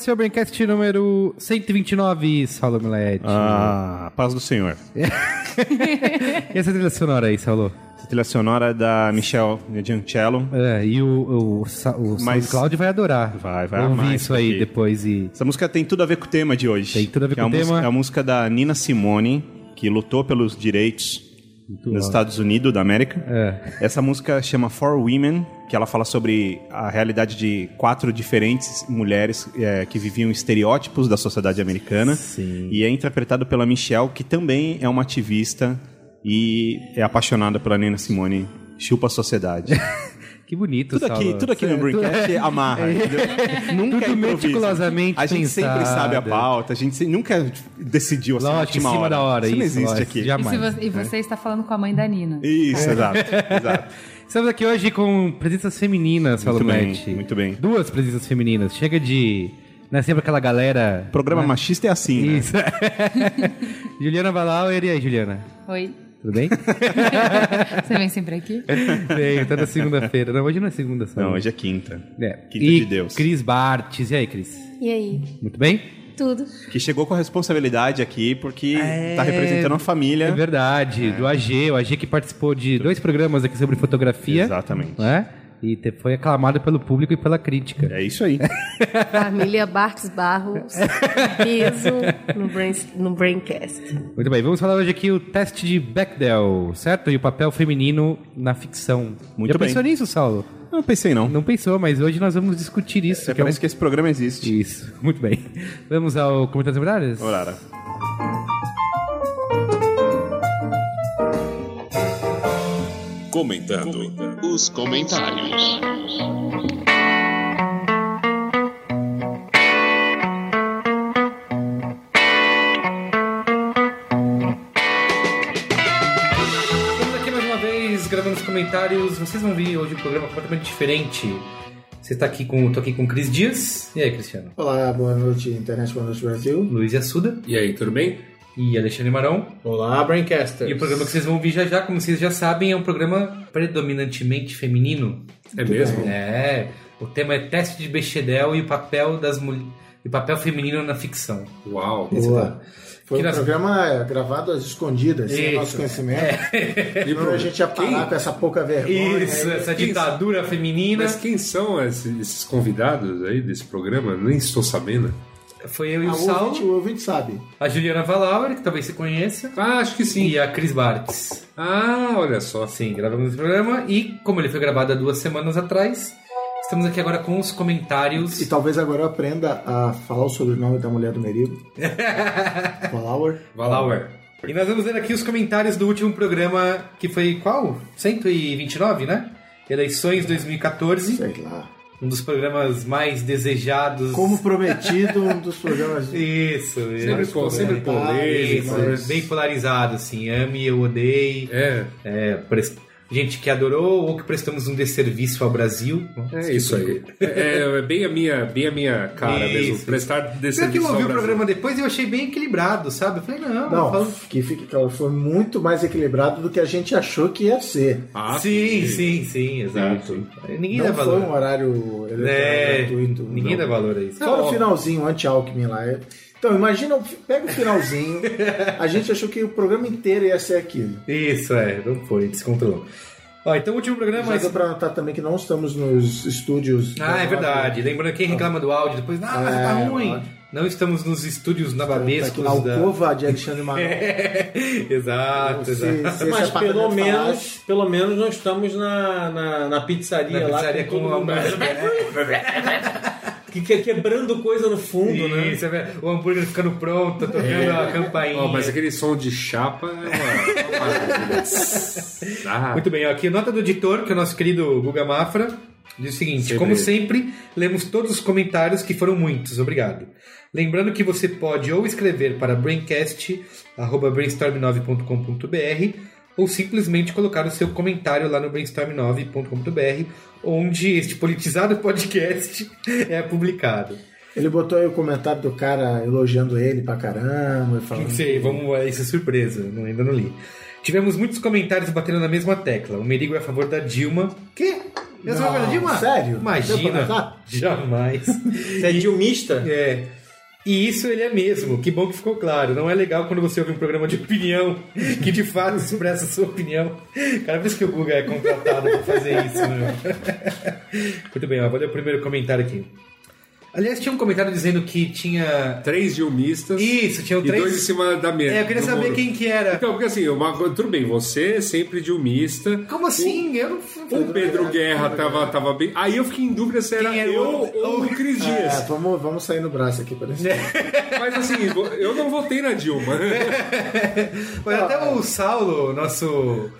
Esse é o Braincast número 129, Saulo Milaete. Ah, paz do Senhor. E essa trilha sonora aí, Saulo? Essa trilha sonora é da Michelle Giancello. É, e o, o, Sa- o Mas- SoundCloud vai adorar. Vai, vai Ouvir amar isso aí depois e... Essa música tem tudo a ver com o tema de hoje. Tem tudo a ver com é o música- tema. É a música da Nina Simone, que lutou pelos direitos nos bom. Estados Unidos da América. É. Essa música chama For Women, que ela fala sobre a realidade de quatro diferentes mulheres é, que viviam estereótipos da sociedade americana. Sim. E é interpretado pela Michelle, que também é uma ativista e é apaixonada pela Nina Simone. Chupa a sociedade. Que bonito, Tudo aqui, tudo aqui no Braincast amarra. entendeu? Nunca Tudo é meticulosamente A gente sempre sabe a pauta, a gente se- nunca decidiu assim, Lógico, em última cima hora. da hora. Isso, não isso, existe lógico, aqui. E, Jamais. se você, e você está falando com a mãe da Nina. Isso, exato, exato. Estamos aqui hoje com presenças femininas, Saulo Muito bem, muito bem. Duas presenças femininas. Chega de... Não é sempre aquela galera... Programa machista é assim, né? Isso. Juliana Valauer, e aí, Juliana? Oi. Tudo bem? Você vem sempre aqui? Bem, toda segunda-feira. Não, hoje não é segunda, só. Não, hoje é quinta. É. Quinta e de Deus. Cris Bartes. E aí, Cris? E aí? Muito bem? Tudo. Que chegou com a responsabilidade aqui, porque tá representando a É família. verdade. Do AG. O AG que participou de dois programas aqui sobre fotografia. Exatamente. Não é? E te- foi aclamado pelo público e pela crítica. É isso aí. Família Bartes Barros, peso no, brain, no Braincast. Muito bem, vamos falar hoje aqui o teste de Bechdel, certo? E o papel feminino na ficção. Muito Já bem. pensou nisso, Saulo? Não pensei não. Não pensou, mas hoje nós vamos discutir isso. Você que é um- parece que esse programa existe. Isso, muito bem. Vamos ao comentário das verdades? Orara. Comentando os comentários. Estamos aqui mais uma vez gravando os comentários. Vocês vão ver hoje um programa completamente diferente. Você está aqui com. tô aqui com o Cris Dias. E aí, Cristiano? Olá, boa noite, internet, boa noite, Brasil. Luiz Assuda E aí, tudo bem? E Alexandre Marão. Olá, Braincasters. E o programa que vocês vão ouvir já já, como vocês já sabem, é um programa predominantemente feminino. É mesmo? É. O tema é teste de Bechdel e o papel das mulheres. E papel feminino na ficção. Uau. Boa. Foi Que um nós- programa gravado às escondidas, sem o nosso conhecimento. E a gente ia parar quem- com essa pouca vergonha. Isso, né? essa Quem- ditadura feminina. Mas quem são esses, esses convidados aí desse programa? Nem estou sabendo. Foi eu e Ah, o o, ouvinte, Saulo, o ouvinte sabe. a Juliana Valauer, que talvez você conheça, Ah, acho que sim. e a Cris Bartz. Ah, olha só. Sim, gravamos esse programa e, como ele foi gravado há duas semanas atrás, estamos aqui agora com os comentários. E talvez agora eu aprenda a falar o sobrenome da mulher do Merigo. Valauer. Valauer. E nós vamos ver aqui os comentários do último programa, que foi qual? 129, né? Eleições 2014, Sei lá. Um dos programas mais desejados. Como prometido, um dos programas. Isso, Sempre, isso. pô, sempre polêmico. Isso, bem polarizado, assim. Ame, eu odeio. É, É, gente que adorou ou que prestamos um desserviço ao Brasil. é isso aí. É, é bem, a minha, bem a minha cara Isso. mesmo. Prestar desse Será que eu ouvi o programa depois e eu achei bem equilibrado, sabe? Eu falei, não, Não, falo- que fique claro, foi muito mais equilibrado do que a gente achou que ia ser. Ah, sim, sim, sim, exato. Ninguém Não dá foi valor. um horário É, gratuito. ninguém não. dá valor a isso. Fora o finalzinho anti-Alckmin lá. é- Então, imagina, pega o finalzinho. a gente achou que o programa inteiro ia ser aquilo. Isso, é, não foi, descontrolou. Ó, então o último programa... Já Mas... deu pra notar também que não estamos nos estúdios. Ah, é da- verdade. Lembrando quem reclama do áudio depois, ah, mas tá É, ruim. ótimo. Não estamos nos estúdios Tá nababescos aqui na da... alcova de Alexandre Manuel. exato, Se- exato. se Mas pelo apartamento menos, falasse- pelo menos nós estamos na, na, na pizzaria Na lá pizzaria com com mundo. que, que- quebrando coisa no fundo, né? Isso, é verdade. o hambúrguer ficando pronto, tocando a campainha. Ó, mas aquele som de chapa é uma, maravilha. Ah, Muito bem, ó, aqui nota do editor, que é o nosso querido Guga Mafra, diz o seguinte: Sempre como sempre, lemos todos os comentários que foram muitos, obrigado. Lembrando que você pode ou escrever para braincast.brainstorm9.com.br ou simplesmente colocar o seu comentário lá no brainstorm9.com.br, onde este politizado podcast é publicado. Ele botou aí o comentário do cara elogiando ele pra caramba. e Falando Não sei, vamos, isso é surpresa, não, ainda não li. Tivemos muitos comentários batendo na mesma tecla. O Merigo é a favor da Dilma. Quê? Eu sou a favor da Não, Dilma? sério? Imagina. notar? Jamais. Você é dilmista? É. E isso ele é mesmo. Que bom que ficou claro. Não é legal quando você ouve um programa de opinião que de fato expressa sua opinião. Cada vez que o Guga é contratado pra fazer isso, né? Muito bem, ó, vou ler o primeiro comentário aqui. Aliás, tinha um comentário dizendo que tinha. três dilmistas Isso, tinham e três. dois em cima da mesa. É, eu queria saber muro. quem que era. Então, porque assim, uma, tudo bem, você é sempre dilmista. Como assim? Eu não. O Pedro Guerra tava, tava bem. Aí eu fiquei em dúvida se era era eu o ou o Cris É, Dias. vamos, vamos sair no braço aqui, parece. Mas assim, eu não votei na Dilma. Mas até o Saulo, nosso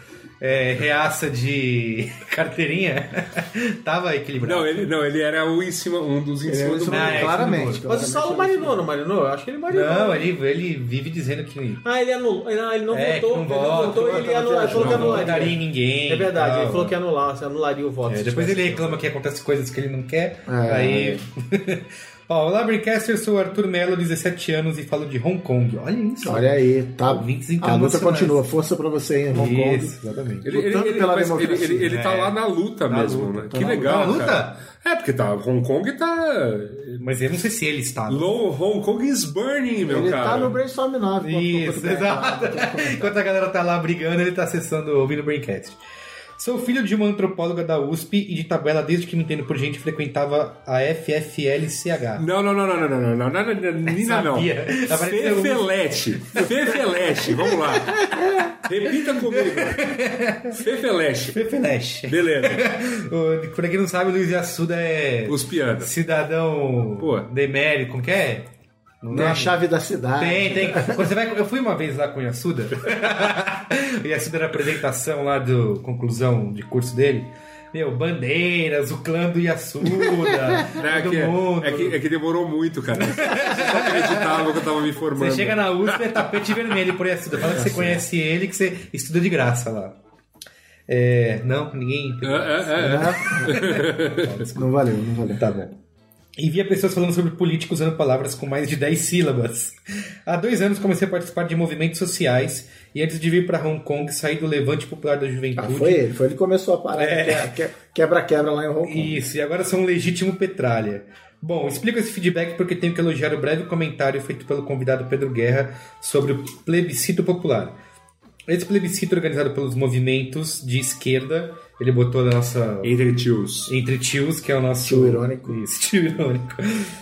é, reaça de carteirinha, tava equilibrado. Não, ele, não, ele era o em cima, um dos em cima é do Ah, é, claramente. Mas o Saulo marinou, não marinou? Eu acho que ele marinou. Não, ele, ele vive dizendo que. Ah, ele anulou. Não, ele não É, votou. não ele não votou vota, ele anulou, ele falou que não votaria anularia. em ninguém. É verdade, tal. ele falou que ia anular, você anularia o voto. É, depois ele reclama que acontece coisas que ele não quer. É. Aí. Ó, olá, Bricaster, sou o Arthur Melo, 17 anos e falo de Hong Kong. Olha isso. Olha aí, tá. Ouvintes A luta continua. Força pra você em Hong Kong. Isso, exatamente. Ele, ele, Lutando ele, pela ele, democracia. ele, ele tá É. lá na luta Na mesmo, luta, né? tá Que na legal. luta. cara. É, porque tá. Hong Kong tá. Mas eu não sei se ele está. Low, Hong Kong is burning, meu Ele cara. tá no Brainstorm 9. Isso, exato. Enquanto a galera tá lá brigando, ele tá acessando, ouvindo o Braincast. Sou filho de uma antropóloga da USP e de tabela desde que me entendo por gente frequentava a FFLCH. Não, não, não, não, não, não, não, não, não, não, não. Um- Fefelete. Fefelete, vamos lá. Repita comigo. Fefelete. Fefeleche. Beleza. Pra quem não sabe, Luiz Assuda é Os cidadão Pô. demérito, como que é? Não Tem a lembro. chave da cidade. Tem, tem. Quando você vai, eu fui uma vez lá com o Yasuda. o Yasuda era a apresentação lá do conclusão de curso dele. Meu, bandeiras, o clã do Yasuda, É todo que, mundo. é, que, é que demorou muito, cara. Você só acreditava que eu tava me formando. Você chega na USP é tapete vermelho por Yasuda. Fala que você conhece ele, que você estuda de graça lá. É, não, ninguém. É, é, é. Não valeu, não valeu. Tá bom. E via pessoas falando sobre políticos usando palavras com mais de 10 sílabas. Há dois anos comecei a participar de movimentos sociais e antes de vir para Hong Kong saí do Levante Popular da Ah, Juventude. foi ele, foi ele que começou a parar. É. que- que- Quebra-quebra lá em Hong Kong. Isso, e agora sou um legítimo Petralha. Bom, explico esse feedback porque tenho que elogiar o breve comentário feito pelo convidado Pedro Guerra sobre o plebiscito popular. Esse plebiscito organizado pelos movimentos de esquerda, ele botou na nossa Entre tios. entre tios, que é o nosso. Tio irônico. Isso, tio irônico.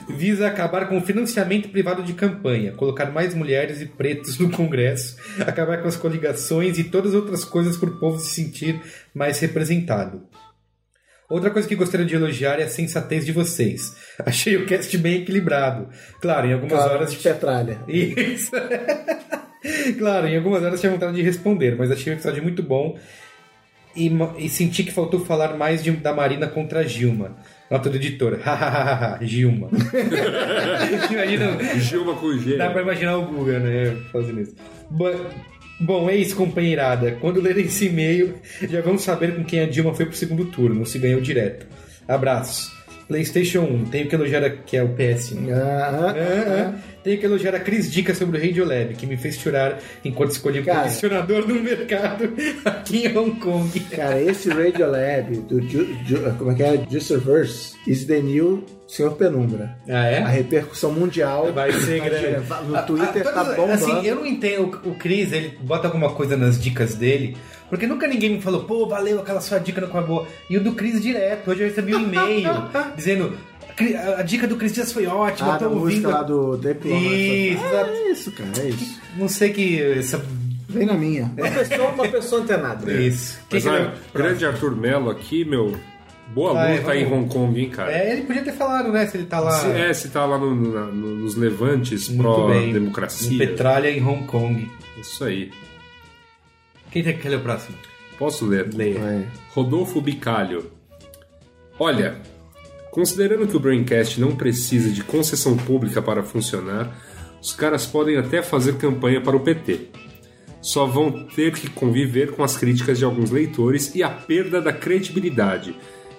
Visa acabar com o financiamento privado de campanha, colocar mais mulheres e pretos no Congresso, acabar com as coligações e todas as outras coisas para o povo se sentir mais representado. Outra coisa que gostaria de elogiar é a sensatez de vocês. Achei o cast bem equilibrado. Claro, em algumas Claro, horas. de Petralha. Isso. claro, em algumas horas tinha vontade de responder, mas achei o episódio muito bom e, e senti que faltou falar mais de- da Marina contra a Gilma. Nota do editor. Hahaha, Gilma. Imagina, Gilma com G. dá pra imaginar o Google, né? Fazendo isso. Bo- Bom, é isso, companheirada. Quando lerem esse e-mail, já vamos saber com quem a Dilma foi pro segundo turno, se ganhou direto. Abraços. PlayStation 1, tenho que elogiar a, que é o PS1. Ah, ah, Ah, ah. Tenho que elogiar a Cris Dica sobre o Radiolab, que me fez chorar enquanto escolhi um Cara. condicionador no mercado aqui em Hong Kong. Cara, esse Radiolab do Ju, Ju- como é que é? Juicerverse is the new Senhor Penumbra. Ah, é? A repercussão mundial Vai ser grande. No Twitter Ah, tá todas- bombando. Assim, eu não entendo. O, o Cris, ele bota alguma coisa nas dicas dele. Porque nunca ninguém me falou, pô, valeu, aquela sua dica não acabou. E o do Cris direto. Hoje eu recebi um e-mail dizendo. "Cri- A dica do Cris Dias foi ótima, Ah, tô ouvindo. lá do Diploma. Isso, exato. é isso, cara, é isso. Não sei que. Essa... Vem na minha. Uma pessoa, uma pessoa antenada. Isso. Mas Que olha, grande Arthur Melo aqui, meu. Boa Vai, luta em vamos. Hong Kong, hein, cara? É, ele podia ter falado, né? Se ele tá lá Se, é, se tá lá no- no- no- nos levantes em pró-democracia. Petralha em Hong Kong. Isso aí. Quem tem que ler o próximo? Posso ler? É. Rodolfo Bicalho. Olha, considerando que o Braincast não precisa de concessão pública para funcionar, os caras podem até fazer campanha para o PT. Só vão ter que conviver com as críticas de alguns leitores e a perda da credibilidade.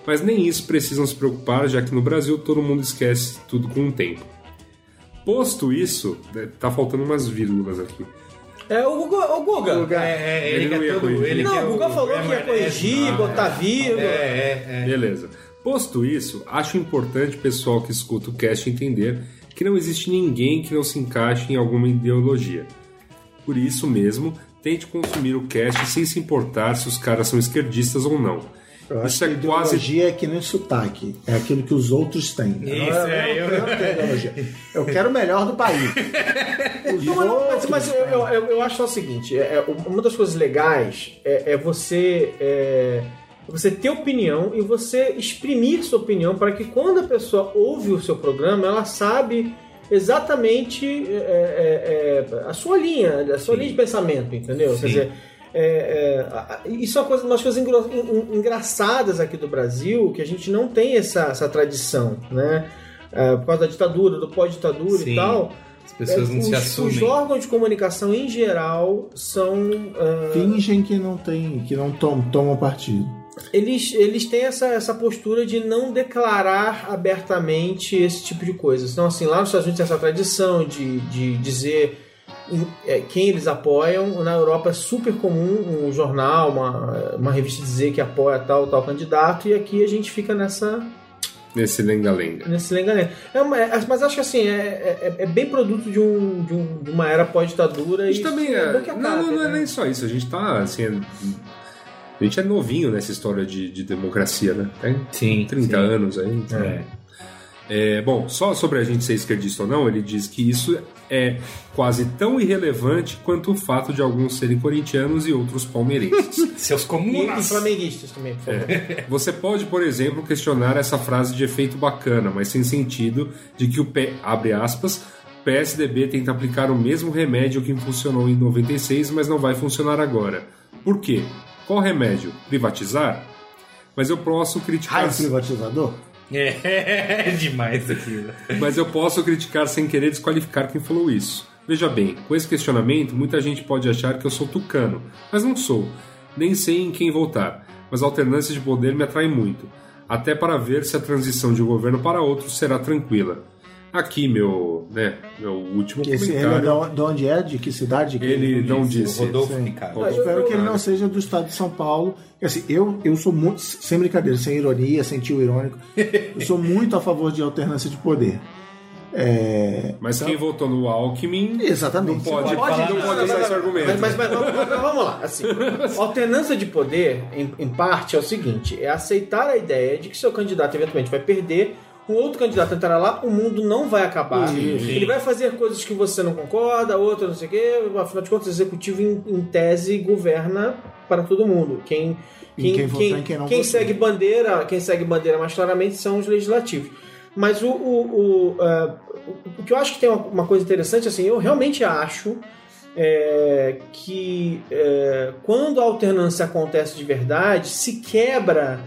Mas nem isso precisam se preocupar, já que no Brasil todo mundo esquece tudo com o tempo. Posto isso, né, tá faltando umas vírgulas aqui. É o Guga. O Guga. É, é, Ele ele, não é todo. corrigir. Ele Não, é o Guga falou que ia corrigir, é, botar vírgula. É, é, é. Beleza. Posto isso, acho importante o pessoal que escuta o cast entender que não existe ninguém que não se encaixe em alguma ideologia. Por isso mesmo, tente consumir o cast sem se importar se os caras são esquerdistas ou não. Eu acho Isso é que quase. ideologia é que nem sotaque. É aquilo que os outros têm. Isso, eu, é, eu, eu- eu. Eu quero o melhor do país. Não, mas, mas- outros, mas eu, eu, eu- eu acho só o seguinte: é, é, uma das coisas legais é, é você. É, você ter opinião e você exprimir sua opinião para que quando a pessoa ouve o seu programa, ela sabe exatamente é, é, é, a sua linha, a sua linha de pensamento, entendeu? Sim. Quer dizer, é, é, isso é uma coisa, umas coisas engraçadas aqui do Brasil, que a gente não tem essa, essa tradição, né? É, por causa da ditadura, do pós-ditadura e tal. As pessoas É, não os, se assumem. Os órgãos de comunicação em geral são. ah, Fingem que não tem, que não tom, tomam partido. eles, eles têm essa, essa postura de não declarar abertamente esse tipo de coisa. Então, assim, lá nos Estados Unidos tem essa tradição de, de dizer quem eles apoiam. Na Europa é super comum um jornal, uma, uma revista dizer que apoia tal tal candidato, e aqui a gente fica nessa, Nesse lenga-lenga. nesse lenga-lenga. É é- mas acho que assim, é, é, é bem produto de, um, de, um- de uma era pós-ditadura. A gente também é. Não, não, não é né? nem só isso. A gente tá, assim. é- A gente é novinho nessa história de, de democracia, né? Tem Sim, 30 sim. anos aí. então- É. É, bom, só sobre a gente ser esquerdista ou não, ele diz que isso é quase tão irrelevante quanto o fato de alguns serem corintianos e outros palmeirenses. Seus E, e flamenguistas também, por favor. Você pode, por exemplo, questionar essa frase de efeito bacana, mas sem sentido, de que o P, abre aspas, PSDB tenta aplicar o mesmo remédio que funcionou em 96, mas não vai funcionar agora. Por quê? Qual remédio? Privatizar? Mas eu posso criticar. Raio privatizador? É, demais aquilo. Mas eu posso criticar sem querer desqualificar quem falou isso. Veja bem, com esse questionamento, muita gente pode achar que eu sou tucano, mas não sou. Nem sei em quem votar, mas a alternância de poder me atrai muito, até para ver se a transição de um governo para outro será tranquila. Aqui, meu, né, meu último Que esse, ele é comentário. de de onde é? De que cidade? que Ele não O disse. Rodolfo Sim. Ricardo. Eu espero que ele não seja do estado de São Paulo. Assim, eu, eu sou muito, sem brincadeira, sem ironia, sem tio irônico, eu sou muito a favor de alternância de poder. É, Mas quem votou no Alckmin Exatamente. não pode, Você não pode- pode, Não, usar esse argumento. Mas, mas- mas- mas- mas vamos lá. Assim, alternância de poder, em, em parte, é o seguinte: é aceitar a ideia de que seu candidato eventualmente vai perder, um outro candidato entrará lá, o mundo não vai acabar. Ele vai fazer coisas que você não concorda, outra não sei o quê. Afinal de contas, o executivo, em, em tese, governa para todo mundo. Quem, quem e quem não votou. segue bandeira, quem segue bandeira mais claramente são os legislativos. Mas o, o, o, ah, o- o que eu acho que tem uma, uma coisa interessante, assim, eu realmente acho é, que é, quando a alternância acontece de verdade, se quebra,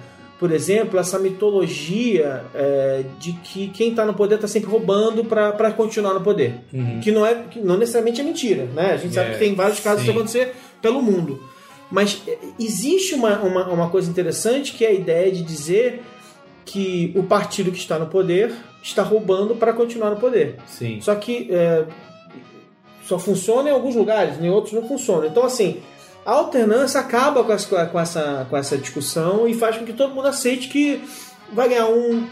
por exemplo, essa mitologia é, de que quem está no poder está sempre roubando para continuar no poder. Que, não é, que não necessariamente é mentira. Né? A gente sabe É, que tem vários casos sim. de acontecer pelo mundo. Mas é, existe uma, uma, uma coisa interessante que é a ideia de dizer que o partido que está no poder está roubando para continuar no poder. Sim. Só que é, só funciona em alguns lugares, em outros não funciona. Então, assim, a alternância acaba com essa, com essa, com essa discussão e faz com que todo mundo aceite que vai ganhar um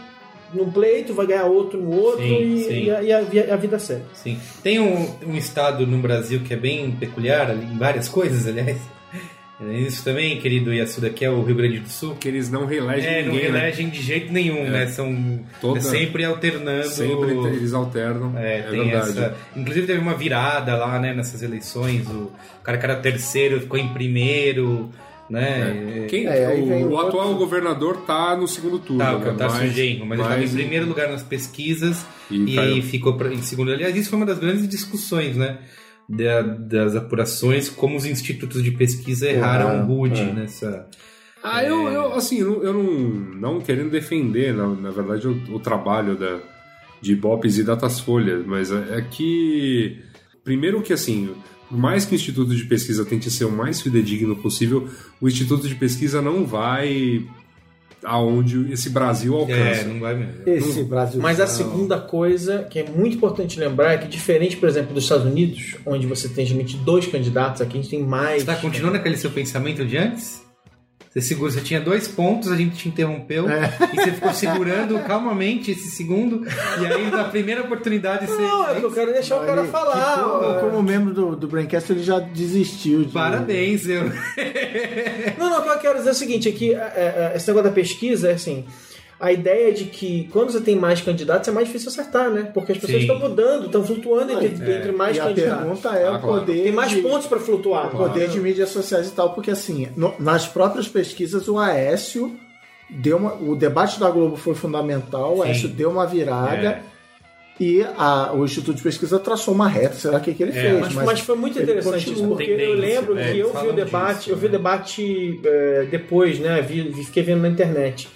num pleito, vai ganhar outro no outro Sim, e, sim. e a, e a- vida segue. Sim. Tem um, um estado no Brasil que é bem peculiar, em várias coisas, aliás. É Isso também, querido Yasuda, que é o Rio Grande do Sul. Que eles não reelegem É, não ninguém, né? elegem de jeito nenhum, né? São Toda- é sempre alternando. Sempre eles alternam. É, É, tem verdade. essa. Inclusive teve uma virada lá, né, nessas eleições. O cara que era terceiro ficou em primeiro. né? Quem, É, o o o atual outro- governador tá no segundo turno. Tá, né? o Tarcísio Mas- Genro, mas ele estava em mas- primeiro lugar nas pesquisas E e, ficou pra- em segundo. Aliás, isso foi uma das grandes discussões, né? Da- das apurações, como os institutos de pesquisa erraram Erraram, rude é. nessa. Ah, eu, eu assim, eu, eu não, não querendo defender, na, na verdade, o, o trabalho da, de Ibope's e Datasfolha, mas é, é que, primeiro que assim, por mais que o Instituto de Pesquisa tente ser o mais fidedigno possível, o Instituto de Pesquisa não vai aonde esse Brasil alcança. É, não vai mesmo. Esse Brasil. Mas a segunda coisa que é muito importante lembrar é que, diferente, por exemplo, dos Estados Unidos, onde você tem geralmente dois candidatos, aqui a gente tem mais. Você tá continuando aquele seu pensamento de antes? Você segura, você tinha dois pontos, a gente te interrompeu e você ficou segurando calmamente esse segundo, e aí na primeira oportunidade você. Não, é que eu quero deixar o cara falar. como, ó. como membro do, do Braincast, ele já desistiu de. Parabéns, eu. Não, não, o que eu quero dizer é o seguinte, é que é, é, esse negócio da pesquisa é assim. A ideia é de que quando você tem mais candidatos é mais difícil acertar, né? Porque as pessoas Sim. estão mudando, estão flutuando entre, É. entre mais E a candidatos. pergunta é Ah, o claro. poder. Tem mais de, pontos para flutuar. o poder de mídias sociais e tal, porque assim, no- nas próprias pesquisas, o Aécio deu uma. O debate da Globo foi fundamental, o Sim. Aécio deu uma virada. É. E a- o Instituto de Pesquisa traçou uma reta, será que, que ele É, fez? Mas, mas foi muito interessante isso, porque eu lembro é, que eu vi o debate, disso, eu vi o é. debate é, depois, né? Vi- fiquei vendo na internet.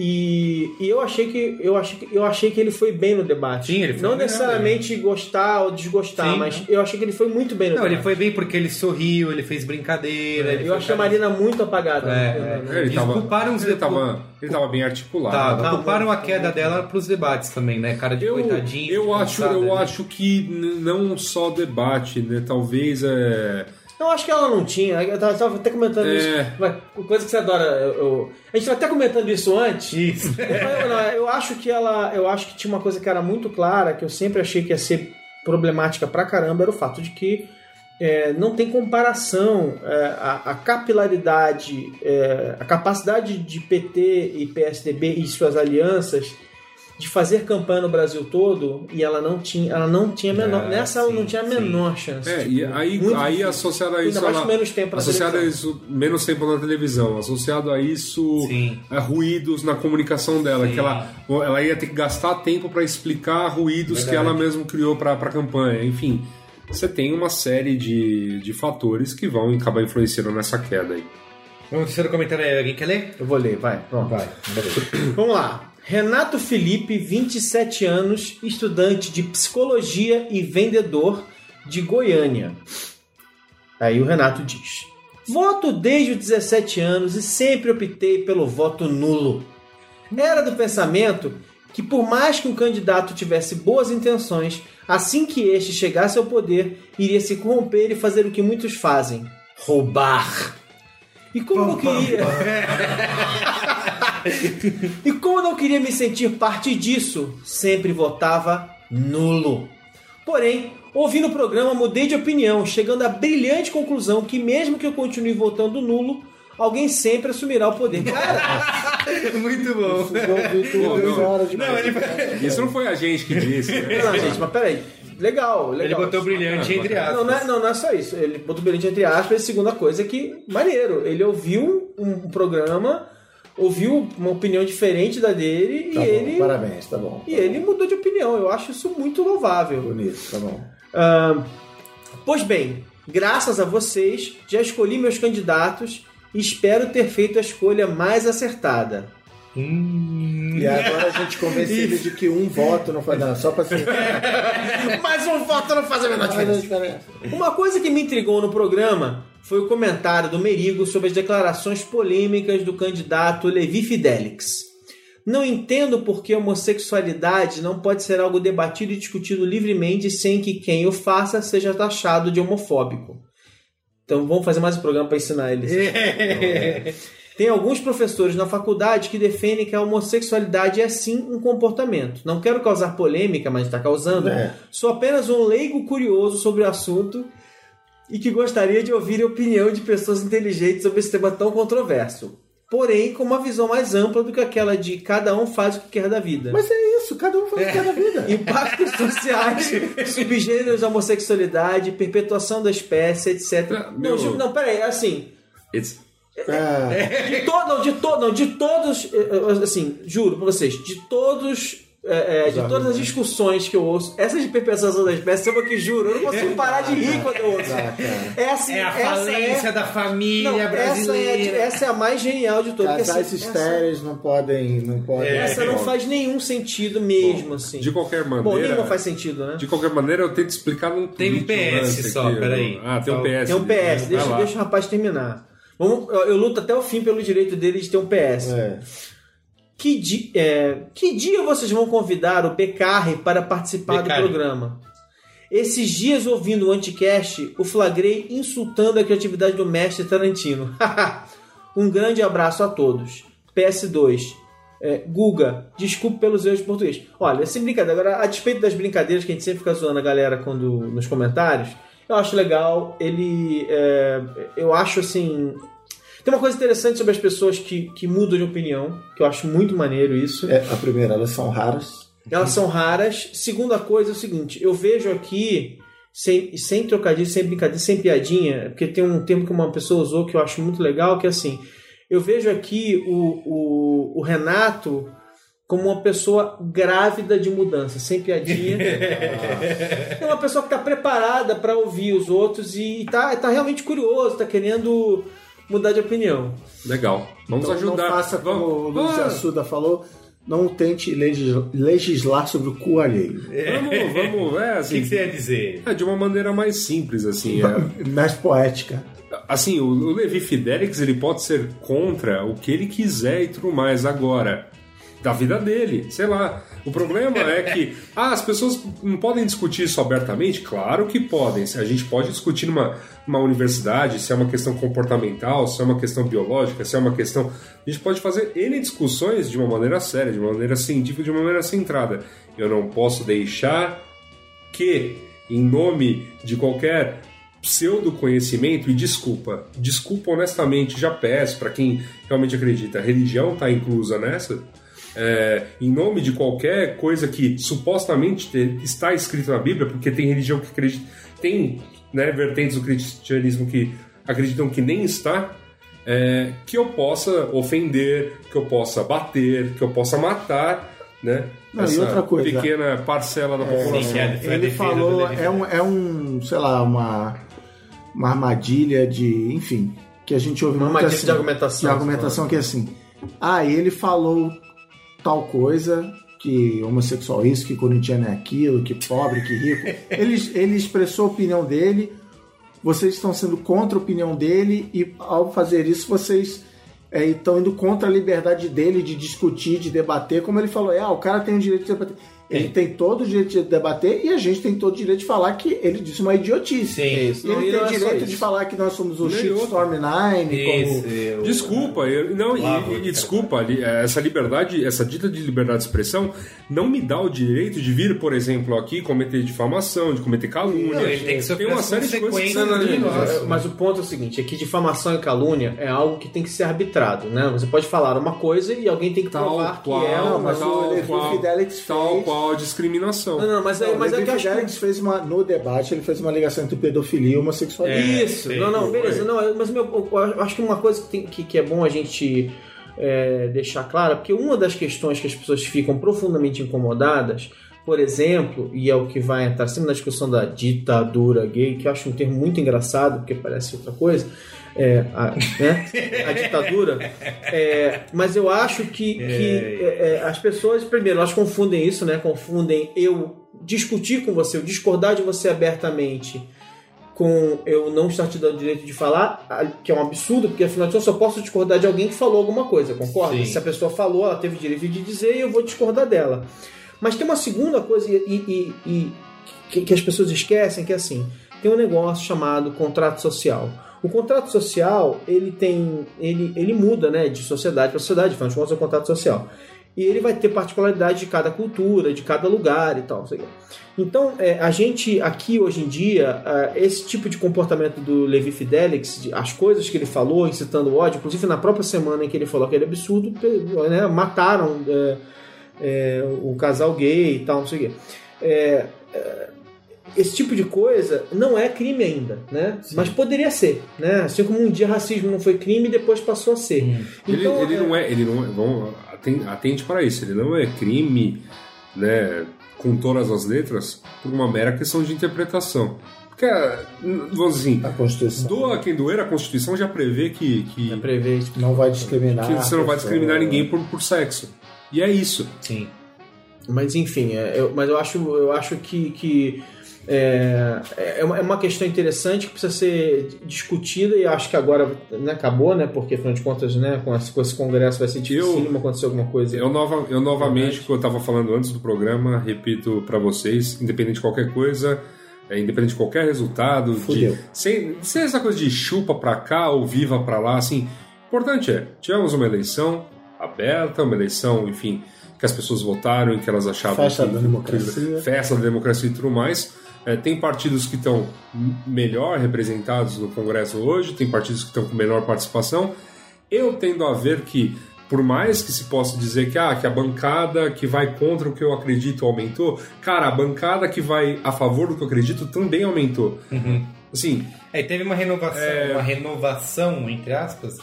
E, e eu achei que eu achei que eu achei que ele foi bem no debate. Sim, ele foi Não bem, necessariamente gostar ou desgostar, Sim, mas né? eu achei que ele foi muito bem no Não, debate. ele foi bem porque ele sorriu, ele fez brincadeira. ele Eu achei a cara- Marina muito apagada. É, né? é. Ele tava, culparam os ele depo- tava, ele tava bem articulado. Tá, Tá, culparam a queda dela pros debates também, né? Cara de Eu, coitadinho. eu de acho, cansada, eu né? acho que não só debate, né? Talvez é. Não, acho que ela não tinha. Eu tava, tava até comentando É. isso. Coisa que você adora. eu- eu- a gente tava até comentando isso antes. Isso. Eu, não, eu acho que ela. Eu acho que tinha uma coisa que era muito clara, que eu sempre achei que ia ser problemática pra caramba, era o fato de que é, não tem comparação é, a, a capilaridade, é, a capacidade de PT e PSDB e suas alianças de fazer campanha no Brasil todo e ela não tinha, ela não tinha a menor, Ah, nessa ela não sim, tinha a sim. menor chance. É, tipo, e aí, muito aí associado a Ainda isso. mais ela- com menos tempo na associado a isso, menos tempo na televisão. Associado a isso, Sim. a ruídos na comunicação dela. Sim. Que ela, ela ia ter que gastar tempo para explicar ruídos que Verdade. ela mesma criou para a campanha. Enfim, você tem uma série de, de fatores que vão acabar influenciando nessa queda aí. Vamos terceiro comentário aí. Alguém quer ler? Eu vou ler, vai. Pronto. Vai. Vamos lá. Renato Felipe, 27 anos, estudante de psicologia e vendedor de Goiânia. Aí o Renato diz: Voto desde os 17 anos e sempre optei pelo voto nulo. Era do pensamento que, por mais que um candidato tivesse boas intenções, assim que este chegasse ao poder, iria se corromper e fazer o que muitos fazem: roubar. E como eu queria. E como eu não queria me sentir parte disso, sempre votava nulo. Porém, ouvindo o programa, mudei de opinião, chegando à brilhante conclusão que, mesmo que eu continue votando nulo, alguém sempre assumirá o poder. Cara, Muito bom. Vitor, não. fora de Não, ele, Isso não foi a gente que disse. né? não, gente, mas peraí. Legal, ele legal. botou brilhante entre aspas. Não, não é, não, não é só isso. Ele botou brilhante entre aspas. E a segunda coisa é que, maneiro, ele ouviu um programa, ouviu uma opinião diferente da dele Tá e bom, ele. Parabéns, tá bom. E ele mudou de opinião. Eu acho isso muito louvável. Bonito, tá bom. Ah, pois bem, graças a vocês, já escolhi meus candidatos e espero ter feito a escolha mais acertada. Hum, E agora a gente convence ele de que um voto não faz nada, só pra ser. Mas um voto não faz a menor diferença. Uma coisa que me intrigou no programa foi o comentário do Merigo sobre as declarações polêmicas do candidato Levi Fidelix. Não entendo por que a homossexualidade não pode ser algo debatido e discutido livremente sem que quem o faça seja taxado de homofóbico. Então vamos fazer mais um programa para ensinar eles. Tem alguns professores na faculdade que defendem que a homossexualidade é sim um comportamento. Não quero causar polêmica, mas está causando. É. Sou apenas um leigo curioso sobre o assunto e que gostaria de ouvir a opinião de pessoas inteligentes sobre esse tema tão controverso. Porém, com uma visão mais ampla do que aquela de cada um faz o que quer da vida. Mas é isso, cada um faz o que quer da vida. Impactos sociais, subgêneros da homossexualidade, perpetuação da espécie, etc. Meu- Não, não, peraí, assim. It's- É, De todo, não, de não, de todos, eh, eh, assim, juro pra vocês, de todos, eh, eh, de todas as discussões que eu ouço, essa de perpetuação da espécie, o que juro? Eu não consigo parar de rir quando eu ouço. Essa, É a essa falência da família não, essa é, brasileira. a- essa é a mais genial de todas. casais assim, essa, estéreis não podem. Não podem essa não faz nenhum sentido mesmo, assim. De qualquer Bom, maneira. nenhuma faz sentido, né? De qualquer maneira, eu tento explicar num Tem um PS só, peraí. eu- Ah, tem um Então, PS. Tem um PS, deixa, deixa o rapaz terminar. Vamos, eu, eu luto até o fim pelo direito dele de ter um PS. É. Que, di- é, que dia vocês vão convidar o Becarre para participar do programa? Esses dias, ouvindo o Anticast, o flagrei insultando a criatividade do mestre Tarantino. um grande abraço a todos. PS2. É, Guga, desculpe pelos erros de português. Olha, sem brincadeira, agora, a despeito das brincadeiras que a gente sempre fica zoando a galera quando, nos comentários, eu acho legal. Ele. é, eu acho assim. Tem uma coisa interessante sobre as pessoas que, que mudam de opinião, que eu acho muito maneiro isso. É, a primeira, elas são raras. Elas são raras. Segunda coisa é o seguinte: eu vejo aqui, sem, sem trocadilho, sem brincadeira, sem piadinha, porque tem um termo que uma pessoa usou que eu acho muito legal, que é assim: eu vejo aqui o, o, o Renato como uma pessoa grávida de mudança, sem piadinha. é uma pessoa que está preparada para ouvir os outros e está tá realmente curioso, está querendo mudar de opinião. Legal. Vamos Então, ajudar. Não faça como o vamos, Luiz Assuda falou. Não tente legis- legislar sobre o cu alheio. vamos, vamos, é O que, assim. que você ia dizer? é, de uma maneira mais simples, assim. é. Mais poética. Assim, o, o Levi Fidelix ele pode ser contra o que ele quiser e tudo mais agora. Da vida dele, sei lá. O problema é que ah, as pessoas não podem discutir isso abertamente? Claro que podem. A gente pode discutir numa, numa universidade se é uma questão comportamental, se é uma questão biológica, se é uma questão. A gente pode fazer N discussões de uma maneira séria, de uma maneira científica, de uma maneira centrada. Eu não posso deixar que, em nome de qualquer pseudo conhecimento, e desculpa, desculpa honestamente, já peço para quem realmente acredita, a religião está inclusa nessa, é, em nome de qualquer coisa que supostamente te- está escrito na Bíblia, porque tem religião que acredita, tem né, vertentes do cristianismo que acreditam que nem está, é, que eu possa ofender, que eu possa bater, que eu possa matar, né? Não, e outra coisa, pequena parcela da população. Sim, é- Ele falou, é um, é um, sei lá, uma, uma armadilha de, enfim, que a gente ouve Uma muito armadilha assim, de argumentação, De argumentação que é assim, ah, ele falou tal coisa, que homossexual isso, que corintiano é aquilo, que pobre, que rico. Ele, ele expressou a opinião dele, vocês estão sendo contra a opinião dele e ao fazer isso vocês é, estão indo contra a liberdade dele de discutir, de debater, como ele falou, é, ah, o cara tem o direito de debater. Ele tem todo o direito de debater e a gente tem todo o direito de falar que ele disse uma idiotice. Sim. Isso. E Não, ele e não tem é só direito de falar que nós somos o Shitstorm Nine, Isso, como... eu- Desculpa, eu, não, e- Claro, e, cara. desculpa, li- essa liberdade, essa dita de liberdade de expressão não me dá o direito de vir, por exemplo, aqui cometer difamação, de cometer calúnia. Não, ele tem que sofrer Tem uma série de coisas que negócio. Mas o ponto é o seguinte, é que difamação e calúnia é algo que tem que ser arbitrado, né? Você pode falar uma coisa e alguém tem que Tal provar qual, que é Não, uma... mas tal qual, Fidelix tal fez- qual discriminação. Não, não, mas, é, mas é que acho que... Fidelix fez uma, no debate, ele fez uma ligação entre pedofilia e homossexualidade. Isso, sim, não, não, foi. beleza. Não, mas meu, eu acho que uma coisa que, tem- que, que é bom a gente é, deixar clara, porque uma das questões que as pessoas ficam profundamente incomodadas, por exemplo, e é o que vai entrar sempre na discussão da ditadura gay, que eu acho um termo muito engraçado, porque parece outra coisa, é, a, né? a ditadura, é, mas eu acho que, que é, é, as pessoas, primeiro, elas confundem isso, né? Confundem eu discutir com você, eu discordar de você abertamente com eu não estar te dando direito de falar, que é um absurdo, porque afinal de contas eu só posso discordar de alguém que falou alguma coisa, concorda? Sim. Se a pessoa falou, ela teve direito de dizer e eu vou discordar dela. Mas tem uma segunda coisa e, e- e- que, que as pessoas esquecem, que é assim, tem um negócio chamado contrato social. O contrato social, ele tem. ele, ele muda né, de sociedade para sociedade, afinal de contas é um contrato social. E ele vai ter particularidade de cada cultura, de cada lugar e tal. Então, é, a gente aqui hoje em dia, ah, esse tipo de comportamento do Levi Fidelix, de- as coisas que ele falou, incitando ódio, inclusive na própria semana em que ele falou aquele absurdo, né, mataram é, é, o casal gay e tal, não sei o quê. É, é, esse tipo de coisa não é crime ainda, né? Mas poderia ser, né? Assim como um dia racismo não foi crime e depois passou a ser. Ele, Então, ele não é, ele não é, vamos, aten- atente para isso, ele não é crime, né, com todas as letras, por uma mera questão de interpretação. Porque, ah, vamos assim, A Constituição doa quem doer, a Constituição já prevê que, que, é prevê não vai discriminar. que você não vai discriminar ninguém por, por sexo. E é isso. Sim. Mas enfim, é, eu, mas eu acho, eu acho que, que é, é, uma, é uma questão interessante que precisa ser discutida e acho que agora né, acabou, né? Porque afinal de contas, né, com esse, com esse congresso vai ser difícil acontecer alguma coisa. Eu, nova, eu novamente, que eu estava falando antes do programa, repito para vocês, independente de qualquer coisa, é, independente de qualquer resultado, de, sem, sem essa coisa de chupa pra cá ou viva pra lá, assim, importante é, tivemos uma eleição aberta, uma eleição, enfim, que as pessoas votaram e que elas achavam Festa que, da democracia. festa da democracia e tudo mais. É, tem partidos que estão melhor representados no Congresso hoje, tem partidos que estão com menor participação. Eu tendo a ver que, por mais que se possa dizer que, ah, que a bancada que vai contra o que eu acredito aumentou, cara, a bancada que vai a favor do que eu acredito também aumentou. Assim, É, teve uma renovação, É. uma renovação, entre aspas,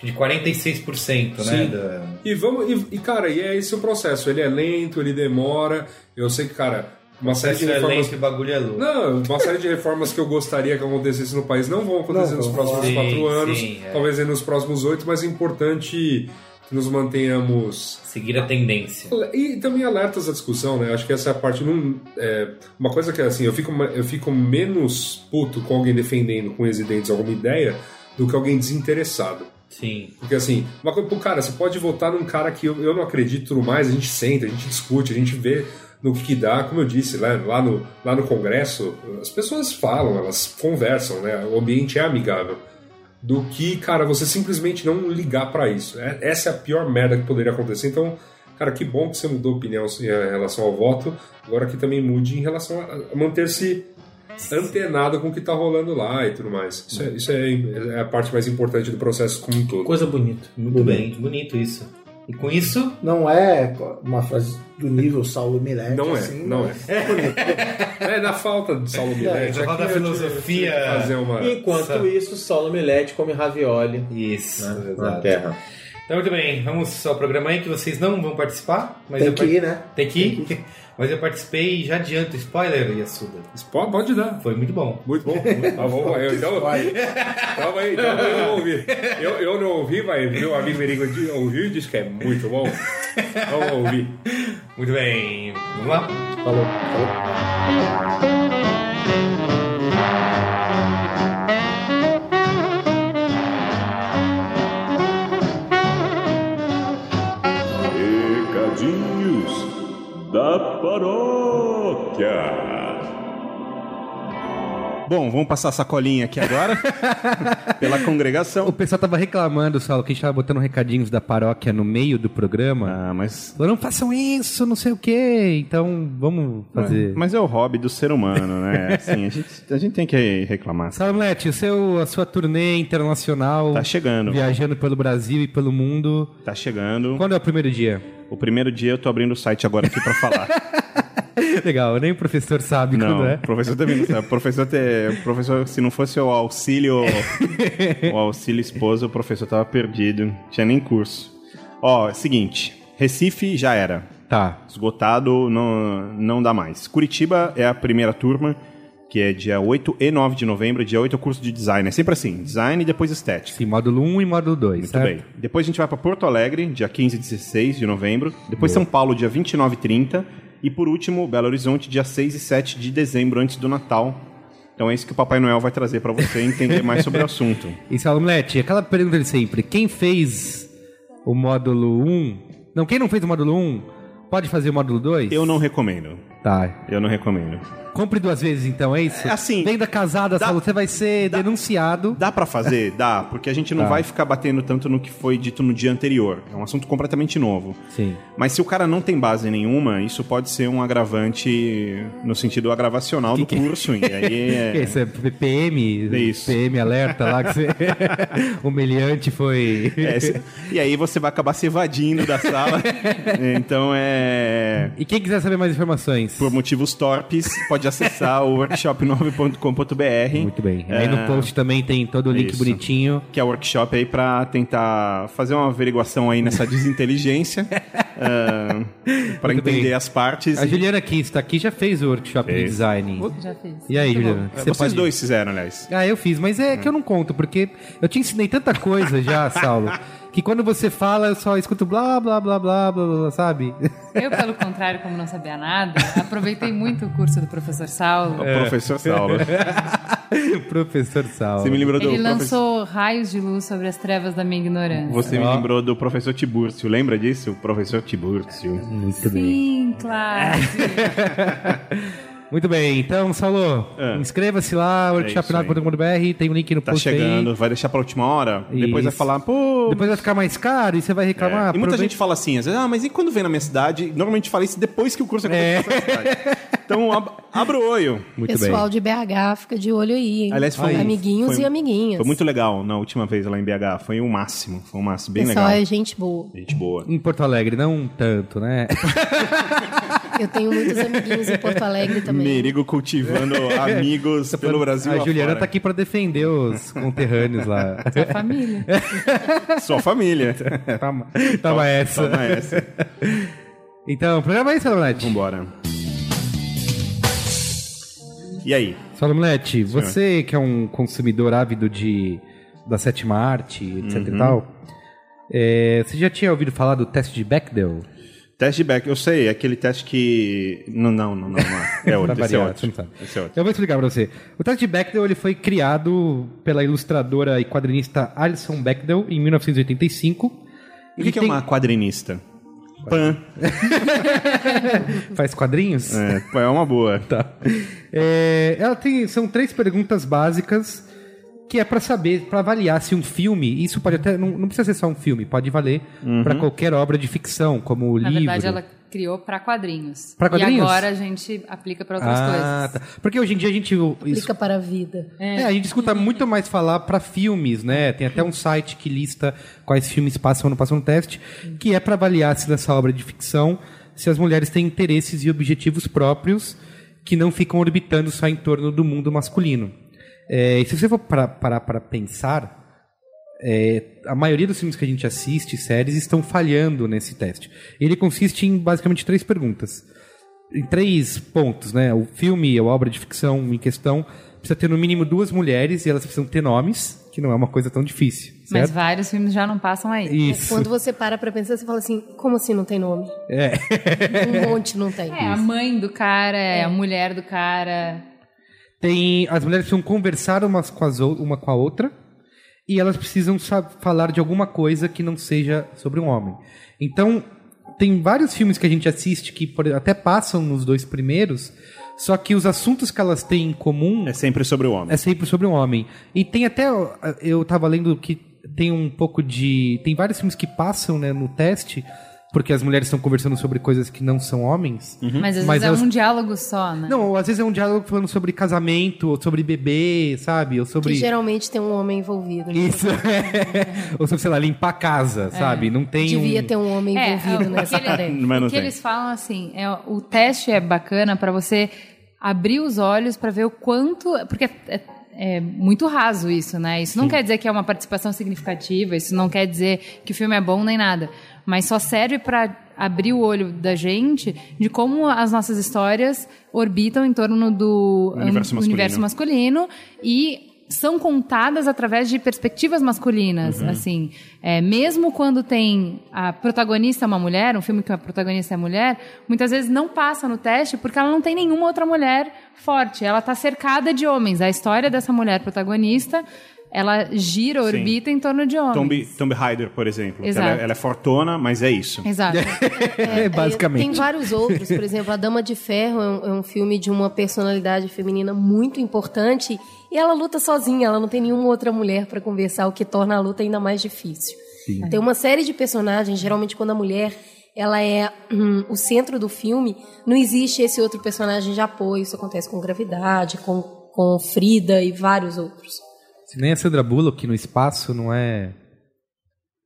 de 46%, né? Sim. da- E vamos e, e, cara, e é esse o processo. Ele é lento, ele demora. Eu sei que, cara, uma série de reformas. lento e bagulho é louco. Não, uma série de reformas que eu gostaria que acontecesse no país não vão acontecer Não nos próximos Sim, quatro anos, sim, é. talvez aí nos próximos oito, mas é importante que nos mantenhamos Seguir a tendência. e também alertas à discussão, né? Acho que essa é a parte não é, uma coisa que assim eu fico eu fico menos puto com alguém defendendo com unhas e dentes alguma ideia do que alguém desinteressado. Sim. Porque assim, uma coisa, pô, cara, você pode votar num cara que eu, eu não acredito mais, a gente senta, a gente discute, a gente vê no que, dá, como eu disse, lá, lá, no, lá no Congresso, as pessoas falam, elas conversam, né? O ambiente é amigável. Do que, cara, você simplesmente não ligar pra isso. É- essa é a pior merda que poderia acontecer. Então, cara, que bom que você mudou opinião em relação ao voto. Agora que também mude em relação a a manter-se antenado com o que tá rolando lá e tudo mais. Isso, é, isso é, é a parte mais importante do processo como um todo. Coisa bonita. Muito bem, bonito isso. E com isso, Não é uma frase do nível Saulo Mirete. Não é, assim, não mas É, na falta de Saulo Milete. na falta aqui da filosofia. Fazer uma... Enquanto Sabe. isso, Saulo Milete come ravioli isso, né, na terra. Então, muito bem, vamos ao programa aí que vocês não vão participar. Mas Tem eu que ir, né? Tem que ir. Mas eu participei e já adianto spoiler, Yasuda. Pode, pode dar. Foi muito bom. Muito bom. Tá bom, eu, então, calma aí, então eu não ouvi. Eu, eu não ouvi, mas meu amigo Merigo ouviu e disse que é muito bom. Vamos ouvir. Muito bem, vamos lá. Falou, falou. Da paróquia. Bom, vamos passar a sacolinha aqui agora pela congregação. O pessoal tava reclamando, Saulo, que a gente tava botando recadinhos da paróquia no meio do programa. Ah, mas Falou, não façam isso, não sei o quê. Então, vamos fazer. Mas é o hobby do ser humano, né? Assim, a, gente, a gente tem que reclamar. Saulo Mete, o seu, a sua turnê internacional. Tá chegando. Viajando pelo Brasil e pelo mundo. Tá chegando. Quando é o primeiro dia? O primeiro dia eu tô abrindo o site agora aqui pra falar. Legal, nem o professor sabe Não, quando é. o professor também não sabe. O professor, te, o professor, se não fosse o auxílio, o auxílio esposa, o professor tava perdido. Tinha nem curso. Ó, seguinte. Recife já era. Tá. Esgotado, não, não dá mais. Curitiba é a primeira turma, que é dia 8 e 9 de novembro. Dia 8 é o curso de design. É sempre assim, design e depois estética. Sim, módulo 1 e módulo 2. Muito bem. Depois a gente vai para Porto Alegre, dia 15 e 16 de novembro. Depois São Paulo, dia 29 e 30. E por último, Belo Horizonte, dia 6 e 7 de dezembro, antes do Natal. Então é isso que o Papai Noel vai trazer para você entender mais sobre o assunto. E Saulo aquela pergunta de sempre: quem fez o módulo 1? Não, quem não fez o módulo 1 pode fazer o módulo 2? Eu não recomendo. Tá. Eu não recomendo. Compre duas vezes então, é isso? É assim, Venda casada, dá- Saulo, você vai ser denunciado. Dá pra fazer? Dá, porque a gente não Tá. vai ficar batendo tanto no que foi dito no dia anterior. É um assunto completamente novo. Sim. Mas se o cara não tem base nenhuma, isso pode ser um agravante no sentido agravacional do curso. E aí Que é... isso é PM? É isso. PM alerta lá que você. Humilhante foi. É, e aí você vai acabar se evadindo da sala. então é. E quem quiser saber mais informações. Por motivos torpes, pode acessar o workshop9.com.br. Muito bem. Aí no post também tem todo o link Isso. bonitinho. Que é o workshop aí pra tentar fazer uma averiguação aí nessa desinteligência. ah, pra Muito entender bem. as partes. A e- Juliana que está aqui já fez o workshop de Fez. design. Já fiz. E aí, Muito bom. Juliana? É, Vocês dois fizeram, aliás. Ah, eu fiz, mas é que eu não conto, porque eu te ensinei tanta coisa já, Saulo, que quando você fala, eu só escuto blá, blá, blá, blá, blá, blá, sabe? Eu, pelo contrário, como não sabia nada, aproveitei muito o curso do professor Saulo. O professor Saulo. Professor Saulo. Você me lembrou do Ele professor... lançou raios de luz sobre as trevas da minha ignorância. Você me Ó. lembrou do professor Tiburcio. Lembra disso? O professor Tiburcio. Muito bem. Sim, claro. Muito bem, então, Saulo, É. inscreva-se lá, isso aí. workshop.com.br, tem um link no Tá post chegando, aí. vai deixar pra última hora? Depois vai Isso. falar, pô. Depois vai ficar mais caro e você vai reclamar. É. E muita aproveita- gente fala assim, às vezes, ah, mas e quando vem na minha cidade? Normalmente fala isso depois que o curso É. aconteceu na cidade. Então, ab abra o olho. Muito Pessoal de BH fica de olho aí, hein? Aliás, foi- Amiguinhos foi- e amiguinhas. Foi muito legal na última vez lá em BH. Foi o máximo. Foi o máximo. Bem Pessoal legal. é gente boa. Gente boa. Em Porto Alegre, não tanto, né? Eu tenho muitos amiguinhos em Porto Alegre também. Merigo cultivando amigos pelo Brasil. A Juliana afora. tá aqui pra defender os conterrâneos lá. Sua família. Sua família. Toma, toma essa. Toma essa. Então, programa aí, Salomete. Vambora. E aí? Salomete, você que é um consumidor ávido de, da sétima arte, etc Uhum. e tal, é, você já tinha ouvido falar do teste de Bechdel? Teste de back, eu sei, é aquele teste que. Não, não, não, não. não é. É outro, esse é outro. Esse é outro. Eu vou explicar pra você. O teste de Bechdel ele foi criado pela ilustradora e quadrinista Alison Bechdel em 1985. O que, que é tem- uma quadrinista? Pan. Faz quadrinhos? É, é uma boa. Tá. É, ela tem, são três perguntas básicas que é pra saber, pra avaliar se um filme, isso pode até não, não precisa ser só um filme, pode valer Uhum. pra qualquer obra de ficção, como o Na livro. verdade, ela criou pra quadrinhos. Pra quadrinhos? E agora a gente aplica pra outras ah, coisas. tá. Porque hoje em dia a gente Aplica para a vida. É, a gente escuta muito mais falar pra filmes, né? Tem até um site que lista quais filmes passam ou não passam no teste, que é pra avaliar se nessa obra de ficção se as mulheres têm interesses e objetivos próprios que não ficam orbitando só em torno do mundo masculino. É, e se você for para parar para pensar, é, a maioria dos filmes que a gente assiste, séries, estão falhando nesse teste. Ele consiste em basicamente três perguntas. Em três pontos, né? O filme, a obra de ficção em questão, precisa ter no mínimo duas mulheres e elas precisam ter nomes, que não é uma coisa tão difícil. Mas Certo? vários filmes já não passam aí. Isso. Quando você para pra pensar, você fala assim, como assim não tem nome? É. Um monte não tem. É, a mãe do cara, é a mulher do cara. Tem, as mulheres precisam conversar umas com as, uma com a outra e elas precisam sa- falar de alguma coisa que não seja sobre um homem. Então, tem vários filmes que a gente assiste que por- até passam nos dois primeiros, só que os assuntos que elas têm em comum É sempre sobre o homem. é sempre sobre um homem. E tem até. Eu tava lendo que tem um pouco de. Tem vários filmes que passam né, no teste, porque as mulheres estão conversando sobre coisas que não são homens. Mas às Mas vezes elas- é um diálogo só, né? Não, ou às vezes é um diálogo falando sobre casamento, ou sobre bebê, sabe? Ou sobre. Que geralmente tem um homem envolvido. né? Isso. ou sobre, sei lá, limpar a casa, sabe? Não tem Devia um. ter um homem É, envolvido o nessa tarefa. Mas não o que tem. eles falam assim, é, o teste é bacana pra você abrir os olhos pra ver o quanto, porque é, é- é muito raso isso, né? Isso não quer dizer que é uma participação significativa, isso não quer dizer que o filme é bom nem nada, mas só serve pra abrir o olho da gente de como as nossas histórias orbitam em torno do Universo masculino. universo masculino e são contadas através de perspectivas masculinas, assim. É, mesmo quando tem a protagonista é uma mulher, um filme que a protagonista é mulher, muitas vezes não passa no teste porque ela não tem nenhuma outra mulher forte. Ela está cercada de homens. A história dessa mulher protagonista, ela gira, orbita em torno de homens. Tomb, Tomb Raider, por exemplo. Ela, é- ela é fortona, mas é isso. Exato. É, basicamente. Tem vários outros, por exemplo, A Dama de Ferro é um, é um filme de uma personalidade feminina muito importante e ela luta sozinha, ela não tem nenhuma outra mulher para conversar, o que torna a luta ainda mais difícil. Tem uma série de personagens, geralmente quando a mulher ela é hum, o centro do filme, não existe esse outro personagem de apoio. Isso acontece com Gravidade, com, com Frida e vários outros. Se nem a Sandra Bullock no espaço não é.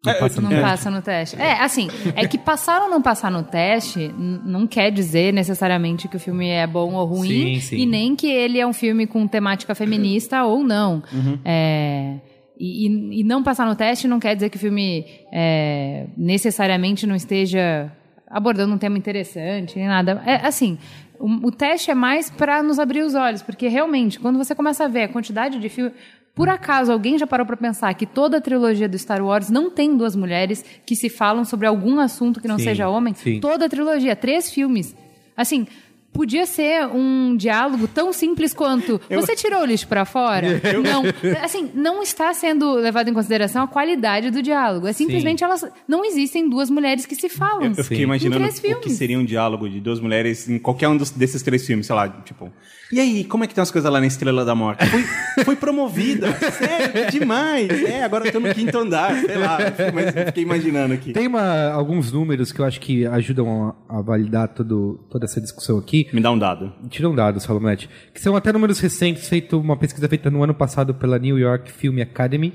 Não passa no não passa no teste. É, assim, é que passar ou não passar no teste não quer dizer necessariamente que o filme é bom ou ruim, Sim, sim. e nem que ele é um filme com temática feminista ou não. Uhum. É, e, e- e não passar no teste não quer dizer que o filme é, necessariamente não esteja abordando um tema interessante, nem nada. É assim. O, o teste é mais para nos abrir os olhos, porque realmente, quando você começa a ver a quantidade de filmes. Por acaso alguém já parou para pensar que toda a trilogia do Star Wars não tem duas mulheres que se falam sobre algum assunto que não Sim, seja homem? sim. Toda a trilogia, três filmes. Assim, podia ser um diálogo tão simples quanto você tirou o lixo para fora? Não, assim, não está sendo levado em consideração a qualidade do diálogo. É simplesmente elas não existem duas mulheres que se falam. Eu, eu fiquei imaginando o que seria um diálogo de duas mulheres em qualquer um dos- desses três filmes, sei lá, tipo. E aí, como é que tem as coisas lá na Estrela da Morte? Foi, foi promovida, sério, demais. É, agora eu tô no quinto andar, sei lá. eu Mas eu fiquei imaginando aqui. Tem uma- alguns números que eu acho que ajudam a, a validar todo, toda essa discussão aqui. Me dá um dado. Tira um dado, Salomete. Que são até números recentes, feito uma pesquisa feita no ano passado pela New York Film Academy,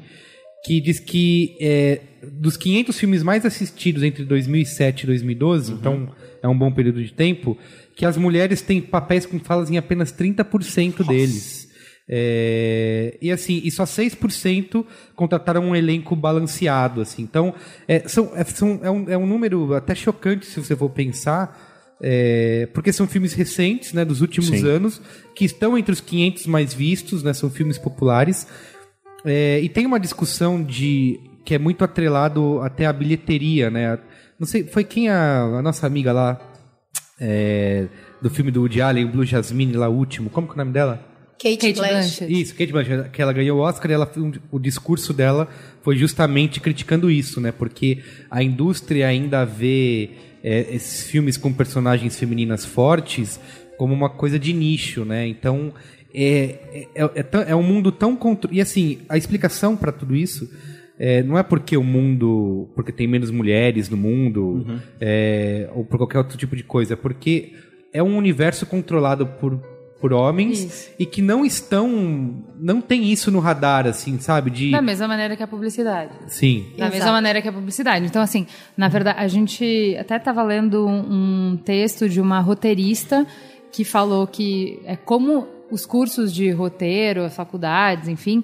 que diz que é, dos 500 filmes mais assistidos entre 2007 e 2012, então é um bom período de tempo, que as mulheres têm papéis com falas em apenas 30% deles. É, e assim, e só 6% contrataram um elenco balanceado. Assim. Então, é, são, é, são- é um, é um número até chocante se você for pensar, é, porque são filmes recentes, né, dos últimos Sim. anos, que estão entre os 500 mais vistos, né, são filmes populares. É, e tem uma discussão de que é muito atrelado até à bilheteria, né? Não sei, foi quem a, a nossa amiga lá é, do filme do Woody Allen, o Blue Jasmine lá último, como que é o nome dela? Kate, Kate Blanchett. Blanchett. Isso, Kate Blanchett, que ela ganhou o Oscar e ela, o discurso dela foi justamente criticando isso, né? Porque a indústria ainda vê é, esses filmes com personagens femininas fortes como uma coisa de nicho, né? Então é, é, é, é um mundo tão contro... e assim a explicação para tudo isso é, não é porque o mundo porque tem menos mulheres no mundo é, ou por qualquer outro tipo de coisa, é porque é um universo controlado por por homens Isso. e que não estão não tem isso no radar assim sabe de Da mesma maneira que a publicidade. sim Da Exato. mesma maneira que a publicidade. Então, assim, na verdade, a gente até estava lendo um, um texto de uma roteirista que falou que é como os cursos de roteiro, as faculdades, enfim,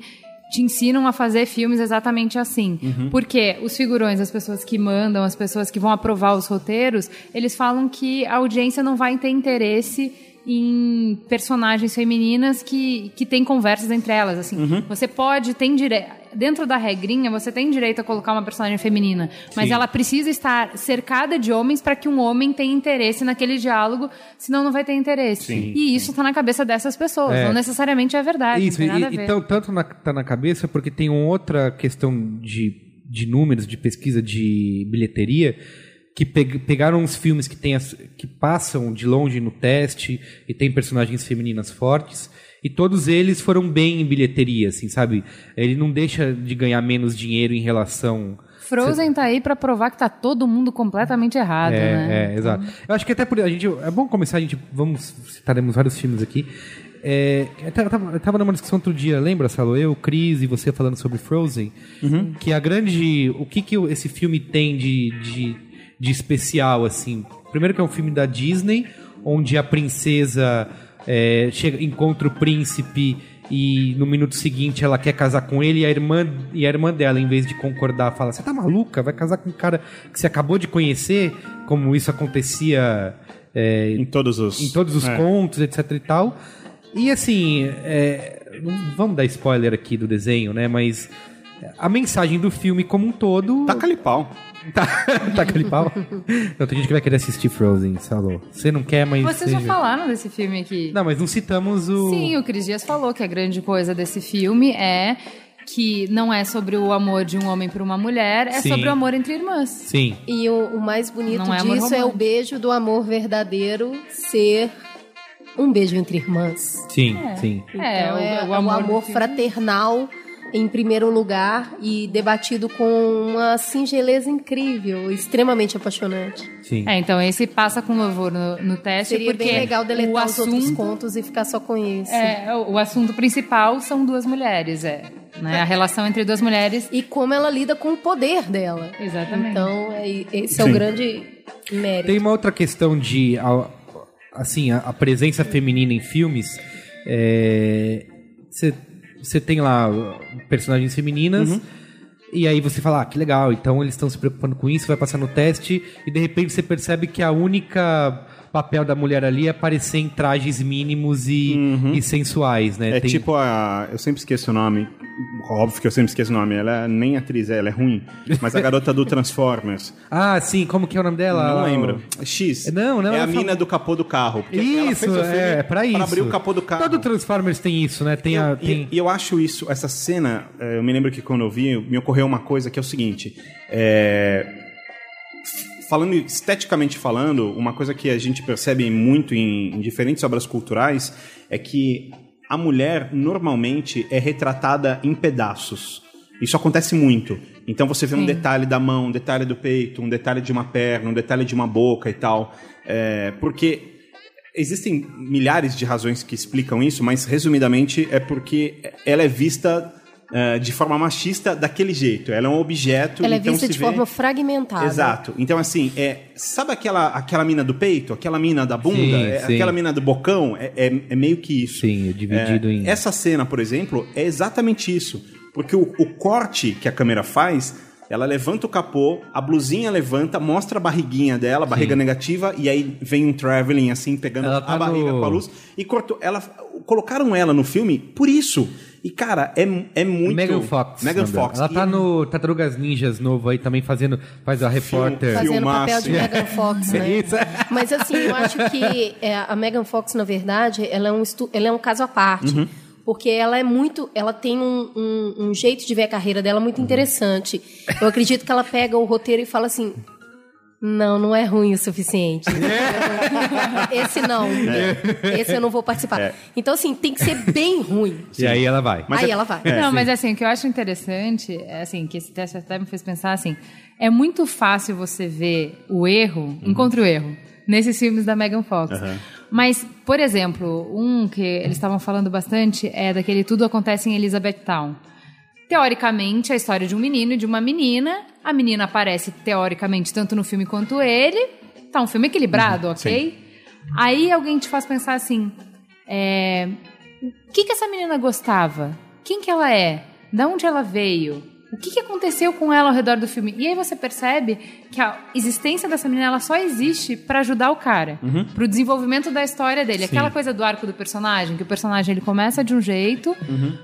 te ensinam a fazer filmes exatamente assim. Porque os figurões, as pessoas que mandam, as pessoas que vão aprovar os roteiros, eles falam que a audiência não vai ter interesse em personagens femininas que, que têm conversas entre elas, assim. Você pode, tem direito... Dentro da regrinha, você tem direito a colocar uma personagem feminina, mas Sim. ela precisa estar cercada de homens para que um homem tenha interesse naquele diálogo, senão não vai ter interesse. Sim, e isso tá na cabeça dessas pessoas, É. não necessariamente é verdade, isso não tem e, então tanto na, tá na cabeça porque tem outra questão de, de números de pesquisa de bilheteria que pe- pegaram os filmes que tem as, que passam de longe no teste e tem personagens femininas fortes e todos eles foram bem em bilheteria, assim, sabe? Ele não deixa de ganhar menos dinheiro em relação Frozen tá aí para provar que tá todo mundo completamente errado, é, né? É, exato. Eu acho que até por a gente é bom começar a gente vamos citaremos vários filmes aqui. É, eu tava, eu tava numa discussão outro dia, lembra, Salo? Eu, Cris e você falando sobre Frozen, que a grande, o que que esse filme tem de, de, de especial assim? Primeiro que é um filme da Disney, onde a princesa é, chega, encontra o príncipe e no minuto seguinte ela quer casar com ele e a irmã e a irmã dela em vez de concordar fala você tá maluca vai casar com um cara que você acabou de conhecer como isso acontecia é, Em todos os. em todos os É. contos etc e tal e assim é, não vamos dar spoiler aqui do desenho né mas a mensagem do filme como um todo Taca ali pau. Tá, tá aquele pau não tem gente que vai querer assistir Frozen Salô você não quer mas Vocês já falaram desse filme aqui. não mas não citamos o Sim, o Cris Dias falou que a grande coisa desse filme é que não é sobre o amor de um homem por uma mulher, é Sim. sobre o amor entre irmãs. sim E o, o mais bonito Não é amor disso é o romântico. beijo do amor verdadeiro ser um beijo entre irmãs. sim sim É, Então, o- é, o o amor amor, do filme. fraternal em primeiro lugar e debatido com uma singeleza incrível, extremamente apaixonante. sim É, então esse passa com louvor no, no teste, Seria porque bem legal o deletar os outros assunto, contos e ficar só com esse. é, o, o assunto principal são duas mulheres, é. Né? A relação entre duas mulheres. E como ela lida com o poder dela. Exatamente. Então, é- esse é Sim. o grande mérito. Tem uma outra questão de a- assim a, a presença feminina em filmes. Você tem lá personagens femininas. Uhum. E aí você fala, ah, que legal, então eles estão se preocupando com isso, vai passar no teste, e de repente você percebe que a única papel da mulher ali é aparecer em trajes mínimos e, e sensuais, né? Uhum. É Tem- tipo a. Eu sempre esqueço o nome. Óbvio que eu sempre esqueço o nome. Ela é nem atriz, ela é ruim. Mas a garota do Transformers. Ah, sim, como que é o nome dela? Não Ah, lembro. X. Não, não, É a mina fala- do capô do carro. Isso, é, é pra isso. Pra abrir o capô do carro. Todo Transformers tem isso, né? Tem a, tem... E, e eu acho isso, essa cena, eh, eu me lembro que quando eu vi, me ocorreu uma coisa que é o seguinte. é, falando esteticamente falando, uma coisa que a gente percebe muito em, em diferentes obras culturais é que a mulher normalmente é retratada em pedaços. Isso acontece muito. Então você vê um Sim. detalhe da mão, um detalhe do peito, um detalhe de uma perna, um detalhe de uma boca e tal. É, porque Existem milhares de razões que explicam isso, mas resumidamente é porque ela é vista eh, de forma machista daquele jeito. Ela é um objeto. Ela é então vista de vê- forma fragmentada. Exato. Então, assim, é, sabe aquela, aquela mina do peito? Aquela mina da bunda? Sim, É, sim. Aquela mina do bocão? É, é- é meio que isso. Sim, é dividido É, em... Essa cena, por exemplo, é exatamente isso. Porque o, o corte que a câmera faz, ela levanta o capô, a blusinha levanta, mostra a barriguinha dela, a barriga negativa, e aí vem um traveling assim, pegando tá a barriga no- com a luz. E cortou. Ela, colocaram ela no filme por isso. E, cara, é, é muito. Megan Fox. Megan. Fox. Ela E tá é no Tartarugas Ninjas novo aí também fazendo. Faz a repórter. Fazendo Filmaço. papel de Megan Fox, né? Isso. Mas assim, eu acho que é, a Megan Fox, na verdade, ela é um, estu- ela é um caso à parte. Uhum. Porque ela é muito. Ela tem um, um- um jeito de ver a carreira dela muito Uhum. interessante. Eu acredito que ela pega o roteiro e fala assim. Não, não é ruim o suficiente. Esse não. Esse eu não vou participar. Então, assim, tem que ser bem ruim. E aí ela vai. Aí ela vai. não, mas assim, o que eu acho interessante, é assim, que esse teste até me fez pensar assim, é muito fácil você ver o erro, encontre o erro, nesses filmes da Megan Fox. Mas, por exemplo, um que eles estavam falando bastante é daquele Tudo Acontece em Elizabethtown. Teoricamente, a história de um menino e de uma menina. A menina aparece, teoricamente, tanto no filme quanto ele. Tá um filme equilibrado, ok? Aí alguém te faz pensar assim: é, o que, que essa menina gostava? Quem que ela é? Da onde ela veio? O que, que aconteceu com ela ao redor do filme? E aí você percebe que a existência dessa menina ela só existe pra ajudar o cara, Uhum. pro desenvolvimento da história dele. Aquela coisa do arco do personagem, que o personagem ele começa de um jeito,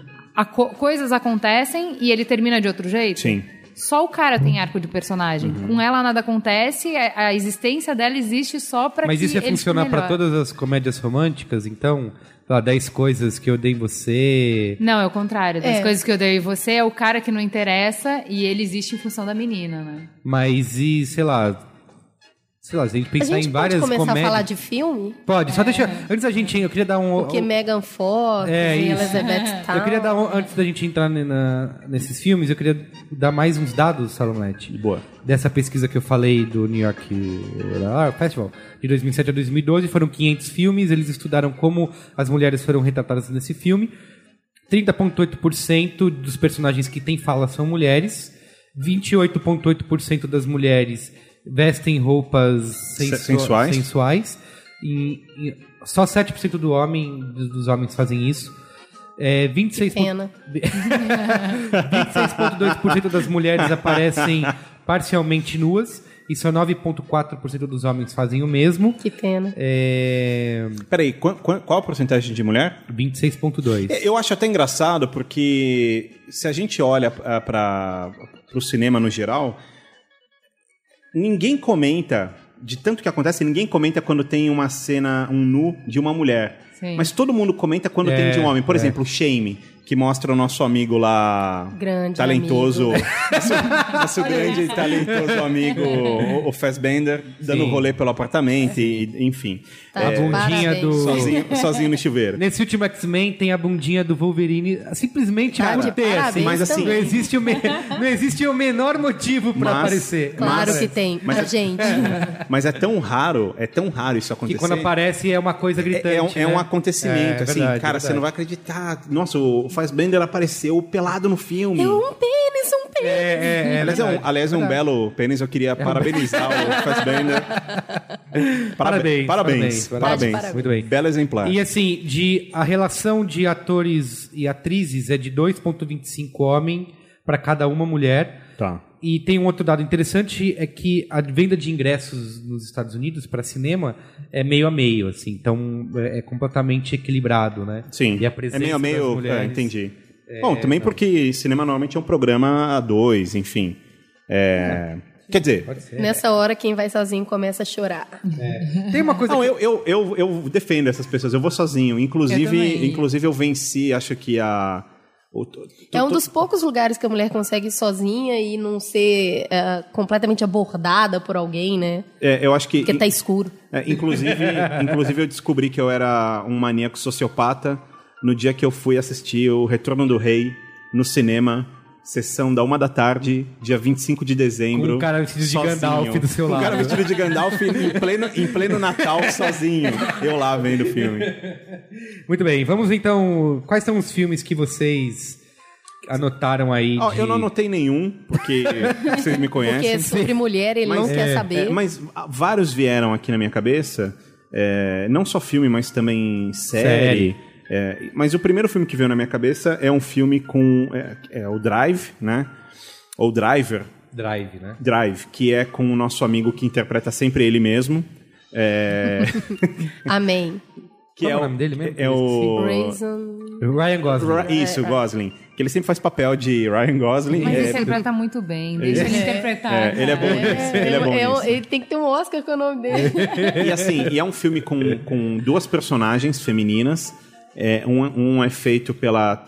a co- coisas acontecem e ele termina de outro jeito. Sim. Só o cara tem arco de personagem. Uhum. Com ela nada acontece, a, a existência dela existe só pra Mas que isso ia funcionar melhor. todas as comédias românticas, então? Sei lá, 10 coisas que eu dei em você. Não, é o contrário. Das É. coisas que eu dei em você é o cara que não interessa e ele existe em função da menina, né? Mas e, sei lá. Sei lá, se a gente A pensar gente em pode várias começar comédias. a falar de filme? Pode, só deixa. Antes da gente. Eu queria dar um. Porque Megan Fox É e isso. Elizabeth Town. Eu queria dar, um- antes da gente entrar na- nesses filmes, eu queria dar mais uns dados, Salomete. Boa. Dessa pesquisa que eu falei do New York eh, Festival, de 2007 a 2012, foram 500 filmes, eles estudaram como as mulheres foram retratadas nesse filme. 30,8% dos personagens que têm fala são mulheres, 28,8% das mulheres vestem roupas sensu- sensuais. sensuais e, e só 7% do homem, dos homens fazem isso. É, 26 Pena. 26,2% das mulheres aparecem parcialmente nuas e só 9,4% dos homens fazem o mesmo. Que pena. É, Peraí, qu- qu- qual a porcentagem de mulher? 26,2%. Eu acho até engraçado porque se a gente olha para o cinema no geral, ninguém comenta, de tanto que acontece, ninguém comenta quando tem uma cena, um nu de uma mulher. Sim. Mas todo mundo comenta quando É, tem de um homem. Por é. exemplo, o Shame, que mostra o nosso amigo lá. Grande talentoso. amigo. nosso nosso grande e talentoso amigo, o, o Fassbender, dando Sim. rolê pelo apartamento, e, enfim. Tá A de bundinha do- Sozinho, sozinho no chuveiro. Nesse último X-Men tem a bundinha do Wolverine simplesmente Tá de ter, assim. mas assim, Não existe, o me- não existe o menor motivo pra Mas- aparecer. Claro Mas- que tem. mas- a gente. Mas é tão raro, é tão raro isso Que acontecer. quando aparece é uma coisa É- gritante. é, um, é um né? acontecimento, É, assim, verdade, cara, você verdade. não vai acreditar. Nossa, o Você Fassbender apareceu pelado no filme. É um pênis, um pênis. É, é, aliás, é um, aliás, é um belo pênis. Eu queria parabenizar o Fassbender. Parabéns, Parabéns, parabéns, parabéns, parabéns. parabéns. Muito bem. Belo exemplar. E assim, de, a relação de atores e atrizes é de 2,25 homem para cada uma mulher. Tá. E tem um outro dado interessante é que a venda de ingressos nos Estados Unidos para cinema é meio a meio, assim, então é, é completamente equilibrado, né? Sim. E a é presença meio a meio. mulheres- É, entendi. Bom, também porque cinema normalmente é um programa a dois, enfim. É, Quer dizer, ser. Nessa hora, quem vai sozinho começa a chorar. Tem uma coisa Não, que- eu, eu, eu, eu defendo essas pessoas. Eu vou sozinho. Eu Inclusive, também. inclusive eu venci, acho que a. É um dos poucos lugares que a mulher consegue ir sozinha e não ser eh, completamente abordada por alguém, né? é, eu acho que. Porque tá escuro. É, inclusive, inclusive, eu descobri que eu era um maníaco sociopata no dia que eu fui assistir o Retorno do Rei no cinema, sessão da uma da tarde, dia 25 de dezembro. Com um cara vestido de sozinho. Gandalf do seu Com Um cara lado. vestido de Gandalf em pleno, em pleno Natal, sozinho. Eu lá vendo o filme. Muito bem, vamos então. Quais são os filmes que vocês anotaram aí? Ó, de- Eu não anotei nenhum, porque vocês me Porque conhecem. sobre mulher ele não quer saber. É, mas vários vieram aqui na minha cabeça, é, não só filme, mas também série. É, mas o primeiro filme que veio na minha cabeça é um filme com é, é o Drive, né? Ou Driver, Drive, né? Drive, que é com o nosso amigo que interpreta sempre ele mesmo. É, Amém. que Qual é é o nome dele mesmo? É o. Ryan Gosling. Ra- Isso, Gosling. Que ele sempre faz papel de Ryan Gosling. Mas É, ele interpreta muito bem, deixa ele interpretar. é, ele é bom nisso. Ele é bom É, nisso. ele tem que ter um Oscar com o nome dele. E assim, e é um filme com, com duas personagens femininas. É, um, um é feito pela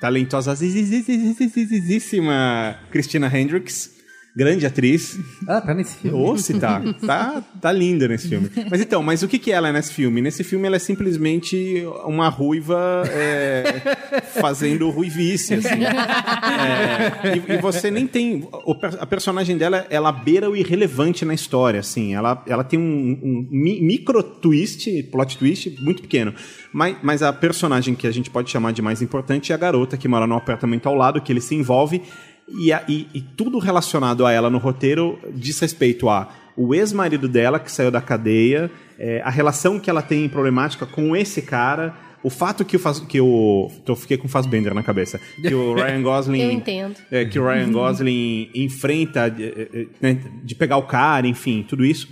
talentosíssima Christina Hendricks, grande atriz. Ah, tá nesse filme. Ô, se tá, tá, tá linda nesse filme. Mas então, mas o que, que ela é nesse filme? Nesse filme ela é simplesmente uma ruiva é, fazendo ruivice, assim. É, e, e você nem tem... o a personagem dela, ela beira o irrelevante na história, assim. Ela, ela tem um, um mi- micro twist, plot twist, muito pequeno. Mas, mas a personagem que a gente pode chamar de mais importante é a garota que mora num apartamento ao lado, que ele se envolve e, a- e- e tudo relacionado a ela no roteiro diz respeito a o ex-marido dela que saiu da cadeia, é, a relação que ela tem problemática com esse cara, o fato que o Faz- que o tô fiquei com Fassbender na cabeça, que o Ryan Gosling Eu entendo. é, que o Ryan Gosling enfrenta de, eh, né, de pegar o cara, enfim, tudo isso.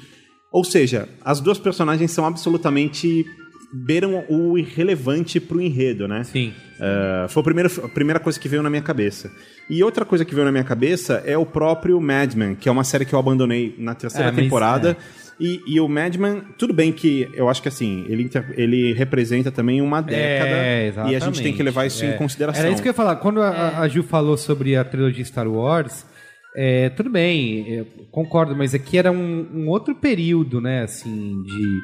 Ou seja, as duas personagens são absolutamente beiram o irrelevante pro enredo, né? Sim. Uh, foi a primeira, a primeira coisa que veio na minha cabeça. E outra coisa que veio na minha cabeça é o próprio Mad Men, que é uma série que eu abandonei na terceira É, temporada. E, e o Mad Men, tudo bem que eu acho que assim, ele, inter- ele representa também uma década. É, e a gente tem que levar isso exatamente. em É. consideração. Era isso que eu ia falar. Quando a, a Ju falou sobre a trilogia Star Wars, é, tudo bem, eu concordo, mas aqui era um, um outro período, né, assim, de,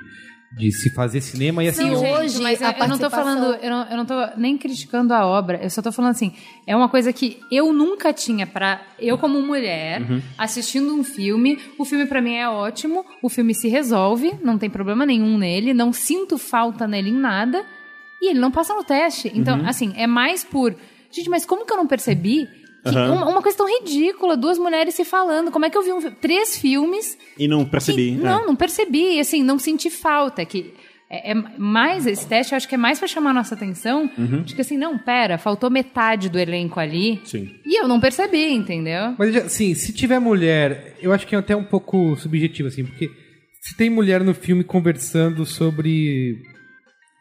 de se fazer cinema e assim. Sim, Não, gente, hoje, mas eu, a eu não tô falando, eu não, eu não tô nem criticando a obra, eu só tô falando assim, é uma coisa que eu nunca tinha pra eu como mulher Uhum. assistindo um filme, o filme pra mim é ótimo, o filme se resolve, não tem problema nenhum nele, não sinto falta nele em nada e ele não passa no teste. Então, Uhum. assim, é mais por, gente, mas como que eu não percebi que Aham. uma, uma coisa tão ridícula, duas mulheres se falando, como é que eu vi um, três filmes E não percebi. que- é. não, não percebi, assim, não senti falta. Que é, é mais, esse teste eu acho que é mais pra chamar a nossa atenção. Uhum. De que assim, não, pera, faltou metade do elenco ali. Sim. E eu não percebi, entendeu? Mas, assim, se tiver mulher, eu acho que é até um pouco subjetivo, assim, porque se tem mulher no filme conversando sobre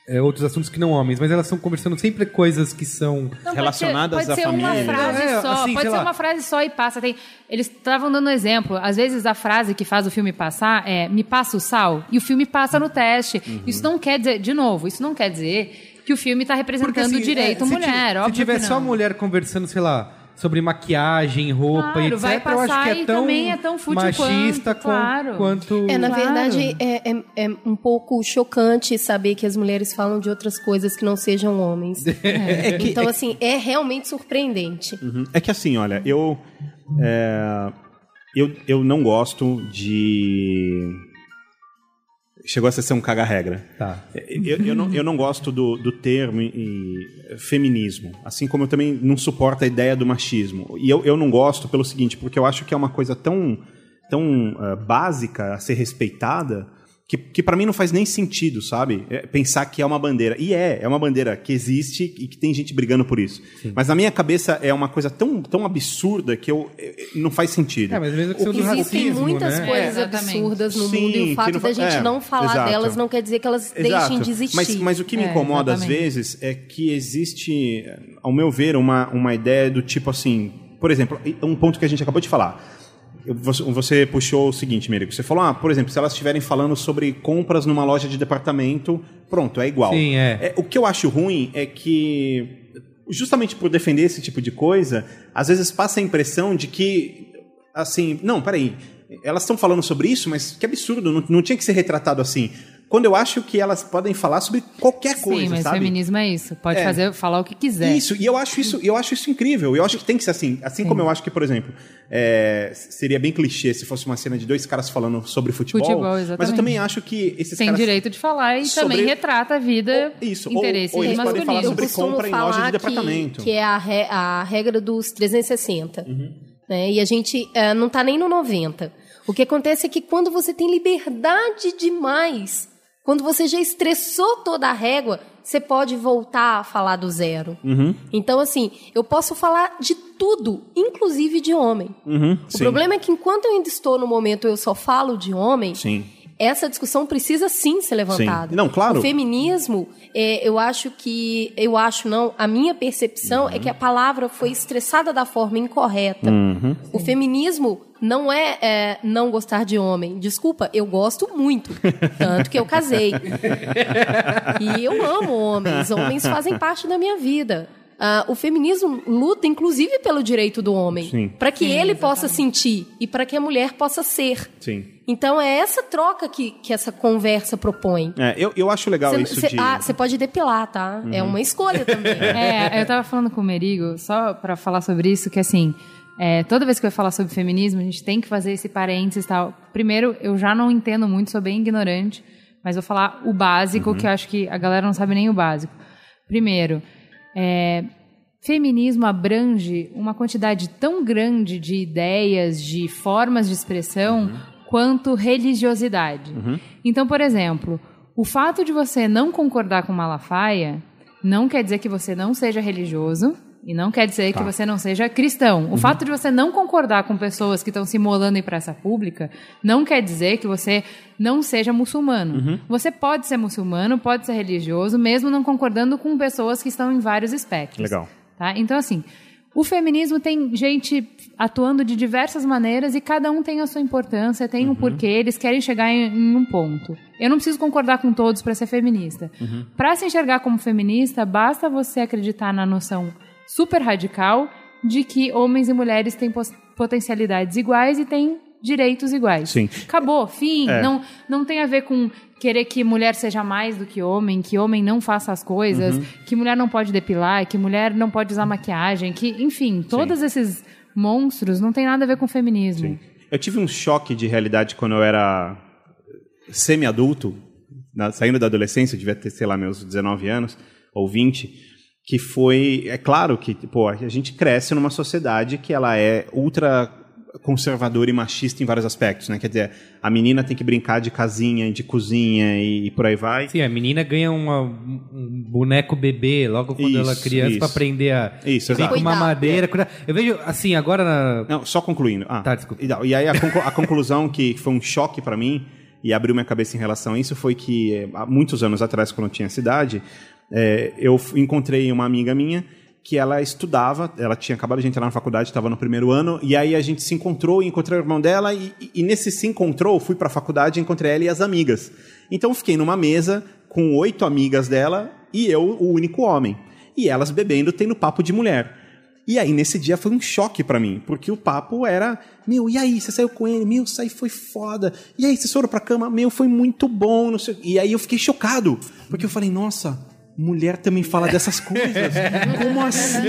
é, outros assuntos que não homens, mas elas estão conversando sempre coisas que são Não, pode Relacionadas ser, pode à ser família. uma frase É, só, assim, pode ser lá. uma frase só e passa. Tem, eles estavam dando exemplo. Às vezes a frase que faz o filme passar é me passa o sal e o filme passa no teste. Uhum. Isso não quer dizer, de novo, isso não quer dizer que o filme está representando Porque, assim, o direito é, se mulher. óbvio Se tiver que só mulher conversando, sei lá, sobre maquiagem, roupa Claro, e etc, vai eu acho passar que e é tão também é tão machista quanto, quan- claro. quanto... É, na Claro. verdade, é, é, é um pouco chocante saber que as mulheres falam de outras coisas que não sejam homens. então, assim, é realmente surpreendente. Uhum. É que assim, olha, eu, é, eu. Eu não gosto de. Chegou a ser um caga-regra. Tá. Eu, eu não, eu não gosto do, do termo e- e feminismo, assim como eu também não suporto a ideia do machismo. E eu, eu não gosto pelo seguinte, porque eu acho que é uma coisa tão, tão ah, básica a ser respeitada que, que para mim não faz nem sentido, sabe? É pensar que é uma bandeira. E é, é uma bandeira que existe e que tem gente brigando por isso. Mas na minha cabeça é uma coisa tão, tão absurda que eu, eh, não faz sentido. É, mas mesmo que do Existem racismo, muitas né? coisas É, absurdas no Sim, mundo e que o fato não da gente é, não falar exato. delas não quer dizer que elas deixem Exato. de existir. Mas, mas o que me É, incomoda às vezes é que existe, ao meu ver, uma, uma ideia do tipo assim. Por exemplo, um ponto que a gente acabou de falar. Você, puxou o seguinte, Merico. Você falou, ah, por exemplo, se elas estiverem falando sobre compras numa loja de departamento, pronto, é igual. Sim, é. o que eu acho ruim é que, justamente por defender esse tipo de coisa, às vezes passa a impressão de que, assim, não, peraí, elas estão falando sobre isso, mas que absurdo, não, não tinha que ser retratado assim. Quando eu acho que elas podem falar sobre qualquer coisa, Sim, mas sabe? feminismo é isso. Pode É. fazer, falar o que quiser. Isso, e eu acho isso, eu acho isso incrível. Eu acho que tem que ser assim. Assim como eu acho que, por exemplo, é, seria bem clichê se fosse uma cena de dois caras falando sobre futebol. Futebol, mas eu exatamente. também acho que esses Tem caras. direito de falar e Sobre- também retrata a vida, Isso, ou- interesses ou eles podem falar sobre compra em loja de departamento. Que, que é a, re- a regra dos 360. Uhum. né? E a gente eh, não está nem no 90. O que acontece é que quando você tem liberdade demais, quando você já estressou toda a régua, você pode voltar a falar do zero. Uhum, Então, assim, eu posso falar de tudo, inclusive de homem. uhum, O sim, problema é que enquanto eu ainda estou no momento eu só falo de homem, Sim. Essa discussão precisa sim ser levantada. Sim. Não, claro. O feminismo, é, eu acho que. Eu acho não, a minha percepção é que a palavra foi estressada da forma incorreta. Uhum. O feminismo não é, é, não gostar de homem. Desculpa, eu gosto muito. Tanto que eu casei. E eu amo homens. Homens fazem parte da minha vida. Ah, o feminismo luta, inclusive, pelo direito do homem. Sim. Para que ele possa sentir e para que a mulher possa ser. Sim. Então é essa troca que, que essa conversa propõe. É, eu, eu acho legal Cê- isso cê- de. Uhum. ah, você pode depilar, tá? É uma escolha também. É, eu tava falando com o Merigo, só pra falar sobre isso, que assim, é, toda vez que eu falar sobre feminismo, a gente tem que fazer esse parênteses e tal. Primeiro, eu já não entendo muito, sou bem ignorante, mas vou falar o básico, Uhum. que eu acho que a galera não sabe nem o básico. Primeiro, é, feminismo abrange uma quantidade tão grande de ideias, de formas de expressão, Uhum. quanto religiosidade. Então, por exemplo, o fato de você não concordar com Malafaia não quer dizer que você não seja religioso e não quer dizer que você não seja cristão. O fato de você não concordar com pessoas que estão se molando em praça pública não quer dizer que você não seja muçulmano. Você pode ser muçulmano, pode ser religioso, mesmo não concordando com pessoas que estão em vários espectros. Legal. Tá? Então, assim, o feminismo tem gente atuando de diversas maneiras e cada um tem a sua importância, tem um porquê, eles querem chegar em, em um ponto. Eu não preciso concordar com todos para ser feminista. Para se enxergar como feminista, basta você acreditar na noção super radical de que homens e mulheres têm potencialidades iguais e têm direitos iguais. Sim. Acabou, fim. É. Não, não tem a ver com querer que mulher seja mais do que homem, que homem não faça as coisas, que mulher não pode depilar, que mulher não pode usar maquiagem, que, enfim, todos esses monstros não tem nada a ver com feminismo. Sim. Eu tive um choque de realidade quando eu era semi-adulto, saindo da adolescência, eu devia ter, sei lá, meus 19 anos ou 20, que foi, é claro que, pô, a gente cresce numa sociedade que ela é ultra conservadora e machista em vários aspectos, né? Quer dizer, a menina tem que brincar de casinha, de cozinha e, e por aí vai. Sim, a menina ganha uma- um boneco bebê logo quando Isso, ela é criança pra aprender a. Isso, vem com uma madeira. cuidar. Eu vejo, assim, agora na. Não, só concluindo. Ah, Tá, desculpa. E, não, e aí a, conclu- a conclusão que foi um choque para mim e abriu minha cabeça em relação a isso foi que eh, há muitos anos atrás, quando eu tinha essa eh, eu encontrei uma amiga minha que ela estudava, ela tinha acabado de entrar na faculdade, estava no primeiro ano, e aí a gente se encontrou, encontrei o irmão dela, e, e- nesse se encontrou, fui para a faculdade, encontrei ela e as amigas. Então fiquei numa mesa com oito amigas dela e eu, o único homem. E elas bebendo, tendo papo de mulher. E aí, nesse dia, foi um choque pra mim, porque o papo era, meu, e aí, você saiu com ele? Meu, isso foi foda. E aí, vocês foram pra cama? Meu, foi muito bom. E aí eu fiquei chocado, porque eu falei, nossa, Mulher também fala dessas coisas. Como assim?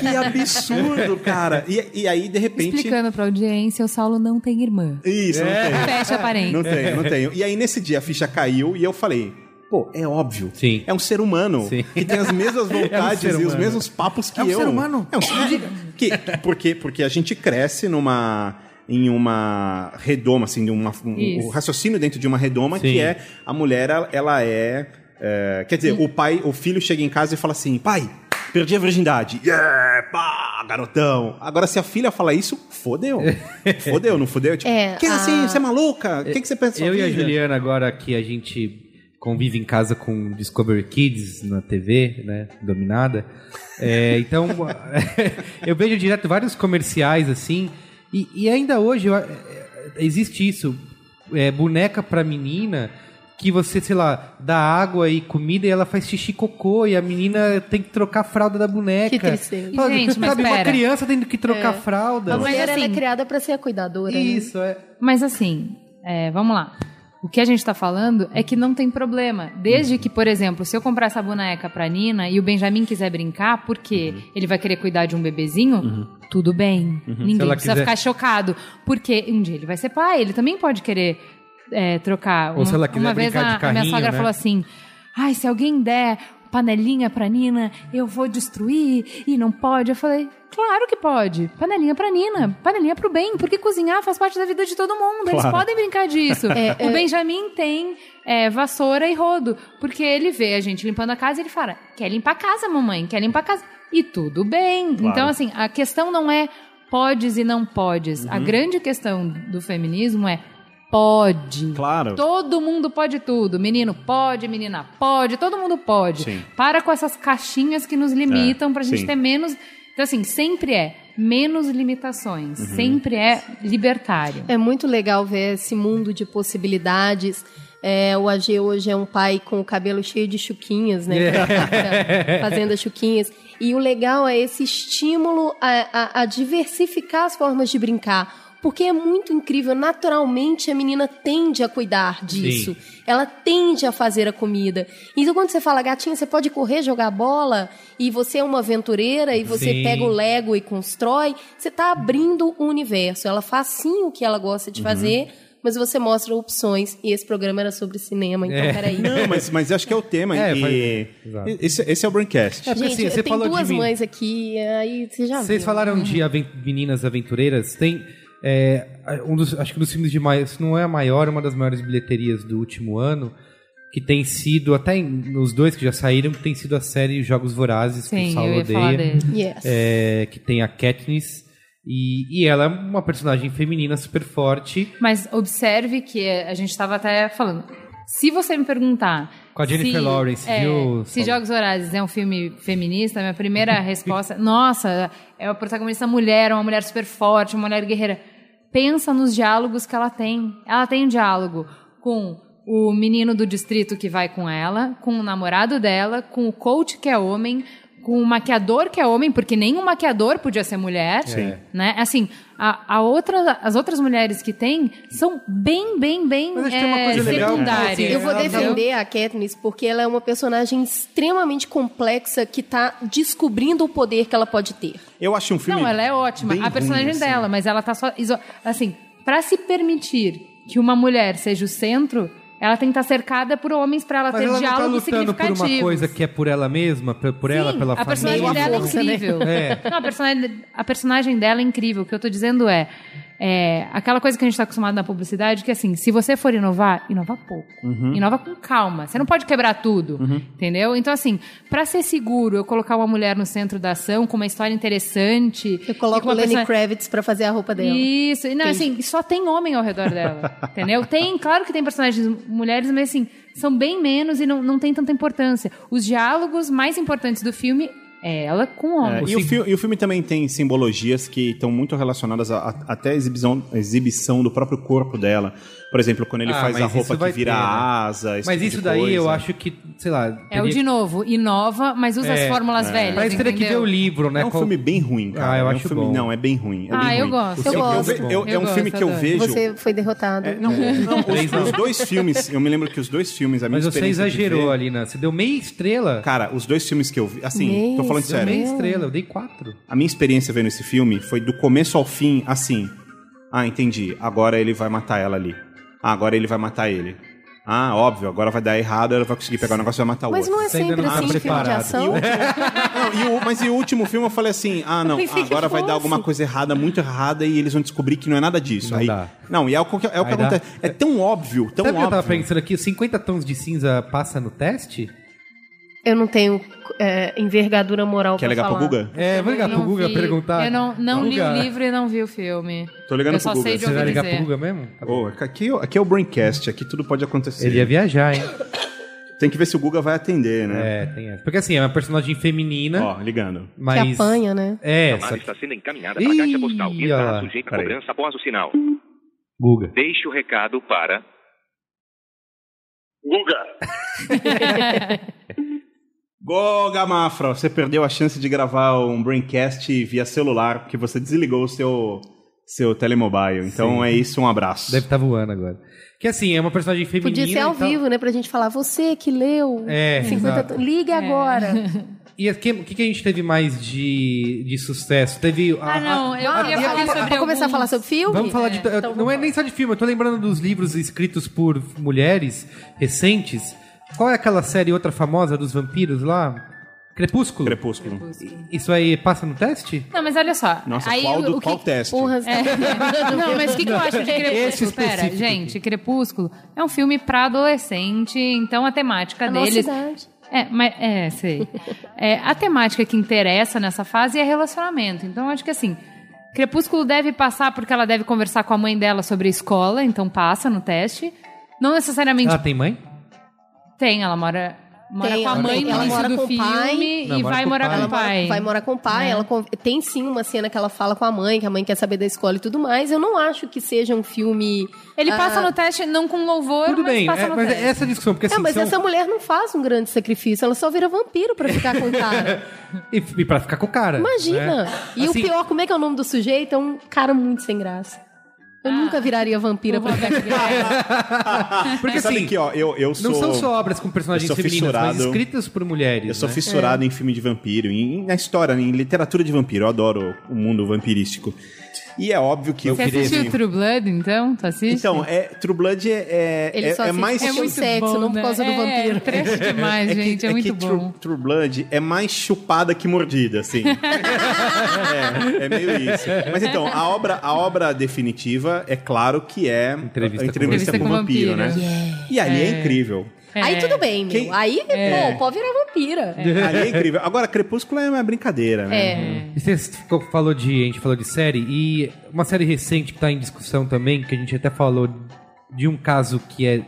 Que absurdo, cara. E, e aí, de repente. Explicando pra audiência, o Saulo não tem irmã. Isso, não tem. Fecha parênteses. Não tenho, não tenho. E aí, nesse dia, a ficha caiu e eu falei. Pô, é óbvio. Sim. É um ser humano Sim. que tem as mesmas vontades ser e os mesmos papos que É um eu. ser humano. É um ser humano. Que, porque, porque a gente cresce numa em uma redoma, assim, de uma, um, o raciocínio dentro de uma redoma Sim. que é a mulher, ela- ela é, é, quer dizer, o pai, o filho chega em casa e fala assim, pai, perdi a virgindade, yeah, pá, garotão. Agora se a filha fala isso, fodeu, fodeu, não fodeu? Tipo, É, que assim, a- você é maluca? O que, que você pensa? Eu e a filha?" Juliana, agora que a gente convive em casa com Discovery Kids na TV, né? Dominada. É, então, eu vejo direto vários comerciais assim. E, e ainda hoje eu- é, existe isso. É, boneca pra menina que você, sei lá, dá água e comida e ela faz xixi e cocô e a menina tem que trocar a fralda da boneca. Que tristeza. Sabe, Gente, mas sabe, uma pera. criança tendo que trocar É. fralda. A mulher é assim- criada pra ser a cuidadora. né? Isso, é. Mas assim, é, vamos lá. O que a gente tá falando é que não tem problema. Desde que, por exemplo, se eu comprar essa boneca pra Nina e o Benjamin quiser brincar, porque ele vai querer cuidar de um bebezinho, tudo bem. Se Ninguém precisa quiser- ficar chocado. Porque um dia ele vai ser pai, ele também pode querer é, trocar. Ou se ela quiser uma vez brincar de a, a minha carrinho, sogra né? falou assim: ai, se alguém der panelinha pra Nina, eu vou destruir e não pode. Eu falei, claro que pode. Panelinha pra Nina, panelinha pro bem, porque cozinhar faz parte da vida de todo mundo. Eles Claro. podem brincar disso. É, o é. Benjamin tem é, vassoura e rodo, porque ele vê a gente limpando a casa e ele fala, quer limpar a casa, mamãe, quer limpar a casa. E tudo bem. Então, assim, a questão não é podes e não podes. A grande questão do feminismo é pode. Claro. Todo mundo pode tudo. Menino pode, menina pode, todo mundo pode. Sim. Para com essas caixinhas que nos limitam pra gente sim. ter menos. Então, assim, sempre é menos limitações. Uhum. Sempre é libertário. É muito legal ver esse mundo de possibilidades. É, o AG hoje é um pai com o cabelo cheio de chuquinhas, né? Fica Fazendo as chuquinhas. E o legal é esse estímulo a, a- a diversificar as formas de brincar. Porque é muito incrível. Naturalmente, a menina tende a cuidar disso. Ela tende a fazer a comida. Então, quando você fala, gatinha, você pode correr, jogar bola, e você é uma aventureira, e você Sim. pega o Lego e constrói, você está abrindo o universo. Ela faz sim o que ela gosta de fazer, mas você mostra opções. E esse programa era sobre cinema, então É. peraí. Não, mas, mas acho que é o tema. É, e esse, esse é o Braincast. É, Gente, assim, você tem falou de duas mães aqui, aí você já Vocês viu. falaram de aven- meninas aventureiras. Tem é, um dos, acho que um dos filmes de maior, se não é a maior, uma das maiores bilheterias do último ano, que tem sido até nos dois que já saíram, que tem sido a série Jogos Vorazes que o Sim, Saulo odeia. Yes. é, que tem a Katniss e, e ela é uma personagem feminina super forte. Mas observe que a gente estava até falando. Se você me perguntar. Com a Jennifer se, Lawrence, é, viu, Se? Jogos Vorazes é um filme feminista, minha primeira resposta. Nossa, é a protagonista mulher, uma mulher super forte, uma mulher guerreira. Pensa nos diálogos que ela tem. Ela tem um diálogo com o menino do distrito que vai com ela, com o namorado dela, com o coach que é homem, com o maquiador que é homem, porque nenhum maquiador podia ser mulher, Sim. né? Assim, a, a outra, as outras mulheres que tem são bem, bem, bem Mas acho que tem uma é, secundárias. assim, Eu vou defender a Katniss porque ela é uma personagem extremamente complexa que está descobrindo o poder que ela pode ter. Eu acho um filme. Não, ela é ótima. A personagem ruim, assim. dela, mas ela tá só. Assim, pra se permitir que uma mulher seja o centro, ela tem que estar cercada por homens pra ela Mas ter ela não tá diálogos lutando por uma coisa que é por ela mesma, por, por ela, Sim, pela a família. personagem dela é né? incrível. É. Não, a, personagem, a personagem dela é incrível. O que eu tô dizendo é, é aquela coisa que a gente tá acostumado na publicidade, que assim, se você for inovar, inova pouco. Uhum. Inova com calma. Você não pode quebrar tudo, entendeu? Então, assim, pra ser seguro, eu colocar uma mulher no centro da ação, com uma história interessante... Eu coloco o Lenny personagem- Kravitz pra fazer a roupa dela. isso, e não, assim, só tem homem ao redor dela, entendeu? Tem, claro que tem personagens mulheres, mas assim, são bem menos e não, não tem tanta importância. Os diálogos mais importantes do filme É ela com É, homem. e, o e o filme também tem simbologias que estão muito relacionadas a, a- até a exibição, a exibição do próprio corpo dela. Por exemplo, quando ele Ah, faz a mas roupa que vira ter, né? asa. esse Mas tipo isso de daí coisa. eu acho que, sei lá. É o de novo, inova, mas usa É, as fórmulas é. velhas. Pra isso teria que ver o livro, né? É um Qual- filme bem ruim, cara. Ah, eu É um acho filme- bom. Não, é bem ruim. é Ah, bem eu ruim. gosto. Eu gosto. ve- eu- Eu é um gosto, filme que eu adoro. vejo. Você foi derrotado. É, não, não, os, os dois filmes, eu me lembro que os dois filmes, a minha Mas você exagerou ver- ali, né? Você deu meia estrela. Cara, os dois filmes que eu vi, assim, Meia tô falando Deu sério. meia estrela, eu dei quatro. A minha experiência vendo esse filme foi do começo ao fim, assim. Ah, entendi. Agora ele vai matar ela ali. Ah, agora ele vai matar ele. Ah, óbvio, agora vai dar errado, ela vai conseguir pegar o negócio e vai matar o Mas outro. não é Você ainda sempre não assim filme de preparado. ação? Não, e o- mas e o último filme eu falei assim: ah, não, agora vai dar alguma coisa errada, muito errada, e eles vão descobrir que não é nada disso. Não Aí, dá. não, e é o que, é o que acontece. É tão óbvio, tão Sabe o que eu tava óbvio. pensando aqui? 50 tons de cinza passa no teste? Eu não tenho é, envergadura moral Quer pra ligar pro falar. Guga? É, vou ligar pro Guga vi- perguntar. Eu não, não li Guga, o livro e não vi o filme. Tô ligando eu só pro Guga. sei de Você vai ouvir ligar dizer. pro Guga mesmo? Ô, aqui, aqui é o Braincast, aqui tudo pode acontecer. Ele ia viajar, hein? Tem que ver se o Guga vai atender, né? É, tem essa. Porque assim, é uma personagem feminina, Ó, ligando. mas... Que apanha, né? É, chamada só está sendo encaminhada para a caixa postal e olha lá. sujeita a Peraí. cobrança após o sinal. Guga. Deixe o recado para... Guga, Goga Mafra, você perdeu a chance de gravar um Braincast via celular, porque você desligou o seu, seu telemobile. Então Sim. é isso, um abraço. Deve estar voando agora. Que assim, é uma personagem feminina. Podia ser ao e tal. vivo, né? Pra gente falar, você que leu É, 50 exato. tons, liga agora. E o que, que, que a gente teve mais de, de sucesso? Teve. a- Ah, não, eu a- queria a- falar a- sobre Pra começar a falar sobre filme? Vamos falar de. então não é vamos nem só de filme, eu tô lembrando dos livros escritos por mulheres recentes. Qual é aquela série outra famosa dos vampiros lá? Crepúsculo? Crepúsculo. Isso aí passa no teste? Não, mas olha só. Nossa, aí, qual, do, o que... qual teste? Porra, É. Não, mas o que, que eu acho de Esse Crepúsculo? Pera, gente, Crepúsculo é um filme pra adolescente, então a temática a deles. É, mas, é, sei. É, a temática que interessa nessa fase é relacionamento. Então, eu acho que assim, Crepúsculo deve passar porque ela deve conversar com a mãe dela sobre a escola, então passa no teste. Não necessariamente Ela tem mãe? Tem, ela mora, mora Tem, com a mãe tem. Ela mora do com o filme pai. Não, e mora vai com o morar pai. com Ela o mora- pai. vai morar com o pai. É. Ela tem sim uma cena que ela fala com a mãe, que a mãe quer saber da escola e tudo mais. Eu não acho que seja um filme. Ele passa Ah, no teste não com louvor, Tudo mas bem, passa é, no mas teste. é essa discussão, porque assim. É, mas são- essa mulher não faz um grande sacrifício, ela só vira vampiro pra ficar com o cara. E, e pra ficar com o cara. Imagina! né? E Assim, o pior, como é que é o nome do sujeito? É um cara muito sem graça. Eu Ah. nunca viraria vampira pra. Porque Sabe assim, que, ó, eu, eu sou... não são só obras com personagens femininas, mas escritas por mulheres. Eu sou né? fissurado em filme de vampiro, em, na história, em literatura de vampiro. Eu adoro o mundo vampirístico. E é óbvio que eu Você queria... assistiu True Blood, então? Tu assiste? Então, é, True Blood é, é, Ele é, só é mais... é o sexo, não por causa do é, vampiro. É trash demais, que- gente. É, que muito True, bom. True Blood é mais chupada que mordida, assim. é, é meio isso. Mas então, a obra, a obra definitiva é claro que é Entrevista a com entrevista com, Vampiro. o vampiro, né? Vampiro. E ali é, incrível. Aí tudo bem, meu. Quem- Aí, É. pô, pode virar vampira. Ali é incrível. Agora, Crepúsculo é uma brincadeira, né? É. E você falou de. A gente falou de série, e uma série recente que tá em discussão também, que a gente até falou de um caso que é.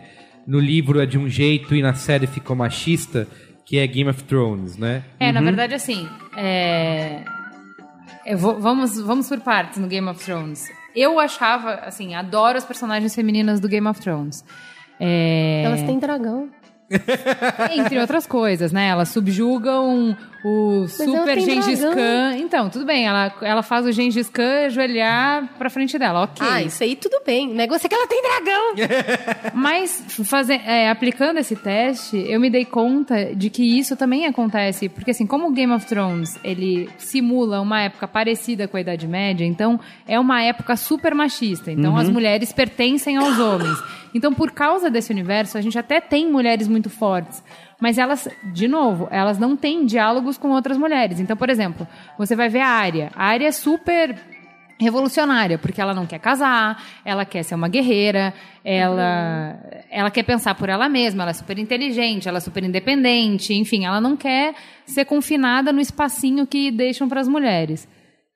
No livro é de um jeito e na série ficou machista, que é Game of Thrones, né? É, na verdade, assim, é... eu vou- vamos, vamos por partes no Game of Thrones. Eu achava, assim, adoro as personagens femininas do Game of Thrones. É, Elas têm dragão. Entre outras coisas, né? Elas subjugam o ela super Gengis dragão. Khan. Então, tudo bem, ela, ela faz o Gengis Khan ajoelhar pra frente dela, ok. Ah, isso aí tudo bem. O negócio é que ela tem dragão. Mas faze- é, aplicando esse teste, eu me dei conta de que isso também acontece, porque assim, como o Game of Thrones ele simula uma época parecida com a Idade Média, então é uma época super machista. Então as mulheres pertencem aos homens. Então por causa desse universo, a gente até tem mulheres muito fortes. Mas elas, de novo, elas não têm diálogos com outras mulheres. Então, por exemplo, você vai ver a Arya. A Arya é super revolucionária, porque ela não quer casar, ela quer ser uma guerreira, ela, ela quer pensar por ela mesma, ela é super inteligente, ela é super independente, enfim, ela não quer ser confinada no espacinho que deixam para as mulheres.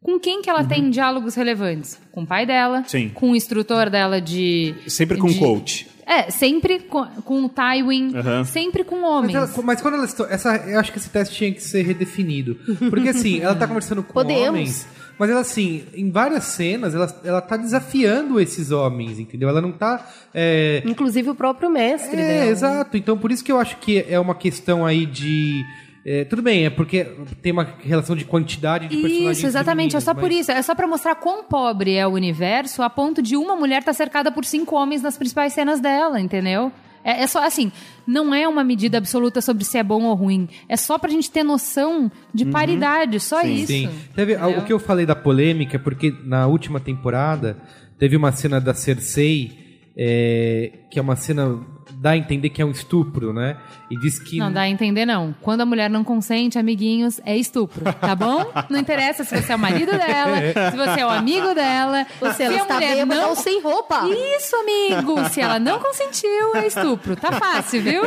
Com quem que ela tem diálogos relevantes? Com o pai dela, Sim. com o instrutor dela de... Sempre com de- coach. É, sempre com, com o Tywin, Aham. sempre com Mas, homens. ela- mas quando ela essa, eu acho que esse teste tinha que ser redefinido. Porque assim, ela tá conversando com Podemos. homens, mas ela assim, em várias cenas, ela, ela tá desafiando esses homens, entendeu? Ela não tá. É, Inclusive o próprio mestre é, dela. exato. Então por isso que eu acho que é uma questão aí de. É, tudo bem, é porque tem uma relação de quantidade de personagens. Isso, exatamente. É só femininos, por mas- isso. É só pra mostrar quão pobre é o universo a ponto de uma mulher estar cercada por cinco homens nas principais cenas dela, entendeu? É, é só assim, não é uma medida absoluta sobre se é bom ou ruim. É só pra gente ter noção de paridade, só Sim, isso. sim. Teve, o que eu falei da polêmica é porque na última temporada teve uma cena da Cersei é, que é uma cena dá a entender que é um estupro, né? E diz que Não dá a entender, não. Quando a mulher não consente, amiguinhos, é estupro, tá bom? Não interessa se você é o marido dela, se você é o amigo dela. Ou se ela a está mulher bêbada não... ou sem roupa. Isso, amigo! Se ela não consentiu, é estupro. Tá fácil, viu?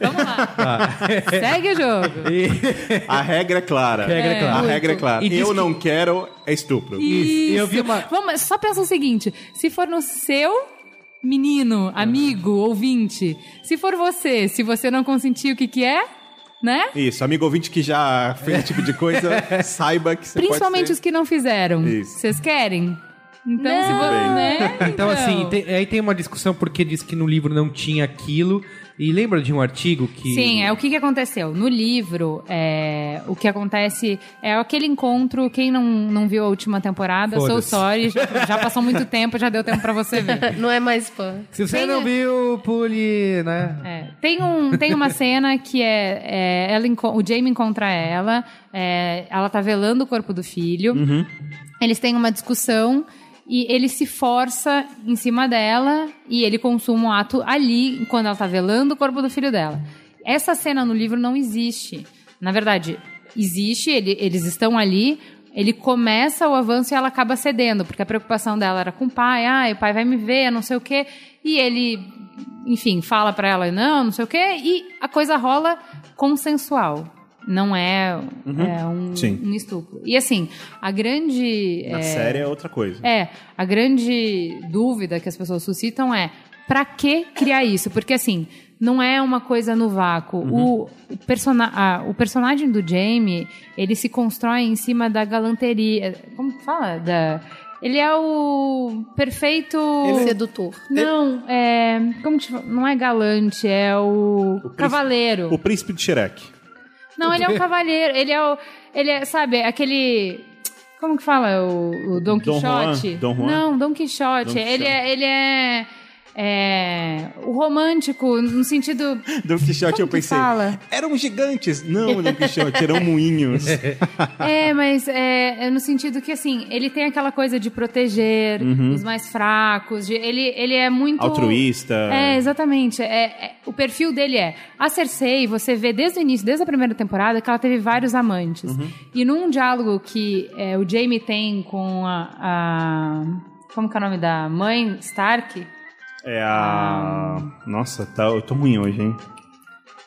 Vamos lá. Segue o jogo. A regra é clara. Regra é clara. A regra é clara. E Eu que- não quero é estupro. E eu vi Isso. uma- Vamos, só pensa o seguinte: se for no seu menino, amigo, ouvinte, se for você, se você não consentir, o que que é? Né? Isso, amigo ouvinte que já fez esse tipo de coisa, saiba que você Principalmente pode os que não fizeram. Isso. Vocês querem? Então, Não. se você. Né? Então, assim, tem- aí tem uma discussão porque diz que no livro não tinha aquilo. E lembra de um artigo que. Sim, é o que, que aconteceu. No livro, é, o que acontece é aquele encontro. Quem não, não viu a última temporada, sou sorry, já, já passou muito tempo, já deu tempo pra você ver. Não é mais fã. Se você Tem- não viu, pule, né? É, tem, um, tem uma cena que é, é, ela, o Jamie encontra ela, é, ela tá velando o corpo do filho. Eles têm uma discussão e ele se força em cima dela e ele consuma o ato ali, quando ela tá velando o corpo do filho dela. Essa cena no livro não existe. Na verdade, existe, ele- eles estão ali, ele começa o avanço e ela acaba cedendo, porque a preocupação dela era com o pai, ah, o pai vai me ver, não sei o quê. E ele, enfim, fala pra ela, não, não sei o quê, e a coisa rola consensual. Não é, é um, um estupro. E assim, a grande. Na é, série é outra coisa. é, a grande dúvida que as pessoas suscitam é pra que criar isso? Porque assim, não é uma coisa no vácuo. O, o, persona ah, o personagem do Jamie, ele se constrói em cima da galanteria. Como que fala? Da, ele é o perfeito. Sedutor. Não, é. Como que chama? Não é galante, é o, príncipe- cavaleiro. O príncipe de Shrek. Não, ele é um cavaleiro. Ele é o. Ele é, sabe, aquele. Como que fala? O, o Don Quixote? Juan? Dom Juan? Não, Don Quixote. Don Ele Quixote. é. Ele é. É, o romântico, no sentido. Don Quixote eu pensei. fala? Eram gigantes. Não, Don Quixote, eram moinhos. É, mas é, é no sentido que, assim, ele tem aquela coisa de proteger os mais fracos. de- ele, ele é muito. Altruísta. É, exatamente. É, é- o perfil dele é. A Cersei, você vê desde o início, desde a primeira temporada, que ela teve vários amantes. E num diálogo que é, o Jaime tem com a, a- Como que é o nome da mãe Stark? É a. Nossa, tá, eu tô ruim hoje, hein?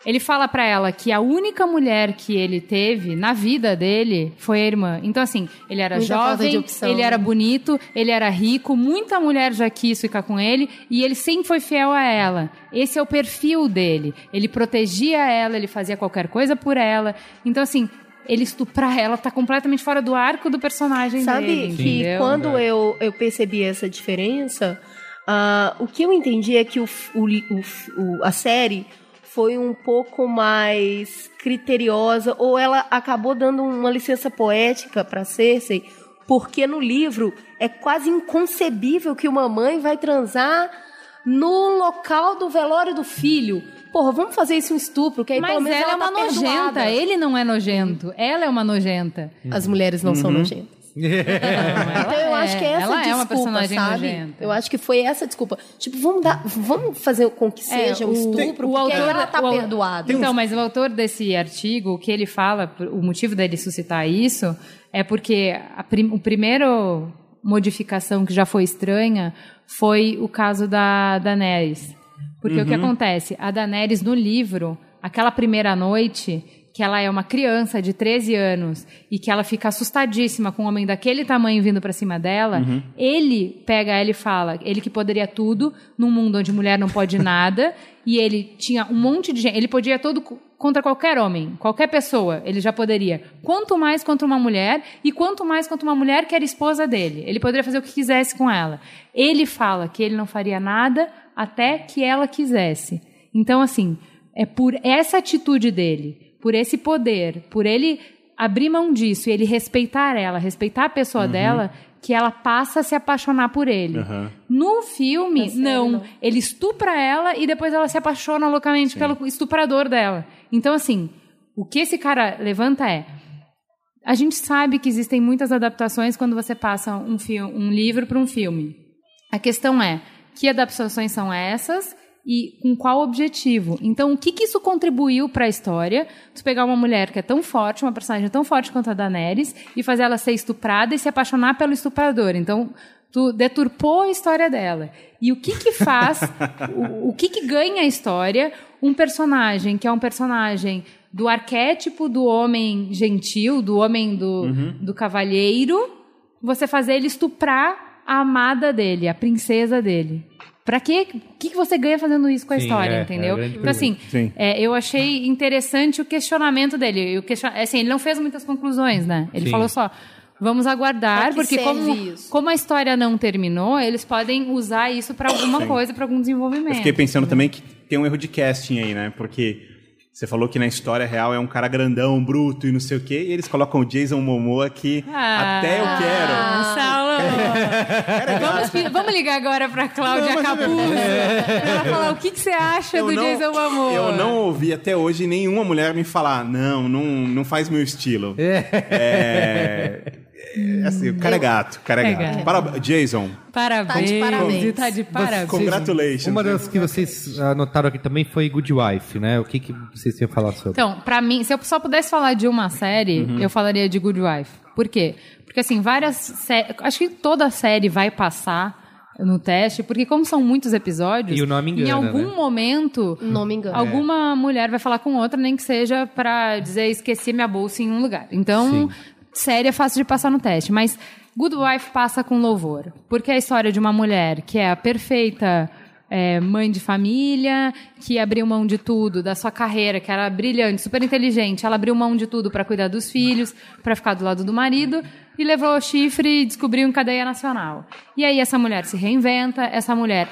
Ele fala pra ela que a única mulher que ele teve na vida dele foi a irmã. Então, assim, ele era Muita jovem, opção, ele né? era bonito, ele era rico, muita mulher já quis ficar com ele e ele sempre foi fiel a ela. Esse é o perfil dele. Ele protegia ela, ele fazia qualquer coisa por ela. Então, assim, ele estuprar ela tá completamente fora do arco do personagem Sabe dele. que entendeu? quando eu, eu percebi essa diferença, ah, o que eu entendi é que o, o o a série foi um pouco mais criteriosa, ou ela acabou dando uma licença poética para Cersei, porque no livro é quase inconcebível que uma mãe vai transar no local do velório do filho. Porra, vamos fazer isso um estupro, que aí pelo Mas menos ela é ela uma tá nojenta, perdoada. ele não é nojento. Ela é uma nojenta. As mulheres não Uhum. são nojentas. então eu acho que é essa ela é desculpa, uma personagem sabe? nojenta. Eu acho que foi essa desculpa. Tipo, vamos dar, vamos fazer com que seja um o- estupro, o porque aí autor- ela tá o perdoada. Então, mas o autor desse artigo, o que ele fala, o motivo dele suscitar isso, é porque a prim, o primeiro modificação que já foi estranha foi o caso da Daenerys. Porque o que acontece? A Daenerys no livro, aquela primeira noite, que ela é uma criança de 13 anos e que ela fica assustadíssima com um homem daquele tamanho vindo pra cima dela, Uhum. ele pega ela e fala, ele que poderia tudo num mundo onde mulher não pode nada, e ele tinha um monte de gente, ele podia todo co- contra qualquer homem, qualquer pessoa, ele já poderia. Quanto mais contra uma mulher e quanto mais contra uma mulher que era esposa dele. Ele poderia fazer o que quisesse com ela. Ele fala que ele não faria nada até que ela quisesse. Então assim, é por essa atitude dele, por esse poder, por ele abrir mão disso e ele respeitar ela, respeitar a pessoa Uhum. dela, que ela passa a se apaixonar por ele. No filme, não. Ele estupra ela e depois ela se apaixona loucamente pelo estuprador dela. Então, assim, o que esse cara levanta é. A gente sabe que existem muitas adaptações quando você passa um, um livro para um filme. A questão é: que adaptações são essas e com qual objetivo? Então, o que, que isso contribuiu para a história? Tu pegar uma mulher que é tão forte, uma personagem tão forte quanto a Daenerys, e fazer ela ser estuprada e se apaixonar pelo estuprador. Então, tu deturpou a história dela. E o que que faz, o, o que que ganha a história um personagem que é um personagem do arquétipo do homem gentil, do homem do, Uhum. do cavalheiro, você fazer ele estuprar a amada dele, a princesa dele. Pra quê? O que, que você ganha fazendo isso com a Sim, história, é, é entendeu? grande então, assim, é, eu achei interessante o questionamento dele. O question... assim, ele não fez muitas conclusões, né? Ele Sim. falou só, vamos aguardar, porque como, isso? como a história não terminou, eles podem usar isso pra alguma Sim. coisa, pra algum desenvolvimento. Eu fiquei pensando também que tem um erro de casting aí, né? Porque você falou que na história real é um cara grandão, bruto e não sei o quê, e eles colocam o Jason Momoa que Ah, até eu quero. Saulo! vamos, vamos ligar agora pra Cláudia Capuzzo pra ela falar o que, que você acha Eu do não- Jason Momoa. Eu não ouvi até hoje nenhuma mulher me falar, não, não, não faz meu estilo. É. é assim, o cara é gato, o cara é, É gato. gato. Para, Jason, Parabéns. parabéns. Tá de parabéns. congratulations. Uma das que vocês anotaram aqui também foi Good Wife, né? O que, que vocês iam falar sobre? Então, pra mim, se eu só pudesse falar de uma série, Uhum. eu falaria de Good Wife. Por quê? Porque, assim, várias séries... Acho que toda série vai passar no teste, porque como são muitos episódios... E o nome engana, Em algum né? momento... Não me engano. Alguma mulher vai falar com outra, nem que seja pra dizer esqueci minha bolsa em um lugar. Então, série é fácil de passar no teste. Mas Good Wife passa com louvor. Porque é a história de uma mulher que é a perfeita é, mãe de família, que abriu mão de tudo, da sua carreira, que era brilhante, super inteligente. Ela abriu mão de tudo pra cuidar dos filhos, pra ficar do lado do marido. E levou o chifre e descobriu em cadeia nacional. E aí essa mulher se reinventa, essa mulher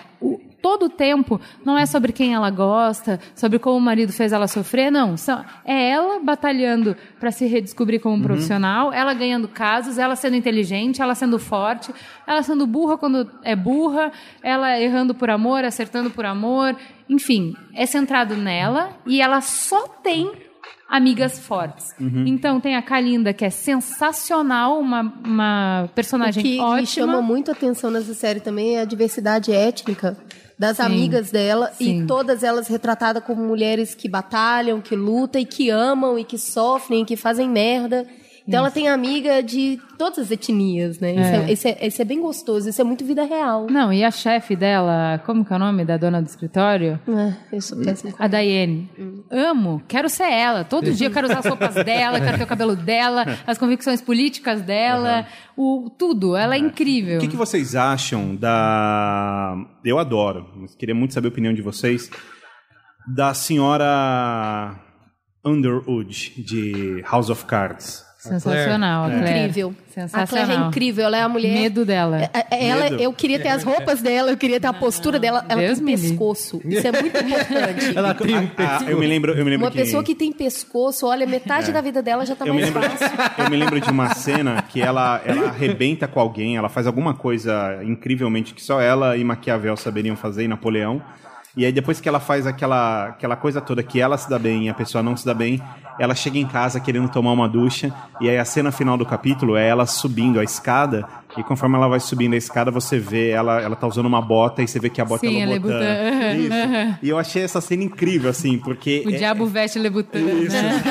todo o tempo não é sobre quem ela gosta, sobre como o marido fez ela sofrer, não. São- é ela batalhando para se redescobrir como profissional, ela ganhando casos, ela sendo inteligente, ela sendo forte, ela sendo burra quando é burra, ela errando por amor, acertando por amor, enfim, é centrado nela e ela só tem amigas fortes. Uhum. Então tem a Kalinda, que é sensacional, uma, uma personagem o que ótima. me chama muito a atenção nessa série também é a diversidade étnica das Sim. amigas dela Sim. e todas elas retratadas como mulheres que batalham, que lutam e que amam e que sofrem, e que fazem merda. Então ela tem amiga de todas as etnias, né? Isso É. é, isso é- isso é bem gostoso, isso é muito vida real. Não, e a chefe dela, como que é o nome da dona do escritório? Ah, eu sou péssima A Daiane. Amo, quero ser ela. Todo dia eu quero usar as roupas dela, quero ter o cabelo dela, as convicções políticas dela, o tudo. Ela é incrível. O que, que vocês acham da. Eu adoro, mas queria muito saber a opinião de vocês. Da senhora Underwood, de House of Cards. Sensacional, a Claire. Incrível. Sensacional. A Claire é incrível, ela é a mulher. Medo dela. É- é- Ela, Medo. eu queria ter as roupas dela, eu queria ter a postura dela. Ela Deus tem me pescoço. Isso é muito importante. Ela tem um Ah, eu me lembro, eu me lembro Uma que... pessoa que tem pescoço, olha, metade da vida dela já tá eu me, mais lembro, fácil. eu me lembro de uma cena que ela, ela arrebenta com alguém, ela faz alguma coisa incrivelmente que só ela e Maquiavel saberiam fazer, e Napoleão. E aí depois que ela faz aquela, aquela coisa toda que ela se dá bem e a pessoa não se dá bem, ela chega em casa querendo tomar uma ducha, e aí a cena final do capítulo é ela subindo a escada E conforme ela vai subindo a escada, você vê ela, ela tá usando uma bota e você vê que a bota Sim, é. Lebutan. Isso. E eu achei essa cena incrível, assim, porque. O é- diabo veste Lebutan. Isso, né?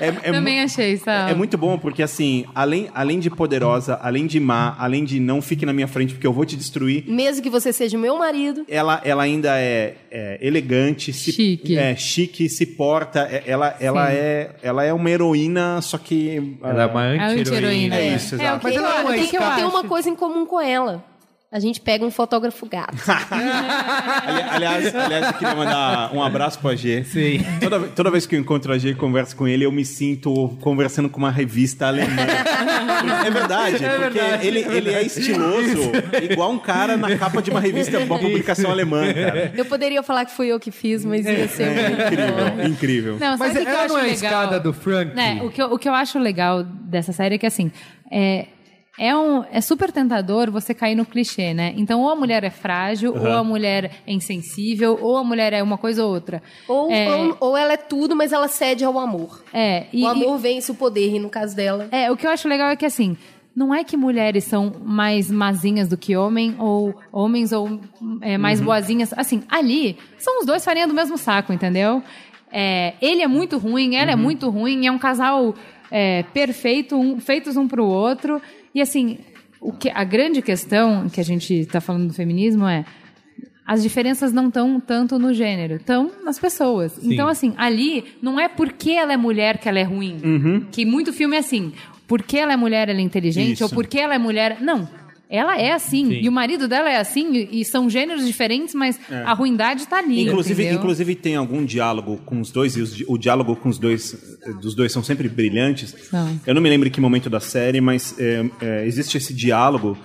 É- é Também achei, sabe? É muito bom porque, assim, além, além de poderosa, além de má, além de não fique na minha frente porque eu vou te destruir, Mesmo que você seja meu marido, ela, ela ainda é, é elegante, se, Chique. É, chique, se porta. é- Ela, ela, Sim. é, ela é uma heroína, só que. Ela é uma A anti-heroína. É isso, É, exato. que Mas eu, ela é eu eu tenho acho? uma coisa em comum com ela. A gente pega um fotógrafo gato. Ali- aliás, aliás, eu queria mandar um abraço pro AG. Sim. Toda, toda vez que eu encontro o AG e converso com ele, eu me sinto conversando com uma revista alemã. É verdade, porque verdade, ele, é ele é estiloso, igual um cara na capa de uma revista, uma publicação alemã, cara. Eu poderia falar que fui eu que fiz, mas ia ser muito bom. Incrível, incrível. Não, Mas o que eu ela acho não é a legal? escada do Frank? Né, o, que eu, o que eu acho legal dessa série é que, assim, é, é, um, é super tentador você cair no clichê, né? Então, ou a mulher é frágil, ou a mulher é insensível, ou a mulher é uma coisa ou outra. Ou, É. ou, ou ela é tudo, mas ela cede ao amor. É, e, o amor vence o poder, e no caso dela. e- é, o que eu acho legal é que, assim, não é que mulheres são mais mazinhas do que homem, ou homens ou é, mais boazinhas. Assim, ali, são os dois farinha do mesmo saco, entendeu? É, ele é muito ruim, ela é muito ruim, é um casal é, perfeito, um- feitos um pro outro. E assim, o que, a grande questão que a gente está falando do feminismo é as diferenças não estão tanto no gênero, estão nas pessoas. Então, assim, ali não é porque ela é mulher que ela é ruim. Que muito filme é assim, porque ela é mulher ela é inteligente, Isso. ou porque ela é mulher. Não. Ela é assim. E o marido dela é assim, e são gêneros diferentes, mas a ruindade tá ali. Inclusive, entendeu? inclusive tem algum diálogo com os dois, e os o diálogo com os dois eh, dos dois são sempre brilhantes. São. Eu não me lembro em que momento da série, mas é, é, existe esse diálogo.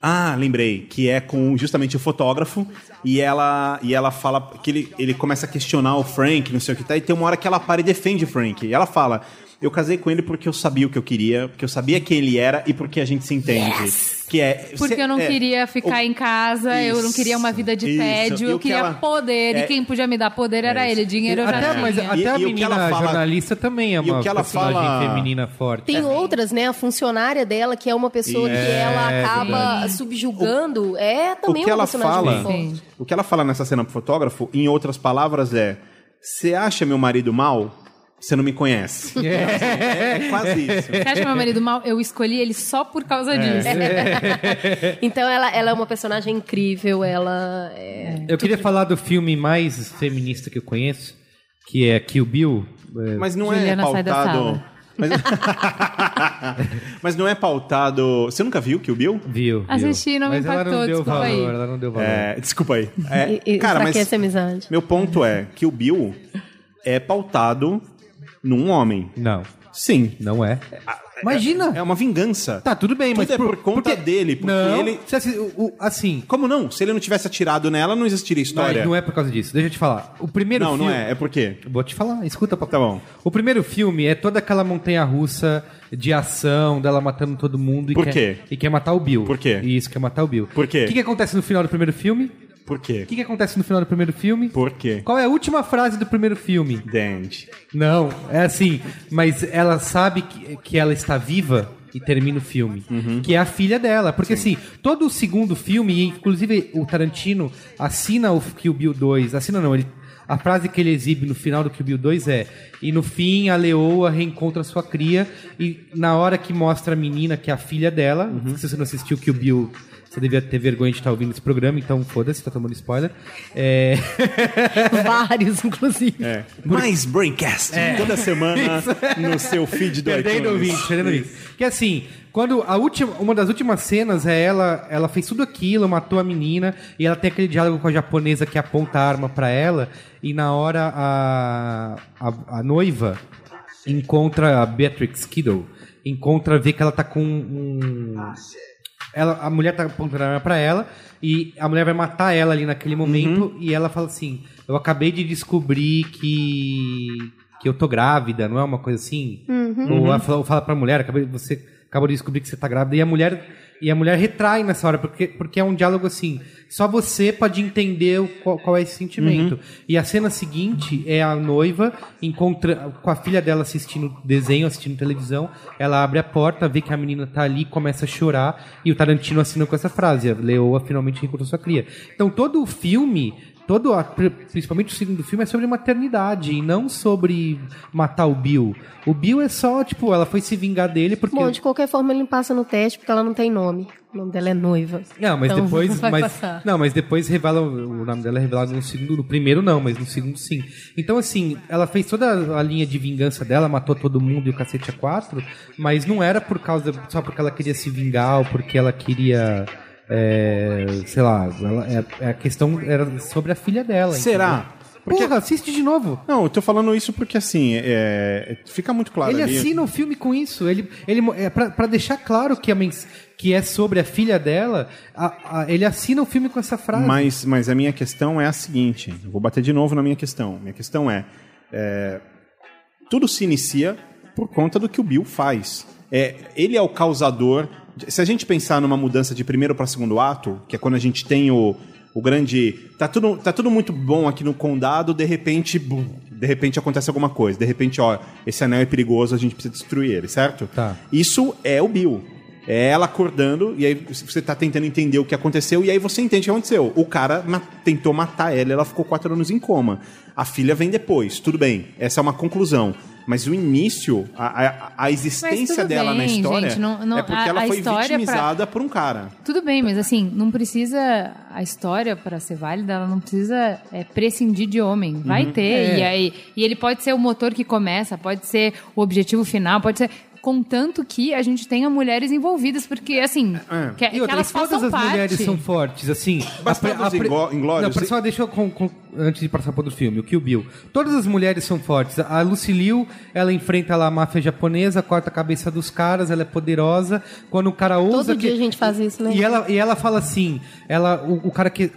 Ah, lembrei, que é com justamente o fotógrafo, e ela e ela fala que ele, ele começa a questionar o Frank, não sei o que tá, e tem uma hora que ela para e defende o Frank. E ela fala: Eu casei com ele porque eu sabia o que eu queria, porque eu sabia quem ele era e porque a gente se entende. Que é, Porque se- eu não é, queria ficar o- em casa, eu não queria uma Isso, vida de isso. tédio, E eu o que queria ela- poder, é- e quem podia me dar poder era É isso. ele, dinheiro eu já Até, tinha. mas E- até a e o que menina ela fala- jornalista também é E o uma que ela fala- feminina forte. Tem outras, né? A funcionária dela, que é uma pessoa que ela É, acaba subjugando, é o também que uma ela personagem fala, o que ela fala nessa cena pro fotógrafo, em outras palavras, é: você acha meu marido mal? Você não me conhece. É, é quase isso. Você acha meu marido mal? Eu escolhi ele só por causa É. disso. Então ela, ela é uma personagem incrível, ela é... Eu queria falar do filme mais feminista que eu conheço, que é Kill Bill. É, Mas não Juliana, é sai da pautado. Mas... Mas não é pautado. Você nunca viu que o Bill? Viu. Assisti, não me Mas ela impactou, não deu desculpa valor, aí. ela não deu valor. É, desculpa aí. É, E, e cara, mas a amizade. meu ponto é que o Bill é pautado num homem. Não, Sim. não é. Imagina! É uma vingança. Tá, tudo bem, Tudo mas é por conta dele, porque não, ele- se assi- o- assim, Como não? Se ele não tivesse atirado nela, não existiria história. não, não é por causa disso. Deixa eu te falar. O primeiro Não, filme... não é. É por quê? Vou te falar, escuta, papai. Tá bom. O primeiro filme é toda aquela montanha russa de ação, dela matando todo mundo. E Por quer, quê? E quer matar o Bill. Por quê? Isso, quer matar o Bill. Por quê? O que, que acontece no final do primeiro filme? Por quê? O que, que acontece no final do primeiro filme? Por quê? Qual é a última frase do primeiro filme? Dente. Não, é assim, mas ela sabe que, que ela está viva e termina o filme, Uhum. que é a filha dela, porque assim, todo o segundo filme, inclusive o Tarantino assina o Kill Bill 2, assina não, ele a frase que ele exibe no final do Kill Bill 2 é: E no fim a leoa reencontra sua cria. E na hora que mostra a menina, que é a filha dela, Uhum. se você não assistiu Kill Bill, você devia ter vergonha de estar ouvindo esse programa, então foda-se, tá tomando spoiler. É. Vários, inclusive. É. Mais Braincast. Toda semana no seu feed do Perdendo iTunes. ouvinte, perdendo ouvinte. Que assim, quando a última, uma das últimas cenas é ela, ela fez tudo aquilo, matou a menina, e ela tem aquele diálogo com a japonesa que aponta a arma pra ela, e na hora a, a, a noiva encontra a Beatrix Kiddo, encontra, vê que ela tá com um... Ela, a mulher tá apontando a arma pra ela, e a mulher vai matar ela ali naquele momento, e ela fala assim, eu acabei de descobrir que que eu tô grávida, não é uma coisa assim? Ou ela fala, fala pra mulher, acabei, você acabou de descobrir que você tá grávida, e a mulher E a mulher retrai nessa hora, porque, porque é um diálogo assim. Só você pode entender qual, qual é esse sentimento. Uhum. E a cena seguinte é a noiva encontra com a filha dela assistindo desenho, assistindo televisão. Ela abre a porta, vê que a menina tá ali, começa a chorar. E o Tarantino assina com essa frase: Leoa finalmente encontrou sua cria. Então todo o filme. Todo a- pri- principalmente o segundo filme é sobre maternidade e não sobre matar o Bill. O Bill é só, tipo, ela foi se vingar dele porque. Bom, de qualquer forma ele passa no teste porque ela não tem nome. O nome dela é noiva. Não, mas Então, depois. Mas, passar. não, mas depois revela. O nome dela é revelado no segundo. No primeiro não, mas no segundo sim. Então, assim, ela fez toda a linha de vingança dela, matou todo mundo e o cacete a quatro, mas não era por causa. só porque ela queria se vingar ou porque ela queria. É, sei lá, ela- é- a questão era sobre a filha dela. Será? entendeu? Porra, assiste de novo. Não, eu tô falando isso porque assim, é, fica muito claro Ele ali. assina o filme com isso. Ele, ele é pra, pra deixar claro que, a mens- que é sobre a filha dela, a- a- ele assina o filme com essa frase. Mas, mas a minha questão é a seguinte: eu vou bater de novo na minha questão. Minha questão é, é, tudo se inicia por conta do que o Bill faz. É, ele é o causador. Se a gente pensar numa mudança de primeiro para segundo ato, que é quando a gente tem o, o grande. Tá tudo, tá tudo muito bom aqui no condado, de repente. bum, de repente acontece alguma coisa. De repente, ó, esse anel é perigoso, a gente precisa destruir ele, certo? Tá. Isso é o Bill. É ela acordando, e aí você tá tentando entender o que aconteceu, e aí você entende o que aconteceu. O cara ma- tentou matar ela, ela ficou quatro anos em coma. A filha vem depois, tudo bem. Essa é uma conclusão. Mas o início, a, a, a existência dela na bem, história gente, não- não- é porque a- ela a foi pra- vitimizada por um cara. Tudo bem, mas assim, não precisa. A história, para ser válida, ela não precisa é, prescindir de homem. Vai Uhum. ter. É. E, aí, e ele pode ser o motor que começa, pode ser o objetivo final, pode ser. Contanto que a gente tenha mulheres envolvidas, porque assim. É. Que, E que outra, elas todas façam as parte. mulheres são fortes, assim. Bastardos a pre- a pre- Ingló- Inglórios, Não, pera, só deixa eu, com- com- antes de passar para outro filme, o Kill Bill. Todas as mulheres são fortes. A Lucy Liu, ela enfrenta lá a máfia japonesa, corta a cabeça dos caras, ela é poderosa. Quando o cara ousa... Todo dia a gente faz isso, né? E ela, e ela fala assim, ela, o, o cara que...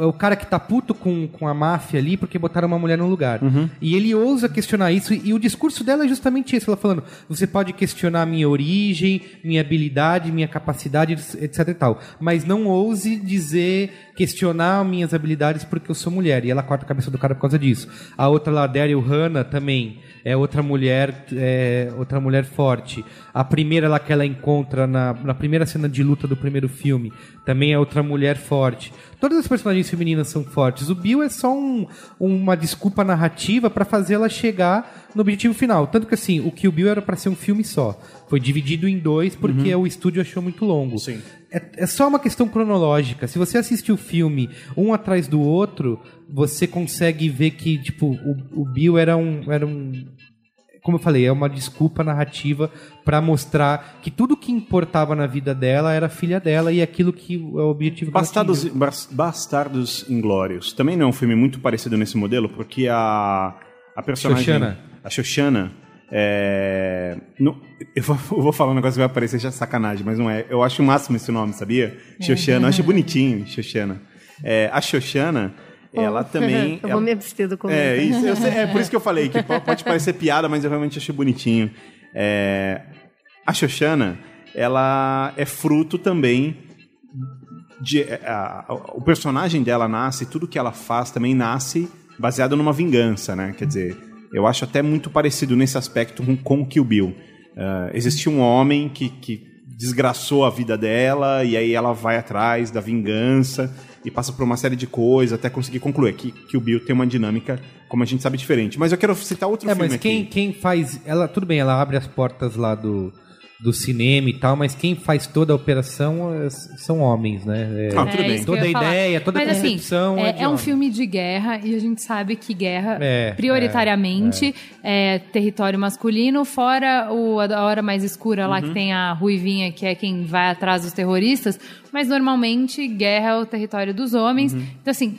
O, o cara que tá puto com, com a máfia ali porque botaram uma mulher no lugar. E ele ousa questionar isso, e, e o discurso dela é justamente isso. Ela falando: você pode questionar minha origem, minha habilidade, minha capacidade, etc e tal. Mas não ouse dizer, questionar minhas habilidades porque eu sou mulher. E ela corta a cabeça do cara por causa disso. A outra lá, Daryl Hannah, também é outra mulher, é, outra mulher forte. A primeira lá que ela encontra na, na primeira cena de luta do primeiro filme, também é outra mulher forte. Todas as personagens femininas são fortes. O Bill é só um- uma desculpa narrativa para fazê-la chegar no objetivo final. Tanto que assim, o Kill Bill era para ser um filme só. Foi dividido em dois porque o estúdio achou muito longo. Sim. É, é só uma questão cronológica. Se você assistir o filme um atrás do outro, você consegue ver que, tipo, o, o Bill era um, era um. Como eu falei, é uma desculpa narrativa para mostrar que tudo que importava na vida dela era filha dela e aquilo que é o objetivo Bastardos, Bastardos Inglórios. Também não é um filme muito parecido nesse modelo, porque a, a personagem. Xoxana. A Xoxana. É, não- eu, vou, eu vou falar um negócio que vai parecer já sacanagem, mas não é. Eu acho o máximo esse nome, sabia? Xoxana. Eu acho bonitinho, Xoxana. É, a Xoxana, ela também. Eu ela- vou me abster do é, comentário. isso, eu é por isso que eu falei que po- pode parecer piada, mas eu realmente achei bonitinho. É, a Xoxana, ela é fruto também de. a- a- o personagem dela nasce, tudo que ela faz também nasce baseado numa vingança, né? Quer dizer, eu acho até muito parecido nesse aspecto com, com Kill Bill. Ah, existe um homem que, que desgraçou a vida dela e aí ela vai atrás da vingança e passa por uma série de coisas até conseguir concluir que, que o Bill tem uma dinâmica, como a gente sabe, diferente. Mas eu quero citar outro É, filme mas aqui. quem, quem faz. Ela, tudo bem, ela abre as portas lá do, do cinema e tal, mas quem faz toda a operação é- são homens, né? É, Ah, tudo É bem. Toda a ideia, toda a Mas, assim, concepção é é, de é um homem. filme de guerra e a gente sabe que guerra, É, prioritariamente, é, território masculino, fora o, a hora mais escura lá Uhum. que tem a Ruivinha, que é quem vai atrás dos terroristas, mas normalmente guerra é o território dos homens. Uhum. Então, assim,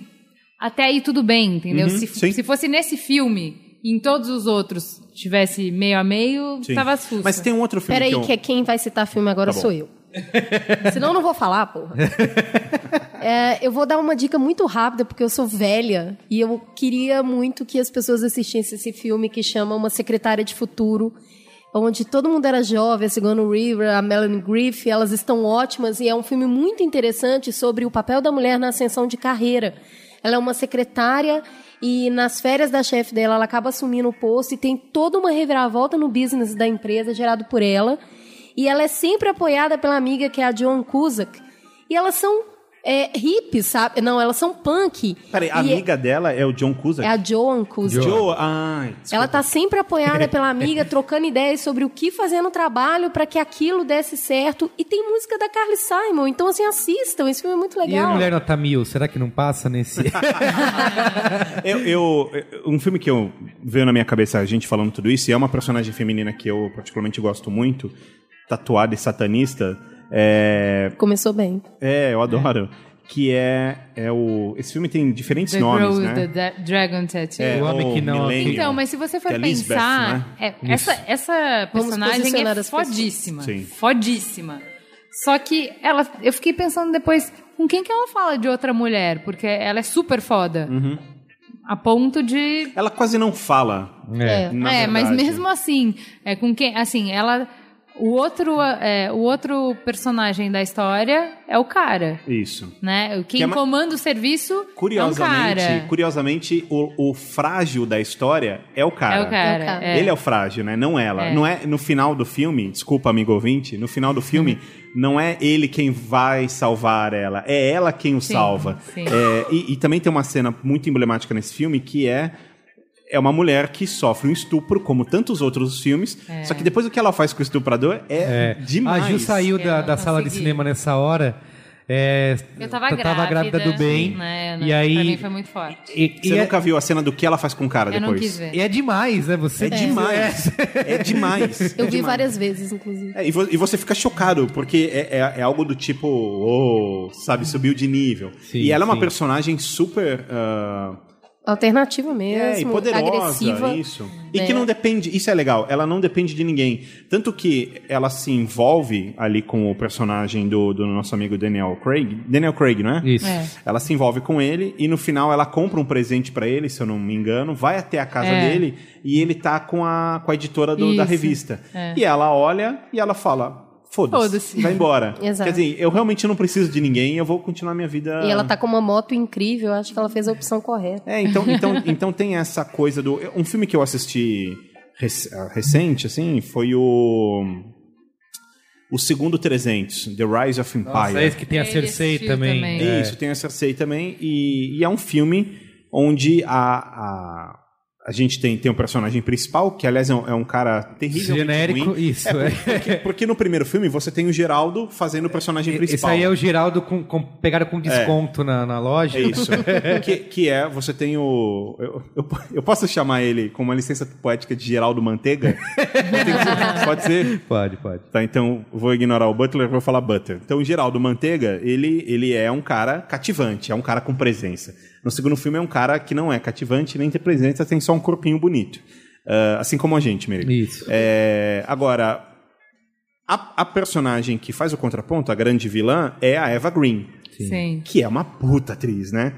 até aí tudo bem, entendeu? Uhum, se, se fosse nesse filme em todos os outros tivesse meio a meio, Sim. tava susto. Mas tem um outro filme Peraí, que eu... que é quem vai citar filme agora Tá sou eu. Senão eu não vou falar, porra. É, eu vou dar uma dica muito rápida, porque eu sou velha e eu queria muito que as pessoas assistissem esse filme que chama Uma Secretária de Futuro. onde todo mundo era jovem, a Sigourney Weaver, a Melanie Griffith, elas estão ótimas e é um filme muito interessante sobre o papel da mulher na ascensão de carreira. Ela é uma secretária e nas férias da chefe dela, ela acaba assumindo o posto e tem toda uma reviravolta no business da empresa gerado por ela. E ela é sempre apoiada pela amiga que é a Joan Cusack. E elas são é, hippies, sabe? Não, elas são punk. Peraí, a E é- amiga dela é o John Cusack? é a Joan Cusack. Joe. Ai, Ela tá sempre apoiada pela amiga, trocando ideias sobre o que fazer no trabalho para que aquilo desse certo. E tem música da Carly Simon, então assim, assistam, esse filme é muito E a legal. Mulher Nota Mil, será que não passa nesse... Eu, eu- um filme que eu veio na minha cabeça a gente falando tudo isso, e é uma personagem feminina que eu particularmente gosto muito, tatuada e satanista, é, Começou bem. é eu adoro, que é, é o... Esse filme tem diferentes The nomes, Girl with né? the Da- Dragon Tattoo. É, O Homem que não- Então, mas se você for é Lisbeth, pensar, né? é, essa, essa personagem é fodíssima. Sim. Fodíssima. Só que ela, eu fiquei pensando depois, com quem que ela fala de outra mulher? Porque ela é super foda. Uhum. A ponto de. Ela quase não fala. É. na é, mas mesmo assim, é com quem. Assim, ela. O outro, é, o outro personagem da história é o cara. Isso. Né? Quem Que é ma- comanda o serviço é um Curiosamente, cara. curiosamente o, o frágil da história é o cara. É o cara. É o cara. é. Ele é o frágil, né? Não ela. É. Não é no final do filme, desculpa, amigo ouvinte, no final do filme, não é ele quem vai salvar ela, é ela quem o Sim, salva. sim. É, e, e também tem uma cena muito emblemática nesse filme que é. É uma mulher que sofre um estupro, como tantos outros filmes. É. Só que depois o que ela faz com o estuprador é, É. demais. A Ju saiu Eu da, não da sala de cinema nessa hora. É, Eu tava grávida. grávida do bem. Né? E aí. Pra mim foi muito forte. E, e Você é, nunca viu a cena do que ela faz com o cara Eu não depois? quis ver. e é demais, né? Você É demais. É demais. Eu É vi demais. várias vezes, inclusive. É, e, vo- e você fica chocado, porque é, é- é algo do tipo, oh, sabe, subiu de nível. Sim, e ela é uma sim. personagem super. ah, Alternativa mesmo, é, e poderosa, agressiva. isso. E né? que não depende, isso é legal, ela não depende de ninguém. Tanto que ela se envolve ali com o personagem do, do nosso amigo Daniel Craig. Daniel Craig, não é? Isso. É. Ela se envolve com ele e no final ela compra um presente pra ele, se eu não me engano, vai até a casa É. dele e ele tá com a, com a editora do- da revista. É. E ela olha e ela fala: foda-se, Foda-se. vai embora. Exato. Quer dizer, eu realmente não preciso de ninguém, eu vou continuar minha vida. E ela tá com uma moto incrível, acho que ela fez a opção correta. É, então, então, então tem essa coisa do. Um filme que eu assisti rec- ah, recente, assim, foi o. O segundo 300, The Rise of Empire. Nossa, é esse que tem a Cersei também. também. É. Isso, tem a Cersei também. E, e é um filme onde a, a, a gente tem, tem um personagem principal, que aliás é um, é um cara terrível. Genérico, isso. É. Porque, porque no primeiro filme você tem o Geraldo fazendo o personagem Esse principal. aí é o Geraldo com, com, pegado com desconto na, na loja. É isso. que, que é, você tem o. Eu, eu, eu posso chamar ele com uma licença poética de Geraldo Manteiga? Ser- Pode ser? Pode, pode. Tá, então vou ignorar o Butler vou falar Butter. Então o Geraldo Manteiga, ele, ele é um cara cativante, é um cara com presença. No segundo filme é um cara que não é cativante nem tem presença, tem só um corpinho bonito. Ah, assim como a gente, Meri. Isso. É, agora, a, a personagem que faz o contraponto, a grande vilã, é a Eva Green, Sim. que é uma puta atriz, né?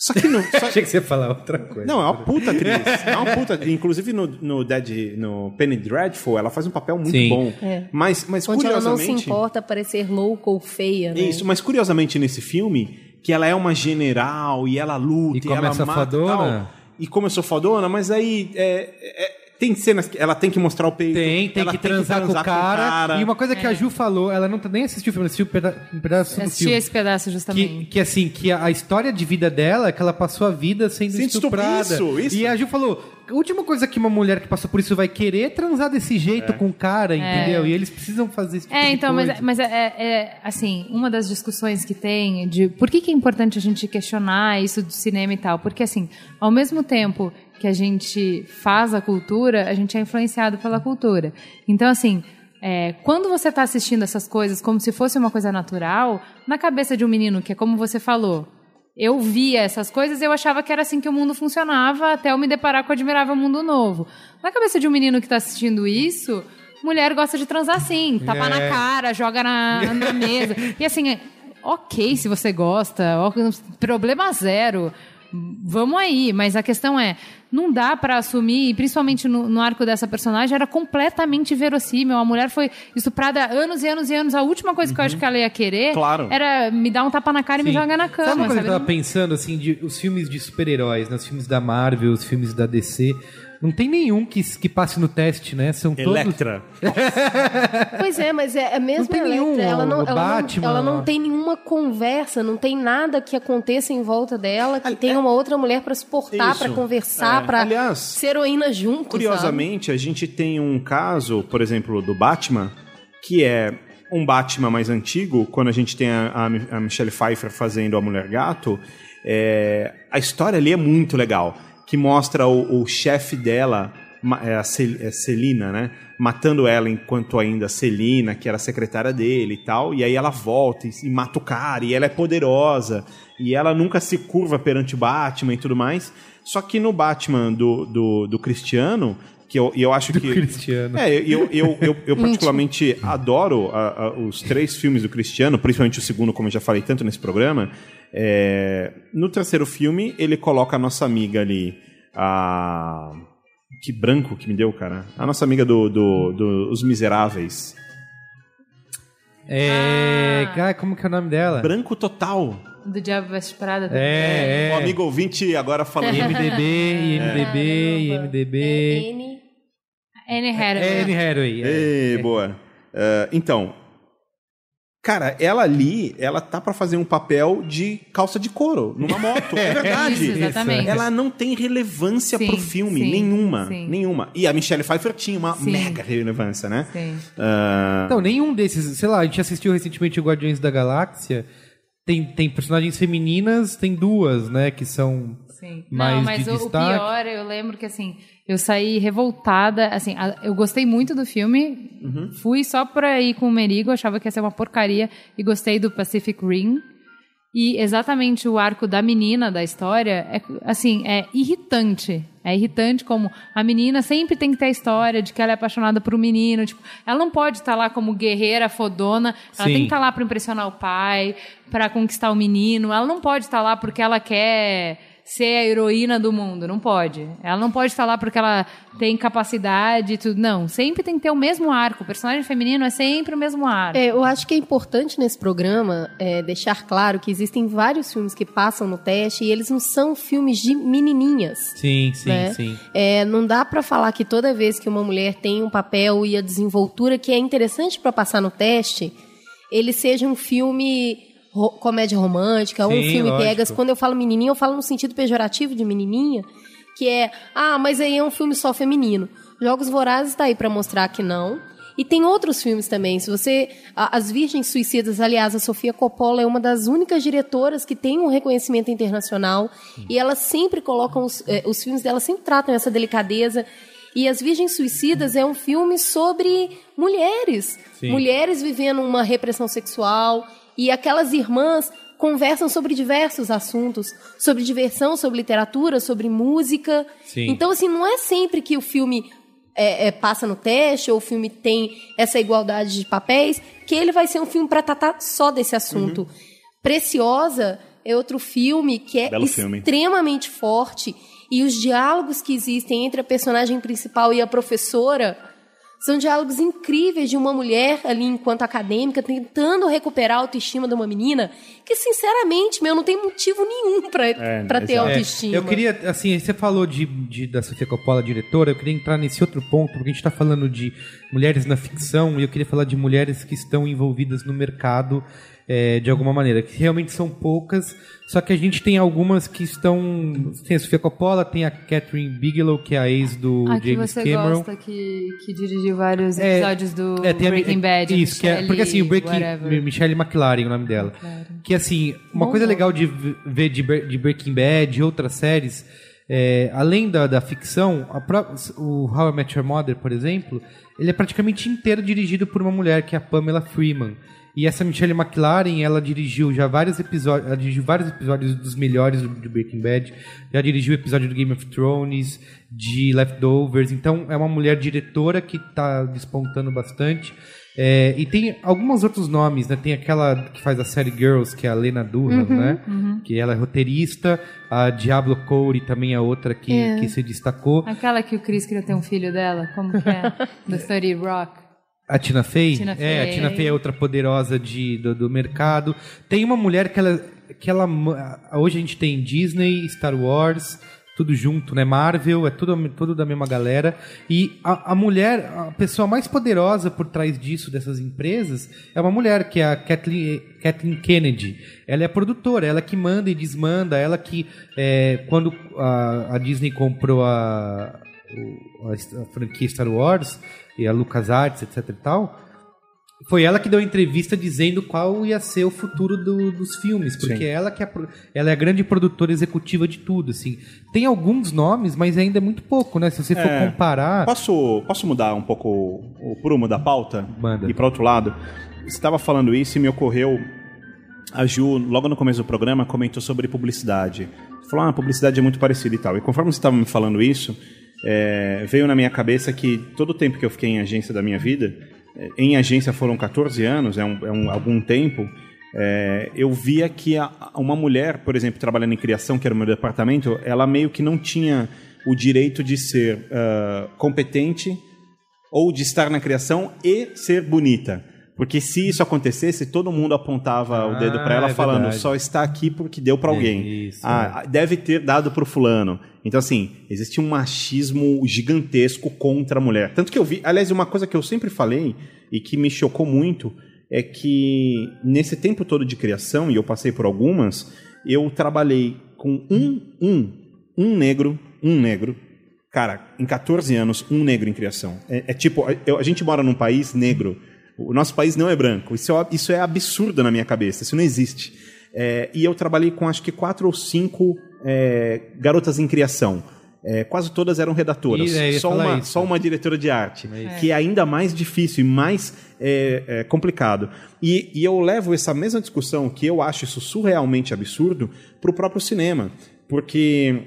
Só que não. só- Achei que você ia falar outra coisa. não, é uma puta atriz. É uma puta. Inclusive no, no, Dead, no Penny Dreadful, ela faz um papel muito Sim. bom. É. Mas, mas Onde ela não se curiosamente. importa parecer louca ou feia, né? Isso, mas curiosamente nesse filme, que ela é uma general e ela luta E e, ela mata fodona. e tal. E começou fodona, mas aí é, é, tem cenas que ela tem que mostrar o peito. Tem, tem ela que transar, com, o cara. E uma coisa que É. a Ju falou, ela não tá- nem assistiu o filme, ela assistiu um peda- um pedaço do assisti filme. esse pedaço Que, justamente. que assim, que a, a história de vida dela é que ela passou a vida sendo Sendo estuprada. isso, isso. E a Ju falou: a última coisa que uma mulher que passou por isso vai querer é transar desse jeito com o cara, entendeu? E eles precisam fazer esse tipo É, então, mas, mas é, é- é, assim, uma das discussões que tem de por que, que é importante a gente questionar isso do cinema e tal? Porque, assim, ao mesmo tempo que a gente faz a cultura, a gente é influenciado pela cultura. Então, assim, é, quando você está assistindo essas coisas como se fosse uma coisa natural, na cabeça de um menino, que é como você falou, eu via essas coisas e eu achava que era assim que o mundo funcionava até eu me deparar com o Admirável Mundo Novo. Na cabeça de um menino que está assistindo isso, mulher gosta de transar assim, tapa É. na cara, joga na, na mesa. E assim, é, ok se você gosta, problema zero. Vamos aí. Mas a questão é, não dá pra assumir, e principalmente no, no arco dessa personagem, era completamente verossímil. A mulher foi estuprada há anos e anos e anos. A última coisa que eu acho que ela ia querer Claro. era me dar um tapa na cara e me Sim. jogar na cama. Sabe uma coisa que eu sabe? tava pensando, assim, de os filmes de super-heróis, né? os filmes da Marvel, os filmes da DC, não tem nenhum que, que passe no teste, né? São todos... Electra. Pois é, mas é a mesma Não tem Electra, nenhum, ela não, ela, Batman, não, ela não tem nenhuma conversa, não tem nada que aconteça em volta dela, que tenha uma outra mulher pra suportar, pra conversar, É. pra Aliás, ser heroína junto, sabe? Curiosamente, a gente tem um caso, por exemplo, do Batman, que é um Batman mais antigo, quando a gente tem a, a- a Michelle Pfeiffer fazendo a Mulher Gato, é, a história ali é muito legal, que mostra o, o chefe dela, é a é Celina, né? Matando ela enquanto ainda Celina, que era secretária dele e tal, e aí ela volta e, e mata o cara, e ela é poderosa, e ela nunca se curva perante o Batman e tudo mais. Só que no Batman do, do, do Cristiano, que eu, eu acho que. Cristiano. É, eu, eu, eu, eu particularmente adoro a- a- os três filmes do Cristiano, principalmente o segundo, como eu já falei tanto nesse programa. É, no terceiro filme, ele coloca a nossa amiga ali, a. Que branco que me deu, cara. A nossa amiga do, do, do Os Miseráveis. É... Ah. Cara, como que é o nome dela? Branco total. Do Diabo Veste Prada. É, é. O amigo ouvinte agora falando. IMDB, IMDB, IMDB... É N. Anne É Hathaway. Anne Hathaway. é. Ei, boa. É, então, cara, ela ali, ela tá pra fazer um papel de calça de couro numa moto. É verdade. Isso, exatamente. Ela não tem relevância Sim, pro filme, sim, nenhuma, sim. nenhuma. E a Michelle Pfeiffer tinha uma Sim. mega relevância, né? Sim. Ah, Então, nenhum desses... Sei lá, a gente assistiu recentemente o Guardiões da Galáxia. Tem, tem personagens femininas, tem duas, né? Que são Sim. mais não, mas de o, o destaque. pior, eu lembro que assim, eu saí revoltada, assim, a- eu gostei muito do filme, Uhum. fui só pra ir com o Merigo, achava que ia ser uma porcaria, e gostei do Pacific Rim. E exatamente o arco da menina da história é assim, é irritante. É irritante como a menina sempre tem que ter a história de que ela é apaixonada por um menino, tipo, ela não pode estar lá como guerreira fodona, ela Sim. tem que estar lá para impressionar o pai, para conquistar o menino, ela não pode estar lá porque ela quer ser a heroína do mundo, não pode. Ela não pode estar lá porque ela tem capacidade e tudo. Não, sempre tem que ter o mesmo arco. O personagem feminino é sempre o mesmo arco. É, eu acho que é importante nesse programa é, deixar claro que existem vários filmes que passam no teste e eles não são filmes de menininhas. Sim, sim, né? sim. É, não dá pra falar que toda vez que uma mulher tem um papel e a desenvoltura que é interessante pra passar no teste, ele seja um filme ro- comédia romântica, ou um Sim, filme lógico. pegas. Quando eu falo menininha, eu falo no sentido pejorativo de menininha, que é, ah, mas aí é um filme só feminino. Jogos Vorazes tá aí pra mostrar que não. E tem outros filmes também. Se você. As Virgens Suicidas, aliás, a Sofia Coppola é uma das únicas diretoras que tem um reconhecimento internacional. E ela sempre colocam. Os, eh, os filmes dela sempre tratam essa delicadeza. E As Virgens Suicidas é um filme sobre mulheres. Sim. Mulheres vivendo uma repressão sexual. E aquelas irmãs conversam sobre diversos assuntos. Sobre diversão, sobre literatura, sobre música. Sim. Então, assim, não é sempre que o filme é, é, passa no teste ou o filme tem essa igualdade de papéis que ele vai ser um filme para tratar só desse assunto. Preciosa é outro filme que é Belo filme. extremamente forte e os diálogos que existem entre a personagem principal e a professora são diálogos incríveis de uma mulher ali enquanto acadêmica tentando recuperar a autoestima de uma menina que sinceramente meu não tem motivo nenhum para É, para ter. É, autoestima. eu queria, assim, você falou de, de- da Sofia Coppola, diretora, eu queria entrar nesse outro ponto, porque a gente está falando de mulheres na ficção e eu queria falar de mulheres que estão envolvidas no mercado é, de alguma maneira, que realmente são poucas, só que a gente tem algumas que estão. Tem a Sofia Coppola, tem a Catherine Bigelow, que é a ex do Ah, que James você Cameron. gosta, que, que dirigiu vários É, episódios do É, tem a- Breaking Bad. Isso, que é, porque assim, o Breaking, whatever. Michelle McLaren, o nome dela. Que assim, uma Bom coisa legal de ver de, de Breaking Bad e outras séries, é, além da, da ficção, o How I Met Your Mother, por exemplo, ele é praticamente inteiro dirigido por uma mulher, que é a Pamela Freeman. E essa Michelle McLaren, ela dirigiu já vários episódios, ela dirigiu vários episódios dos melhores do, do Breaking Bad, já dirigiu episódio do Game of Thrones, de Leftovers, então é uma mulher diretora que está despontando bastante. É, e tem alguns outros nomes, né? Tem aquela que faz a série Girls, que é a Lena Dunham, Uhum, né? uhum. Que ela é roteirista. A Diablo Cody também é outra que, É. que se destacou. Aquela que o Chris queria ter um filho dela, como que é? da Story Rock. A Tina Fey? Tina É, Fey. a Tina Fey é outra poderosa de, do, do mercado. Tem uma mulher que ela, que ela. Hoje a gente tem Disney, Star Wars, tudo junto, né? Marvel, é tudo, tudo da mesma galera. E a, a mulher, a pessoa mais poderosa por trás disso, dessas empresas, é uma mulher, que é a Kathleen, Kathleen Kennedy. Ela é produtora, ela que manda e desmanda, ela que, é, quando a, a Disney comprou a, a franquia Star Wars e a LucasArts, etc e tal, foi ela que deu a entrevista dizendo qual ia ser o futuro do- dos filmes, porque Sim. ela que é, ela é a grande produtora executiva de tudo, assim. Tem alguns nomes, mas ainda é muito pouco, né? Se você for É. comparar... Posso, posso mudar um pouco o, o prumo da pauta? Manda. E para outro lado? Você estava falando isso e me ocorreu. A Ju, logo no começo do programa, comentou sobre publicidade. Falou, ah, a publicidade é muito parecida e tal. E conforme você estava me falando isso, é, veio na minha cabeça que todo o tempo que eu fiquei em agência da minha vida, é, em agência foram 14 anos, é, um, é um- algum tempo, é, eu via que a- uma mulher, por exemplo, trabalhando em criação, que era o meu departamento, ela meio que não tinha o direito de ser ah, competente ou de estar na criação e ser bonita. Porque se isso acontecesse, todo mundo apontava o dedo para ela é falando, verdade. só está aqui porque deu para alguém. Isso, ah, deve ter dado pro fulano. Então assim, existe um machismo gigantesco contra a mulher. Tanto que eu vi, aliás, uma coisa que eu sempre falei e que me chocou muito é que nesse tempo todo de criação, e eu passei por algumas, eu trabalhei com um, um, um negro, um negro, cara, em 14 anos, um negro em criação. É, é tipo, eu- a gente mora num país negro, o nosso país não é branco. Isso é, isso é absurdo na minha cabeça, isso não existe. É, e eu trabalhei com acho que quatro ou cinco é, garotas em criação. É, quase todas eram redatoras. É, só, uma, isso. só uma diretora de arte. É. Que é ainda mais difícil e mais é, é, complicado. E, e eu levo essa mesma discussão, que eu acho isso surrealmente absurdo, para o próprio cinema. Porque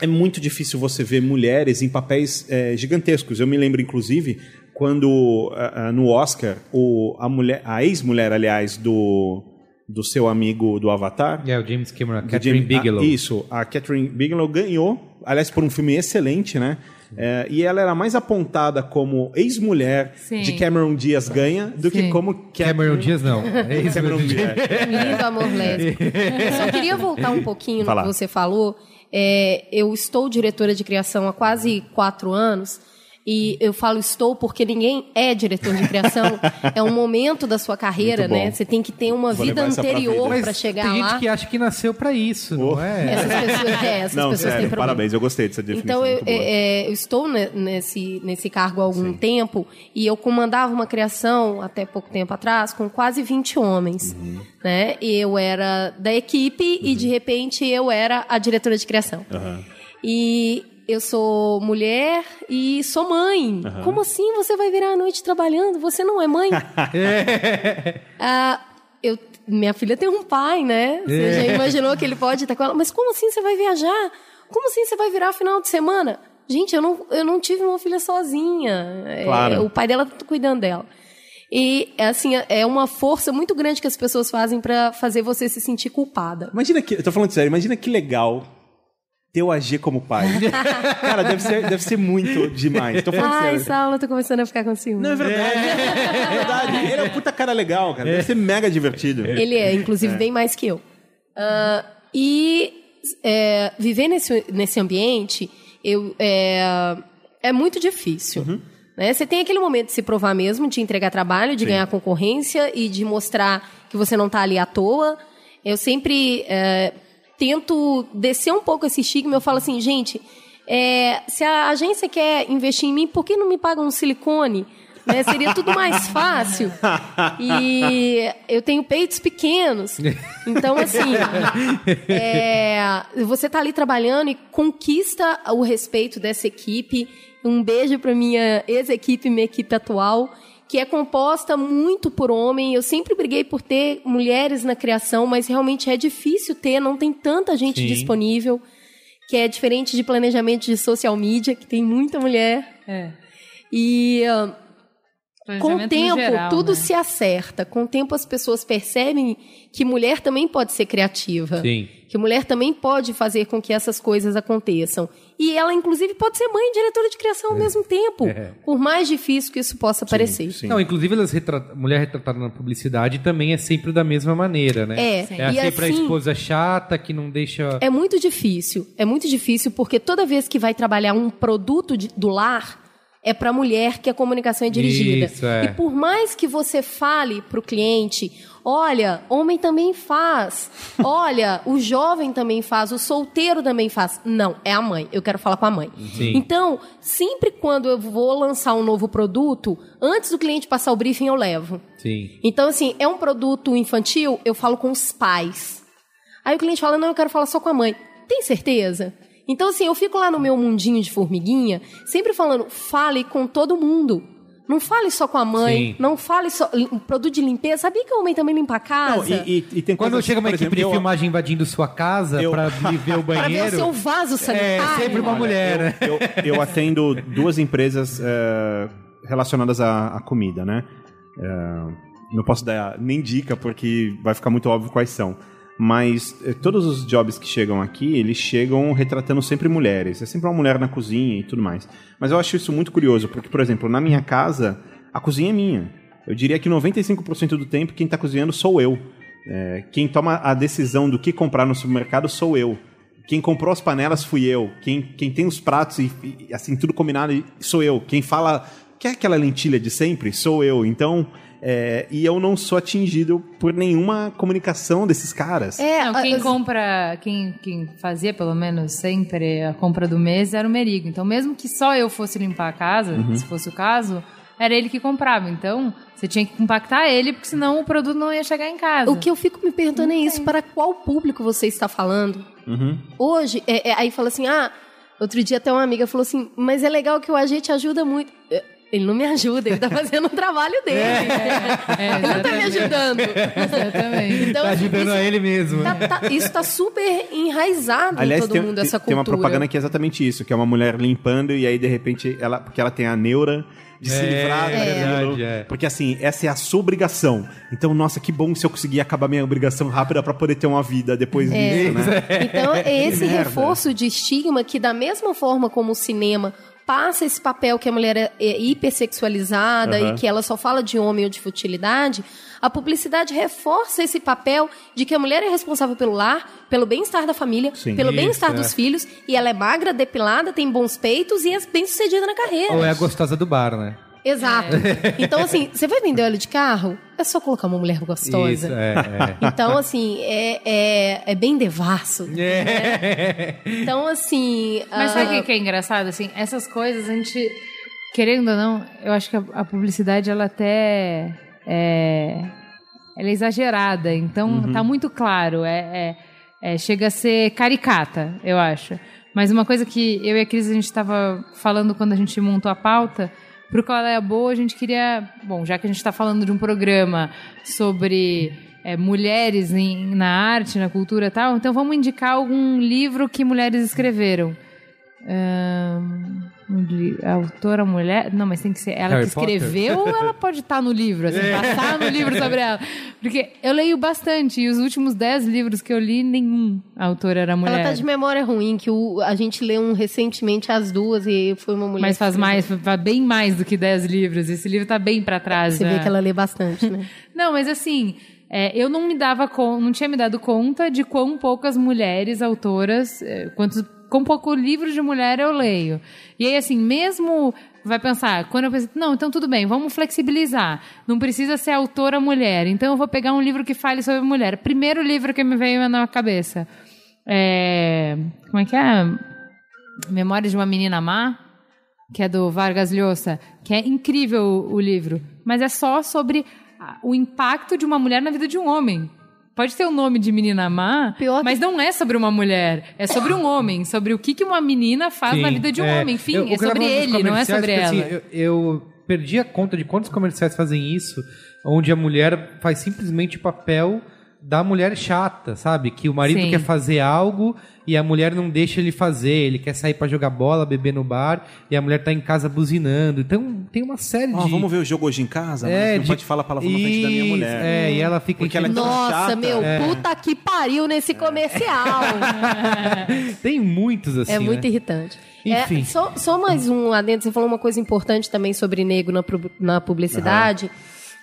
é muito difícil você ver mulheres em papéis é, gigantescos. Eu me lembro, inclusive, quando ah, ah, no Oscar, o, a, mulher, a ex-mulher, aliás, do, do seu amigo do Avatar, É, o James Cameron, a Catherine Jamie- Bigelow. Ah, isso, a Catherine Bigelow ganhou, aliás, por um filme excelente, né? É, e ela era mais apontada como ex-mulher de Cameron Diaz ganha do que Sim. como Cameron Diaz não. É isso Cameron mesmo. Diaz. Lindo amor lésbico. Eu só queria voltar um pouquinho no Vai lá. que você falou. É, eu estou diretora de criação há quase quatro anos. E eu falo estou porque ninguém é diretor de criação. é um momento da sua carreira, né? Você tem que ter uma Vou vida anterior para chegar tem lá. gente que acha que nasceu pra isso, não é? Essas pessoas, é, essas Não, pessoas têm sério, problema. parabéns, eu gostei dessa definição. Então, eu, é, é, eu estou ne- nesse, nesse cargo há algum tempo e eu comandava uma criação, até pouco tempo atrás, com quase 20 homens. Uhum. Né? E eu era da equipe e, de repente, eu era a diretora de criação. Aham. E eu sou mulher e sou mãe. Aham. Como assim você vai virar a noite trabalhando? Você não é mãe? Ah, eu, minha filha tem um pai, né? Você É. já imaginou que ele pode estar com ela? Mas como assim você vai viajar? Como assim você vai virar final de semana? Gente, eu não, eu não tive uma filha sozinha. É, Claro. o pai dela tá cuidando dela. E, assim, é uma força muito grande que as pessoas fazem pra fazer você se sentir culpada. Imagina que, eu tô falando sério, imagina que legal ter o AG como pai. Cara, deve ser, deve ser muito demais. Tô falando Ai, sério. Saulo, tô começando a ficar com ciúme. Não, é verdade. É verdade. Ele é um puta cara legal, cara. Deve ser mega divertido. Ele é, inclusive, É. bem mais que eu. Ah, e é, viver nesse, nesse ambiente eu, é, é muito difícil. Uhum. né? Você tem aquele momento de se provar mesmo, de entregar trabalho, de Sim. ganhar concorrência e de mostrar que você não está ali à toa. Eu sempre é, tento descer um pouco esse estigma. Eu falo assim, gente, é, se a agência quer investir em mim, por que não me pagam um silicone? Né? Seria tudo mais fácil. E eu tenho peitos pequenos. Então, assim, é, você tá ali trabalhando e conquista o respeito dessa equipe. Um beijo para minha ex-equipe, minha equipe atual, que é composta muito por homem. Eu sempre briguei por ter mulheres na criação, mas realmente é difícil ter, não tem tanta gente Sim. disponível, que é diferente de planejamento de social media, que tem muita mulher. É. E ah, com o tempo, geral, tudo né? se acerta. Com o tempo, as pessoas percebem que mulher também pode ser criativa. Sim. Que mulher também pode fazer com que essas coisas aconteçam. E ela, inclusive, pode ser mãe e diretora de criação ao mesmo tempo. É. Por mais difícil que isso possa parecer. Não, inclusive, elas retra... mulher retratada na publicidade também é sempre da mesma maneira, né? É, é Sim. e sempre a assim- esposa chata que não deixa. É muito difícil. É muito difícil porque toda vez que vai trabalhar um produto de- do lar, é para a mulher que a comunicação é dirigida. Isso, é. E por mais que você fale para o cliente, olha, homem também faz, olha, o jovem também faz, o solteiro também faz. Não, é a mãe. Eu quero falar com a mãe. Sim. Então, sempre quando eu vou lançar um novo produto, antes do cliente passar o briefing, eu levo. Sim. Então, assim, é um produto infantil, eu falo com os pais. Aí o cliente fala, não, eu quero falar só com a mãe. Tem certeza? Então, assim, eu fico lá no meu mundinho de formiguinha, sempre falando, fale com todo mundo. Não fale só com a mãe, Sim. não fale só. Produto de limpeza. Sabia que a mãe também limpa a casa? Não, e, e- e tem Quando chega uma equipe exemplo, de eu- filmagem invadindo sua casa eu- pra vir ver o pra banheiro. ver o seu vaso é sanitário. sempre uma mulher, né? eu, eu atendo duas empresas eh, relacionadas à, à comida, né? Eh, não posso dar nem dica porque vai ficar muito óbvio quais são. Mas eh, todos os jobs que chegam aqui, eles chegam retratando sempre mulheres. É sempre uma mulher na cozinha e tudo mais. Mas eu acho isso muito curioso, porque, por exemplo, na minha casa, a cozinha é minha. Eu diria que 95% do tempo quem está cozinhando sou eu. Eh, quem toma a decisão do que comprar no supermercado sou eu. Quem comprou as panelas fui eu. Quem, quem tem os pratos e, e, assim, tudo combinado sou eu. Quem fala, quer aquela lentilha de sempre? Sou eu. Então, é, e eu não sou atingido por nenhuma comunicação desses caras. É, Não, quem as- compra, quem, quem fazia pelo menos sempre a compra do mês era o Merigo. Então, mesmo que só eu fosse limpar a casa, Uhum. se fosse o caso, era ele que comprava. Então, você tinha que compactar ele, porque senão o produto não ia chegar em casa. O que eu fico me perguntando é isso: para qual público você está falando? Uhum. Hoje, é- é- aí fala assim, ah, outro dia até uma amiga falou assim, mas é legal que o agente ajuda muito. É, Ele não me ajuda, ele tá fazendo o trabalho dele. É, ele não tá me ajudando. Exatamente. Então, tá ajudando isso, a ele mesmo. tá- tá- isso tá super enraizado Aliás, em todo tem, mundo, tem- essa tem cultura. uma propaganda que é exatamente isso, que é uma mulher limpando e aí de repente ela, porque ela tem a neura de se É, livrar é daquilo. verdade, é. Porque assim, essa é a sua obrigação. Então, nossa, que bom se eu conseguir acabar minha obrigação rápida pra poder ter uma vida depois É. disso, né? Então, é esse reforço de estigma que, da mesma forma como o cinema passa esse papel que a mulher é, é hipersexualizada Aham. e que ela só fala de homem ou de futilidade, a publicidade reforça esse papel de que a mulher é responsável pelo lar, pelo bem-estar da família, Sim. pelo bem-estar é. dos filhos, e ela é magra, depilada, tem bons peitos e é bem-sucedida na carreira. Ou é a gostosa do bar, né? Exato. Então, assim, você vai vender óleo de carro? É só colocar uma mulher gostosa. Isso, é. Então, assim, é, é, é bem devasso. é. Então, assim. Mas ah, sabe o que que é engraçado? Assim, essas coisas a gente, querendo ou não, eu acho que a, a publicidade ela até é, ela é exagerada. Então tá muito claro. É, é- é- chega a ser caricata, eu acho. Mas uma coisa que eu e a Cris a gente estava falando quando a gente montou a pauta, pro qual é a boa, a gente queria. Bom, já que a gente está falando de um programa sobre é, mulheres em- na arte, na cultura e tal, então vamos indicar algum livro que mulheres escreveram. Um a autora mulher. Não, mas tem que ser ela Harry que escreveu ou ela pode estar no livro, assim, passar no livro sobre ela. Porque eu leio bastante e os últimos dez livros que eu li, nenhum autor era mulher. Ela tá de memória ruim, que o- a gente leu um recentemente as duas e foi uma mulher. Mas faz mais, faz bem mais do que 10 livros. Esse livro tá bem pra trás. Você já. vê que ela lê bastante, né? Não, mas assim, é, eu não me dava não tinha me dado conta de quão poucas mulheres autoras, é, quantos, quão pouco livro de mulher eu leio. E aí, assim, mesmo vai pensar, quando eu penso, não, então tudo bem, vamos flexibilizar. Não precisa ser autora mulher. Então eu vou pegar um livro que fale sobre mulher. Primeiro livro que me veio na cabeça. É, como é que é? Memórias de uma menina má que é do Vargas Llosa, que é incrível o, livro, mas é só sobre o impacto de uma mulher na vida de um homem. Pode ter o nome de menina má, mas não é sobre uma mulher, é sobre um homem, sobre o que, que uma menina faz na Sim, vida de um é. homem. Enfim, Eu- que é sobre ele, não é sobre porque, ela. assim, eu, eu, perdi a conta de quantos comerciais fazem isso, onde a mulher faz simplesmente o papel da mulher chata, sabe? Que o marido Sim. quer fazer algo e a mulher não deixa ele fazer. Ele quer sair pra jogar bola, beber no bar e a mulher tá em casa buzinando. Então tem uma série Ó, de. vamos ver o jogo hoje em casa, É, mas não de- pode falar palavrão na frente da minha mulher. é, e ela fica Porque ela é tão Nossa, chata. meu, É. puta que pariu nesse comercial. Tem muitos assim. é muito né? irritante. Enfim. É, só, só mais um adendo, você falou uma coisa importante também sobre negro na, na publicidade.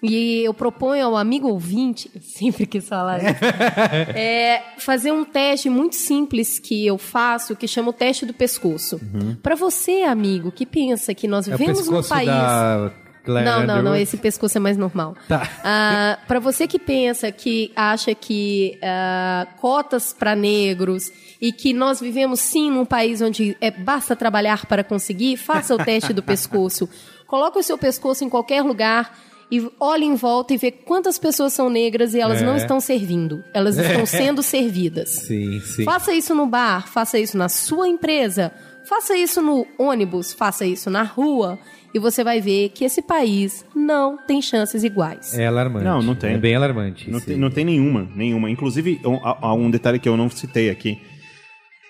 E eu proponho ao amigo ouvinte, eu sempre quis falar isso, é, fazer um teste muito simples que eu faço, que chama o teste do pescoço. Pra você, amigo, que pensa que nós É vivemos num pescoço país. da Claire Não, não, não. Esse pescoço é mais normal. Tá. Ah, para você que pensa, que acha que ah, cotas para negros e que nós vivemos sim num país onde é, basta trabalhar para conseguir, faça o teste do pescoço. Coloque o seu pescoço em qualquer lugar e olhe em volta e vê quantas pessoas são negras e elas É. não estão servindo. Elas estão sendo servidas. Sim, sim. Faça isso no bar, faça isso na sua empresa, faça isso no ônibus, faça isso na rua e você vai ver que esse país não tem chances iguais. É alarmante. Não, não tem. É bem alarmante. Não tem, não tem nenhuma, nenhuma. Inclusive, um, há- há um detalhe que eu não citei aqui.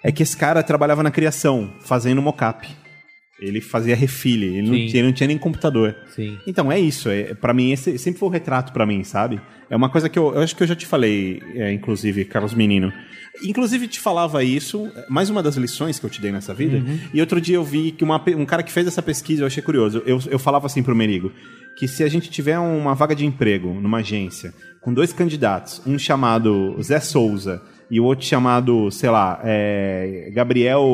É que esse cara trabalhava na criação, fazendo mocap. Ele fazia refile, ele não, tinha, ele não tinha nem computador. Sim. Então é isso, é, para mim esse sempre foi o retrato pra mim, sabe? É uma coisa que eu, eu acho que eu já te falei, é, inclusive, Carlos Menino. Inclusive te falava isso, mais uma das lições que eu te dei nessa vida. Uhum. E outro dia eu vi que uma um cara que fez essa pesquisa, eu achei curioso. Eu, eu falava assim pro Merigo, que se a gente tiver uma vaga de emprego numa agência com dois candidatos, um chamado Zé Souza e o outro chamado, sei lá, é, Gabriel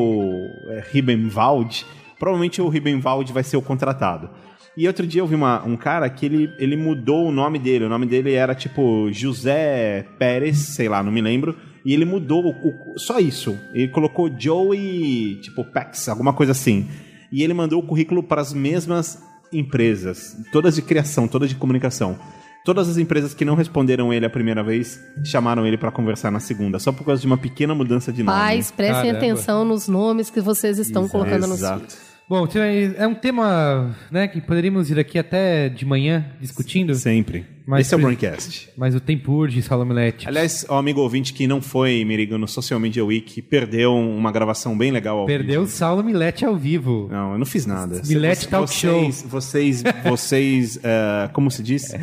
é, Ribenwald, provavelmente o Ribenwald vai ser o contratado. E outro dia eu vi uma- um cara que ele, ele mudou o nome dele. O nome dele era tipo José Pérez, sei lá, não me lembro. E ele mudou o- o- só isso. Ele colocou Joey, tipo Pax, alguma coisa assim. E ele mandou o currículo para as mesmas empresas, todas de criação, todas de comunicação. Todas as empresas que não responderam ele a primeira vez chamaram ele para conversar na segunda, só por causa de uma pequena mudança de nome. Pais, prestem Caramba. atenção nos nomes que vocês estão colocando nos Exato. Bom, é é um tema né, que poderíamos ir aqui até de manhã discutindo, Sempre. Mas Esse é o Braincast. mas o tempo urge, Salomilete. Aliás, o amigo ouvinte que não foi, Merigo, no Social Media Week, perdeu uma gravação bem legal ao Perdeu o. Saulo Milete ao vivo. Não, eu não fiz nada. Milete Talk vocês, Vocês, vocês, eh, como se diz?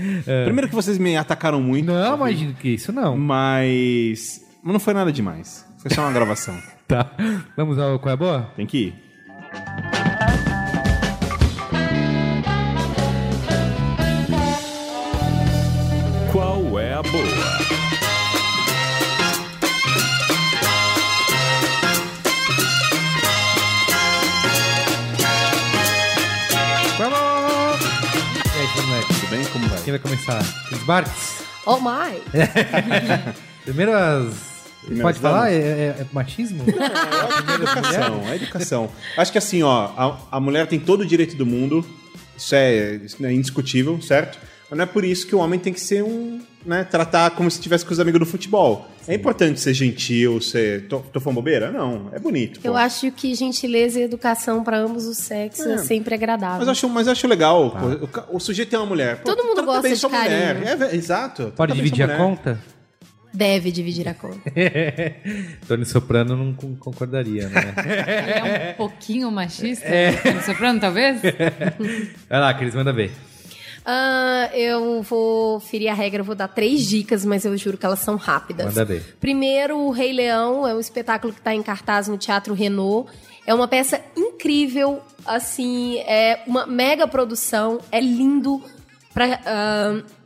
Primeiro que vocês me atacaram muito. Não, imagino que isso não. Mas mas não foi nada demais. Foi só uma gravação. Tá. Vamos ao qual é a boa? Tem que ir. Vai? Começar? Os Barks? Oh my! Primeiras Pode falar? É, é- é machismo? É educação, é educação. Acho que assim, ó, a, a mulher tem todo o direito do mundo, isso é, isso é indiscutível, certo? Mas não é por isso que o homem tem que ser um, né, tratar como se estivesse com os amigos do futebol. É importante ser gentil, ser. Tô, tô falando bobeira? Não, é bonito. pô. Eu acho que gentileza e educação para ambos os sexos é, É. sempre agradável. Mas eu acho, mas eu acho legal. pô, o, o sujeito tem uma mulher. pô, Todo mundo gosta bem de sua mulher. carinho. É, ve- exato. Pode dividir a conta? Deve dividir a conta. Tony Soprano não con- concordaria, né? Ele é um pouquinho machista? É. Soprano, talvez? Vai lá, Cris, manda ver. Ah, eu vou ferir a regra, vou dar três dicas, mas eu juro que elas são rápidas. Manda ver. Primeiro, o Rei Leão é um espetáculo que está em cartaz no Teatro Renault. É uma peça incrível, assim, é uma mega produção, é lindo para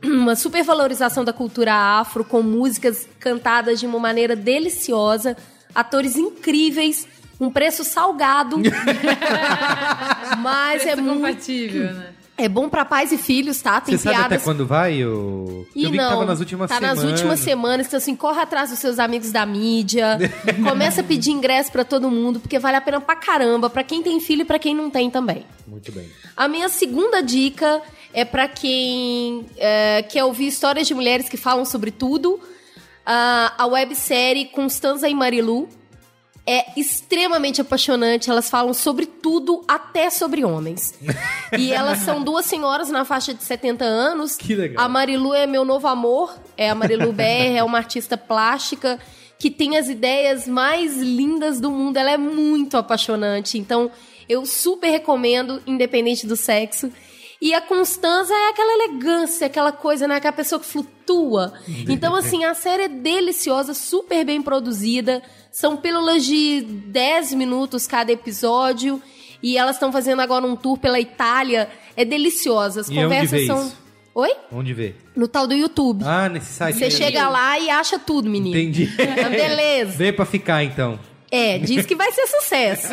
uma supervalorização da cultura afro com músicas cantadas de uma maneira deliciosa, atores incríveis, um preço salgado, mas é Preço muito compatível, né? É bom para pais e filhos, tá? Tem Você sabe piadas até quando vai? O... e Eu vi não, que tava nas últimas tá semanas. nas últimas semanas, então assim, corre atrás dos seus amigos da mídia, começa a pedir ingresso pra todo mundo, porque vale a pena pra caramba, pra quem tem filho e pra quem não tem também. Muito bem. A minha segunda dica é pra quem é, quer ouvir histórias de mulheres que falam sobre tudo, a, a websérie Constanza e Marilu, é extremamente apaixonante. Elas falam sobre tudo, até sobre homens. e elas são duas senhoras na faixa de 70 anos. Que legal. A Marilu é meu novo amor. É a Marilu BR, é uma artista plástica que tem as ideias mais lindas do mundo. Ela é muito apaixonante. Então, eu super recomendo, independente do sexo. E a Constanza é aquela elegância, aquela coisa, né? Aquela pessoa que flutua. Então, assim, a série é deliciosa, super bem produzida. São pílulas de 10 minutos cada episódio. E elas estão fazendo agora um tour pela Itália. É deliciosa. As E conversas são. isso? Oi? Onde vê? No tal do YouTube. Ah, nesse site. Você chega lá e acha tudo, menino. Entendi. Beleza. Vê pra ficar, então. É, diz que vai ser sucesso.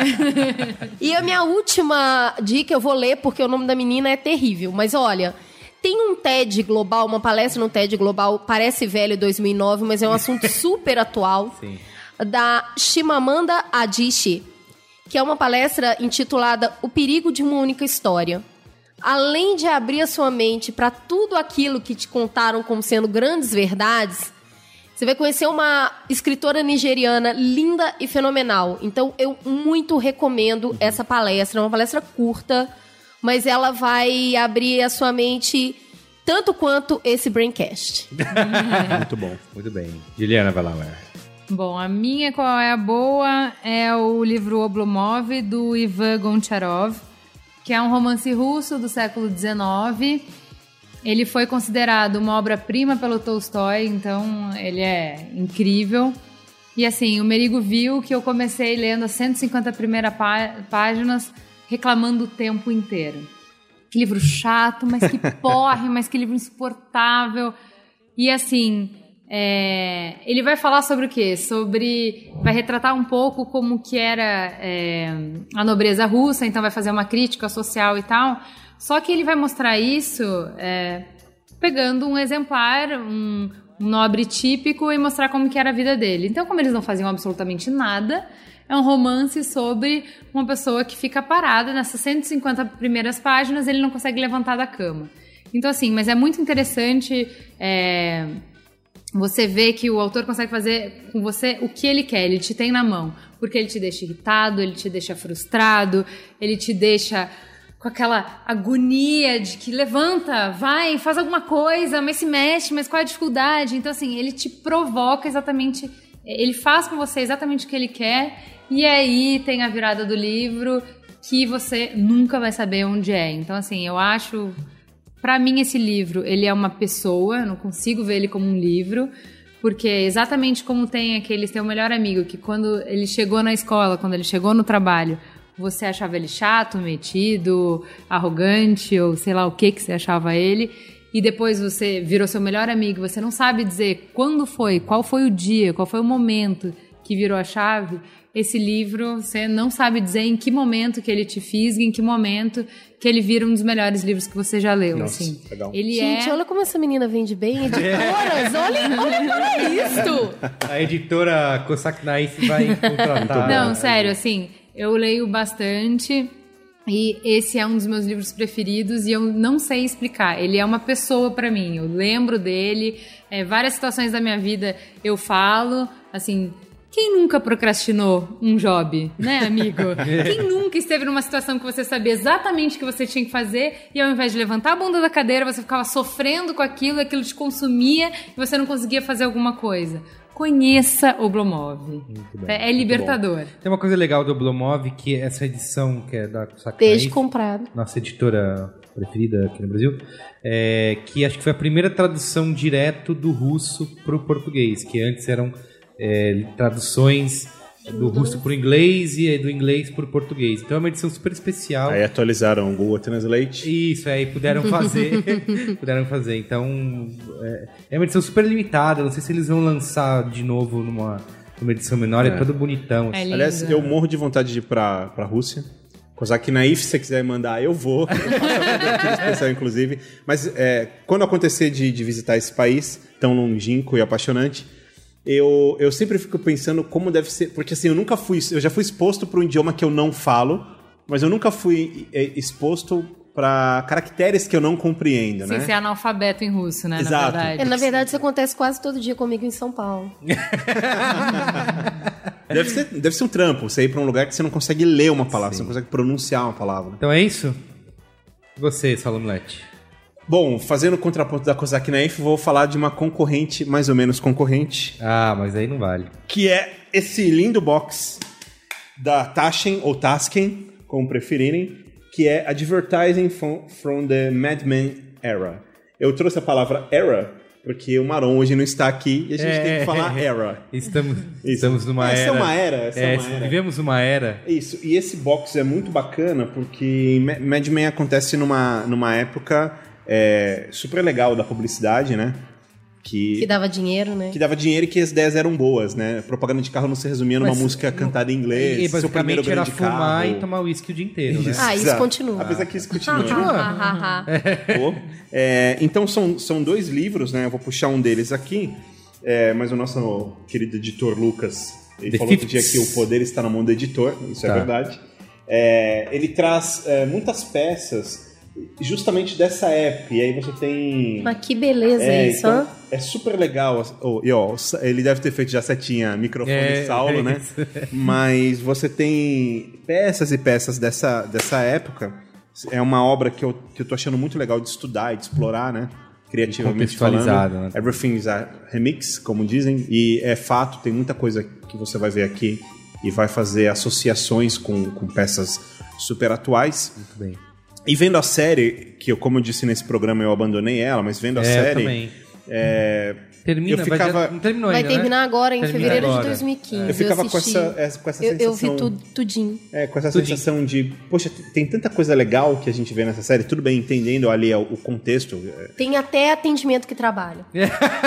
e a minha última dica eu vou ler porque o nome da menina é terrível. Mas olha, tem um TED Global, uma palestra no TED Global, parece velho 2009, mas é um assunto super atual. Sim. Da Shimamanda Adichie, que é uma palestra intitulada O Perigo de uma Única História. Além de abrir a sua mente para tudo aquilo que te contaram como sendo grandes verdades, você vai conhecer uma escritora nigeriana linda e fenomenal. Então, eu muito recomendo essa palestra. É uma palestra curta, mas ela vai abrir a sua mente tanto quanto esse Braincast. Muito bom. Muito bem. Juliana Valauer. Bom, a minha qual é a boa é o livro Oblomov, do Ivan Goncharov, que é um romance russo do século XIX. Ele foi considerado uma obra-prima pelo Tolstói, então ele é incrível. E assim, o Merigo viu que eu comecei lendo as 150 primeiras pá- páginas reclamando o tempo inteiro. Que livro chato, mas que porre, mas que livro insuportável. E assim, é, ele vai falar sobre o quê? Sobre. Vai retratar um pouco como que era é, a nobreza russa, então vai fazer uma crítica social e tal. Só que ele vai mostrar isso é, pegando um exemplar, um, um nobre típico e mostrar como que era a vida dele. Então, como eles não faziam absolutamente nada, é um romance sobre uma pessoa que fica parada nessas 150 primeiras páginas, ele não consegue levantar da cama. Então, assim, mas é muito interessante é, você vê que o autor consegue fazer com você o que ele quer, ele te tem na mão. Porque ele te deixa irritado, ele te deixa frustrado, ele te deixa com aquela agonia de que levanta, vai, faz alguma coisa, mas se mexe, mas qual é a dificuldade? Então, assim, ele te provoca exatamente, ele faz com você exatamente o que ele quer, e aí tem a virada do livro que você nunca vai saber onde é. Então, assim, eu acho. Pra mim, esse livro, ele é uma pessoa, não consigo ver ele como um livro, porque é exatamente como tem aquele seu melhor amigo, que quando ele chegou na escola, quando ele chegou no trabalho, você achava ele chato, metido, arrogante, ou sei lá o que que você achava ele, e depois você virou seu melhor amigo, você não sabe dizer quando foi, qual foi o dia, qual foi o momento que virou a chave, esse livro, você não sabe dizer em que momento que ele te fisga, em que momento que ele vira um dos melhores livros que você já leu, Nossa, assim. legal. Ele Gente, é... olha como essa menina vende bem. Editoras, olha, olha para isso. A editora Cossack Knife vai contratar. Não, sério, assim, eu leio bastante e esse é um dos meus livros preferidos e eu não sei explicar. Ele é uma pessoa pra mim. Eu lembro dele, é, várias situações da minha vida eu falo, assim. Quem nunca procrastinou um job, né, amigo? Quem nunca esteve numa situação que você sabia exatamente o que você tinha que fazer e ao invés de levantar a bunda da cadeira, você ficava sofrendo com aquilo, aquilo te consumia e você não conseguia fazer alguma coisa? Conheça Oblomov. É, é libertador. Tem uma coisa legal do Oblomov, que essa edição, que é da Peixe Knife, comprado. nossa editora preferida aqui no Brasil, é, que acho que foi a primeira tradução direto do russo para o português, que antes eram é, traduções do russo para o inglês e do inglês para o português. Então é uma edição super especial. Aí atualizaram o Google Translate. Isso, aí puderam fazer. puderam fazer. Então, é, é uma edição super limitada. Não sei se eles vão lançar de novo numa, numa edição menor. É, É. todo bonitão. assim. Aliás, eu morro de vontade de ir pra, pra Rússia. Kozak Naif, se você quiser mandar, eu vou. Eu a especial, inclusive. Mas é, quando acontecer de, de visitar esse país tão longínquo e apaixonante, eu, eu sempre fico pensando como deve ser. Porque assim, eu nunca fui. Eu já fui exposto para um idioma que eu não falo, mas eu nunca fui é, exposto para caracteres que eu não compreendo, Sem né? ser analfabeto em russo, né? Exato. Na verdade. É, na verdade, isso acontece quase todo dia comigo em São Paulo. Deve ser, deve ser um trampo, você ir pra um lugar que você não consegue ler uma palavra, você não consegue pronunciar uma palavra. Então é isso? E você, Salomlete? Bom, fazendo o contraponto da Kozak Naif, vou falar de uma concorrente, mais ou menos concorrente, Ah, mas aí não vale. que é esse lindo box da Taschen ou Tasken, como preferirem, que é Advertising from, the Mad Men Era. Eu trouxe a palavra era porque o Maron hoje não está aqui e a gente tem que falar era. Estamos, Isso. estamos numa Essa era. é uma era, essa é uma era. Vivemos uma era. Isso, e esse box é muito bacana porque Ma- Mad Men acontece numa, numa época é, super legal da publicidade, né? Que, Que dava dinheiro, né? que dava dinheiro e que as ideias eram boas, né? Propaganda de carro não se resumia numa Mas, música cantada em inglês, E seu primeiro basicamente era fumar carro. e tomar uísque o dia inteiro, né? Ah, isso Exato. continua. Apesar que isso continua. Ah, Pô. É, então são, são dois livros, né? Eu vou puxar um deles aqui, é, mas o nosso querido editor Lucas, ele The falou outro dia que o poder está na mão do editor, isso Tá. é verdade. É, ele traz é, muitas peças justamente dessa época, e aí você tem... Mas que beleza É, isso, então, é super legal. oh, e ó, ele deve ter feito já setinha microfone É, Saulo, é né? Mas você tem peças e peças dessa, dessa época. É uma obra que eu, que eu tô achando muito legal de estudar e de explorar, né? Criativamente falando. né? Everything is a remix, como dizem. E é fato, tem muita coisa que você vai ver aqui e vai fazer associações com, com peças super atuais. Muito bem. E vendo a série, que eu, como eu disse nesse programa, eu abandonei ela, mas vendo a É, eu série. também. É, Termina, eu vai ficava, já- não terminou Vai ainda, né? terminar agora, em Termina fevereiro agora. de 2015. eu ficava com assisti. essa, essa- com essa Eu, eu sensação. vi tudo, tudinho. É, com essa Tudinho. sensação de, poxa, tem tanta coisa legal que a gente vê nessa série, tudo bem, entendendo ali o, o contexto. é, Tem até atendimento que trabalha.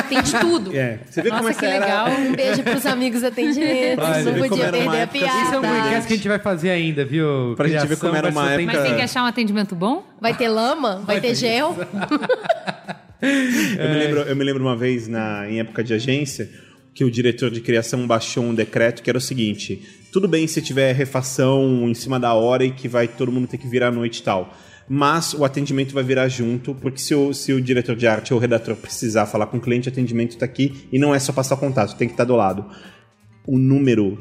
Tem de tudo. É, você vê como Nossa, essa que era- legal. Um beijo pros amigos atendimentos. Não como podia perder a época- piada. Isso é um podcast que a gente vai fazer ainda, viu? Pra gente ver como era uma atendimento. Mas tem que achar um atendimento bom? Vai ter lama? Vai, ter gel? Eu, me lembro, eu me lembro uma vez, na, em época de agência, que o diretor de criação baixou um decreto que era o seguinte: tudo bem se tiver refação em cima da hora e que vai todo mundo ter que virar à noite e tal. Mas o atendimento vai virar junto, porque se o, se o diretor de arte ou o redator precisar falar com o cliente, o atendimento está aqui e não é só passar o contato, tem que estar do lado. O número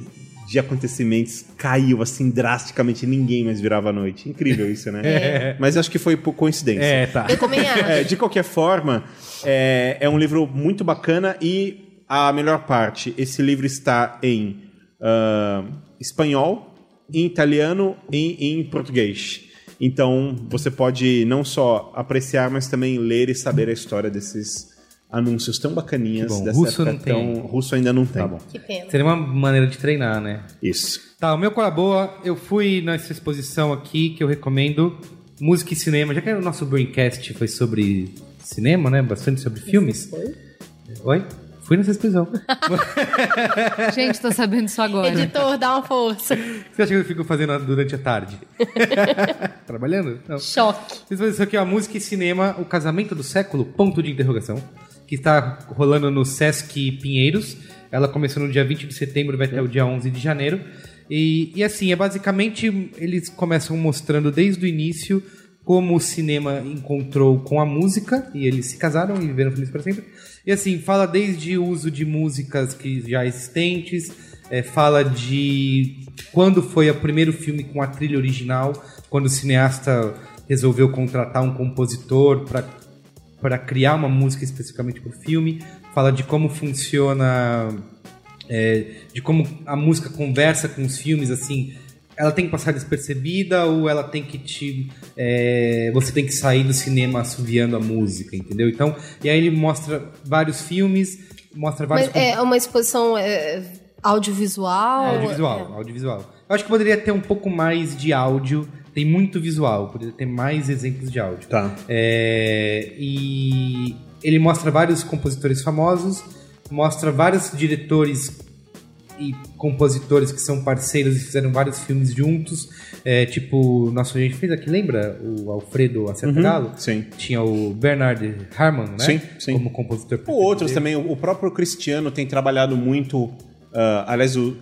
de acontecimentos caiu assim drasticamente, ninguém mais virava à noite. Incrível isso, né? É. Mas acho que foi por coincidência. É, tá. Eu também acho. É, de qualquer forma, é, é um livro muito bacana e a melhor parte, esse livro está em ah, espanhol, em italiano e em português. Então você pode não só apreciar, mas também ler e saber a história desses anúncios tão bacaninhas. Bom. Dessa Russo época não tem. tão... Russo ainda não tem. Tá bom. Que pena. Seria uma maneira de treinar, né? Isso. Tá, o meu Cola Boa, eu fui nessa exposição aqui que eu recomendo música e cinema. Já que o nosso Braincast foi sobre cinema, né? Bastante sobre filmes. Oi? Fui nessa exposição. Gente, tô sabendo isso agora. Editor, dá uma força. O que você acha que eu fico fazendo durante a tarde? Trabalhando? Não. Choque. Isso aqui é a música e cinema, o casamento do século, ponto de interrogação, que está rolando no Sesc Pinheiros. Ela começou no dia 20 de setembro, vai até o dia 11 de janeiro. E, e assim, é basicamente, eles começam mostrando desde o início como o cinema encontrou com a música, e eles se casaram e viveram felizes para sempre. E assim, fala desde o uso de músicas que já existentes, é, fala de quando foi o primeiro filme com a trilha original, quando o cineasta resolveu contratar um compositor para para criar uma música especificamente para o filme, fala de como funciona, é, de como a música conversa com os filmes, assim, ela tem que passar despercebida ou ela tem que te, é, você tem que sair do cinema assoviando a música, entendeu? Então, e aí ele mostra vários filmes, mostra vários Mas é uma exposição é, audiovisual. Audiovisual, audiovisual. Eu acho que poderia ter um pouco mais de áudio. Tem muito visual, poderia ter mais exemplos de áudio. Tá. É, e ele mostra vários compositores famosos, mostra vários diretores e compositores que são parceiros e fizeram vários filmes juntos. É, tipo, nosso gente fez aqui, lembra? O Alfredo Acerta Uhum, Galo? sim. Tinha o Bernard Harmon, né? Sim, sim. Como compositor. Ou outros também, o próprio Cristiano tem trabalhado muito. ah, aliás, o-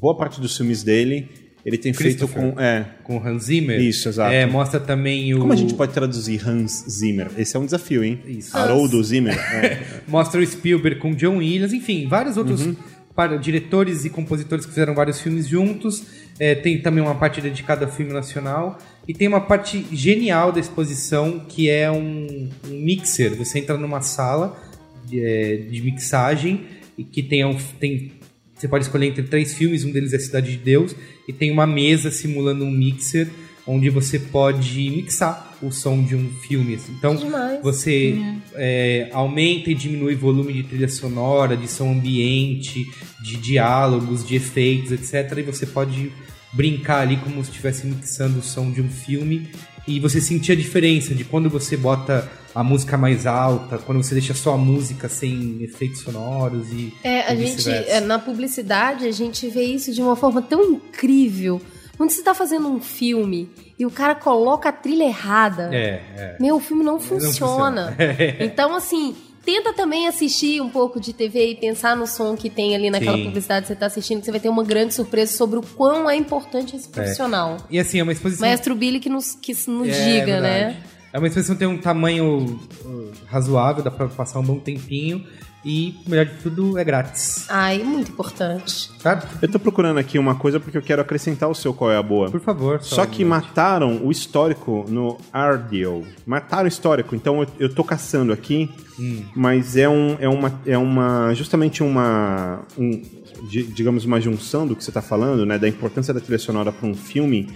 boa parte dos filmes dele ele tem feito com. É, Com Hans Zimmer. Isso, exato. É, mostra também o... Como a gente pode traduzir Hans Zimmer? Esse é um desafio, hein? Isso. Haroldo Zimmer. É. Mostra o Spielberg com John Williams, enfim, vários outros Uhum. para diretores e compositores que fizeram vários filmes juntos. É, tem também uma parte dedicada ao filme nacional. E tem uma parte genial da exposição que é um, um mixer. Você entra numa sala de, é, de mixagem e que tem, um, tem. Você pode escolher entre três filmes, um deles é Cidade de Deus, e tem uma mesa simulando um mixer onde você pode mixar o som de um filme. assim. Então Demais. você é, aumenta e diminui o volume de trilha sonora, de som ambiente, de diálogos, de efeitos, etc. E você pode brincar ali como se estivesse mixando o som de um filme e você sentir a diferença de quando você bota a música mais alta, quando você deixa só a música sem efeitos sonoros e É, a e gente, é, na publicidade, a gente vê isso de uma forma tão incrível. Quando você tá fazendo um filme e o cara coloca a trilha errada, É, é. meu, o filme não funciona. funciona. Então, assim, tenta também assistir um pouco de TV e pensar no som que tem ali naquela Sim. publicidade que você tá assistindo, que você vai ter uma grande surpresa sobre o quão é importante esse profissional. E assim, é uma exposição. Maestro Billy que nos, que nos É, diga, verdade. né? É uma exposição que tem um tamanho uh, razoável, dá pra passar um bom tempinho. E, melhor de tudo, é grátis. Ai, muito importante. Sabe? Eu tô procurando aqui uma coisa porque eu quero acrescentar o seu qual é a boa. Por favor. Só que mataram o histórico no Ardeal. Mataram o histórico, então eu, eu tô caçando aqui, Hum. mas é, um, é, uma, é uma. Justamente uma. um- di- digamos, uma junção do que você tá falando, né? Da importância da trilha sonora pra um filme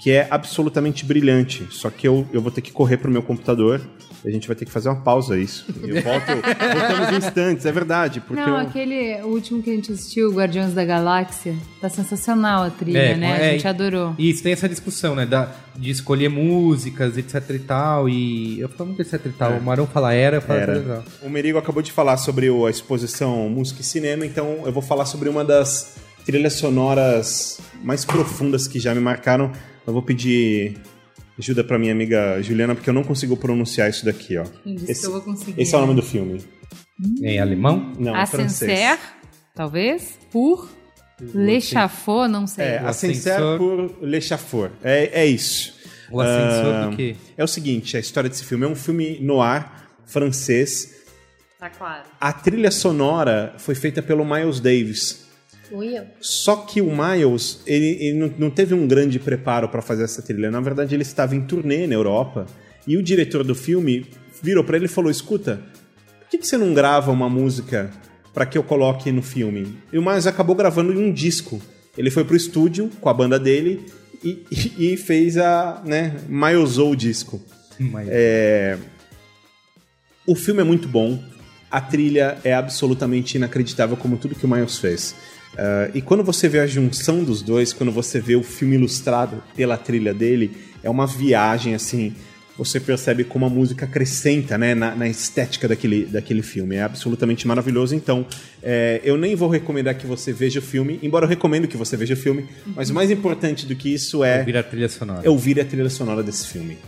que é absolutamente brilhante. Só que eu, eu vou ter que correr pro meu computador. A gente vai ter que fazer uma pausa isso. Eu volto, voltamos em instantes, é verdade. Porque Não, eu- aquele o último que a gente assistiu, Guardiões da Galáxia, tá sensacional a trilha, É, né? é, a gente adorou. Isso, tem essa discussão, né? Da, de escolher músicas, etc e tal. E eu falo muito etc e tal. O Marão fala era, eu falo Era. O Merigo acabou de falar sobre o- a exposição Música e Cinema, então eu vou falar sobre uma das trilhas sonoras mais profundas que já me marcaram. Eu vou pedir ajuda pra minha amiga Juliana, porque eu não consigo pronunciar isso daqui, ó. Disse Esse, que eu vou conseguir? esse é o nome do filme. Em alemão? Não, em francês. Ascenseur, talvez, por Le não sei. É, ascensor. por Le. É, é isso. O ascensor Ah, do quê? É o seguinte, a história desse filme é um filme noir francês. Tá claro. A trilha sonora foi feita pelo Miles Davis. Só que o Miles, ele, ele não, não teve um grande preparo para fazer essa trilha. Na verdade, ele estava em turnê na Europa e o diretor do filme virou para ele e falou: Escuta, por que, que você não grava uma música para que eu coloque no filme? E o Miles acabou gravando em um disco. Ele foi pro estúdio com a banda dele e, e- e fez a. né, Milesou o disco. Mas- É, O filme é muito bom. A trilha é absolutamente inacreditável, como tudo que o Miles fez. Ah, e quando você vê a junção dos dois, quando você vê o filme ilustrado pela trilha dele, é uma viagem assim. Você percebe como a música acrescenta né, na, na estética daquele, daquele filme. É absolutamente maravilhoso. Então, é, eu nem vou recomendar que você veja o filme, embora eu recomendo que você veja o filme. Mas o mais importante do que isso é, Ouvir a trilha sonora. é ouvir a trilha sonora desse filme.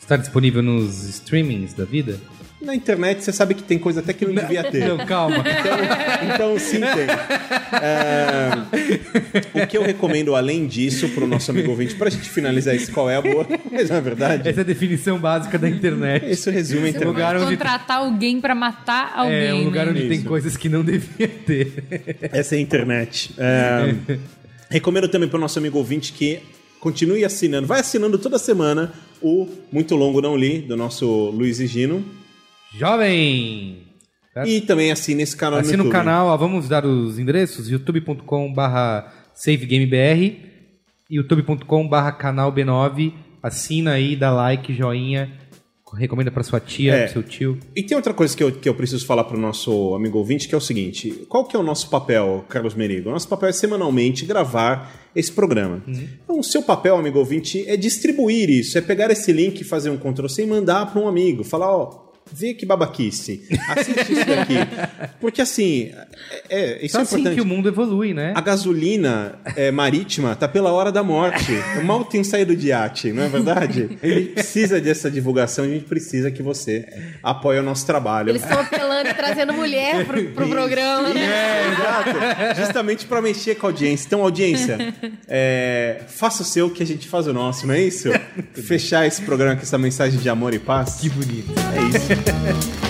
Está disponível nos streamings da vida? Na internet você sabe que tem coisa até que não devia ter. Não, calma. Então, então sim tem. É, o que eu recomendo além disso pro nosso amigo ouvinte, pra gente finalizar isso, qual é a boa, mas não é verdade? Essa é a definição básica da internet. Isso resume a internet. lugar onde- contratar alguém pra matar alguém. É um lugar né? onde tem Isso. coisas que não devia ter. Essa é a internet. É, recomendo também pro nosso amigo ouvinte que continue assinando, vai assinando toda semana o Muito Longo Não Li, do nosso Luiz e Gino. Jovem! E também assine esse canal no Assina o YouTube. canal, ó, vamos dar os endereços: youtube.com/barra savegamebr, youtube.com/barra canal B9. Assina aí, dá like, joinha, recomenda pra sua tia, É. pro seu tio. E tem outra coisa que eu, que eu preciso falar pro nosso amigo ouvinte, que é o seguinte: qual que é o nosso papel, Carlos Merigo? O nosso papel é semanalmente gravar esse programa. Então, o seu papel, amigo ouvinte, é distribuir isso, é pegar esse link, fazer um Ctrl-C e mandar para um amigo. Falar, ó, vê que babaquice, assiste isso daqui. Porque assim, é, é- isso Só é assim importante. que o mundo evolui, né? A gasolina é, marítima tá pela hora da morte. Eu mal tenho saído de iate, não é verdade? Ele precisa dessa divulgação e a gente precisa que você apoie o nosso trabalho. Eles estão apelando e trazendo mulher pro, pro programa, né? É, exato. Justamente para mexer com a audiência. Então, audiência, é, faça o seu que a gente faz o nosso, não é isso? Fechar esse programa com essa mensagem de amor e paz. Que bonito. É isso. ハハハハ。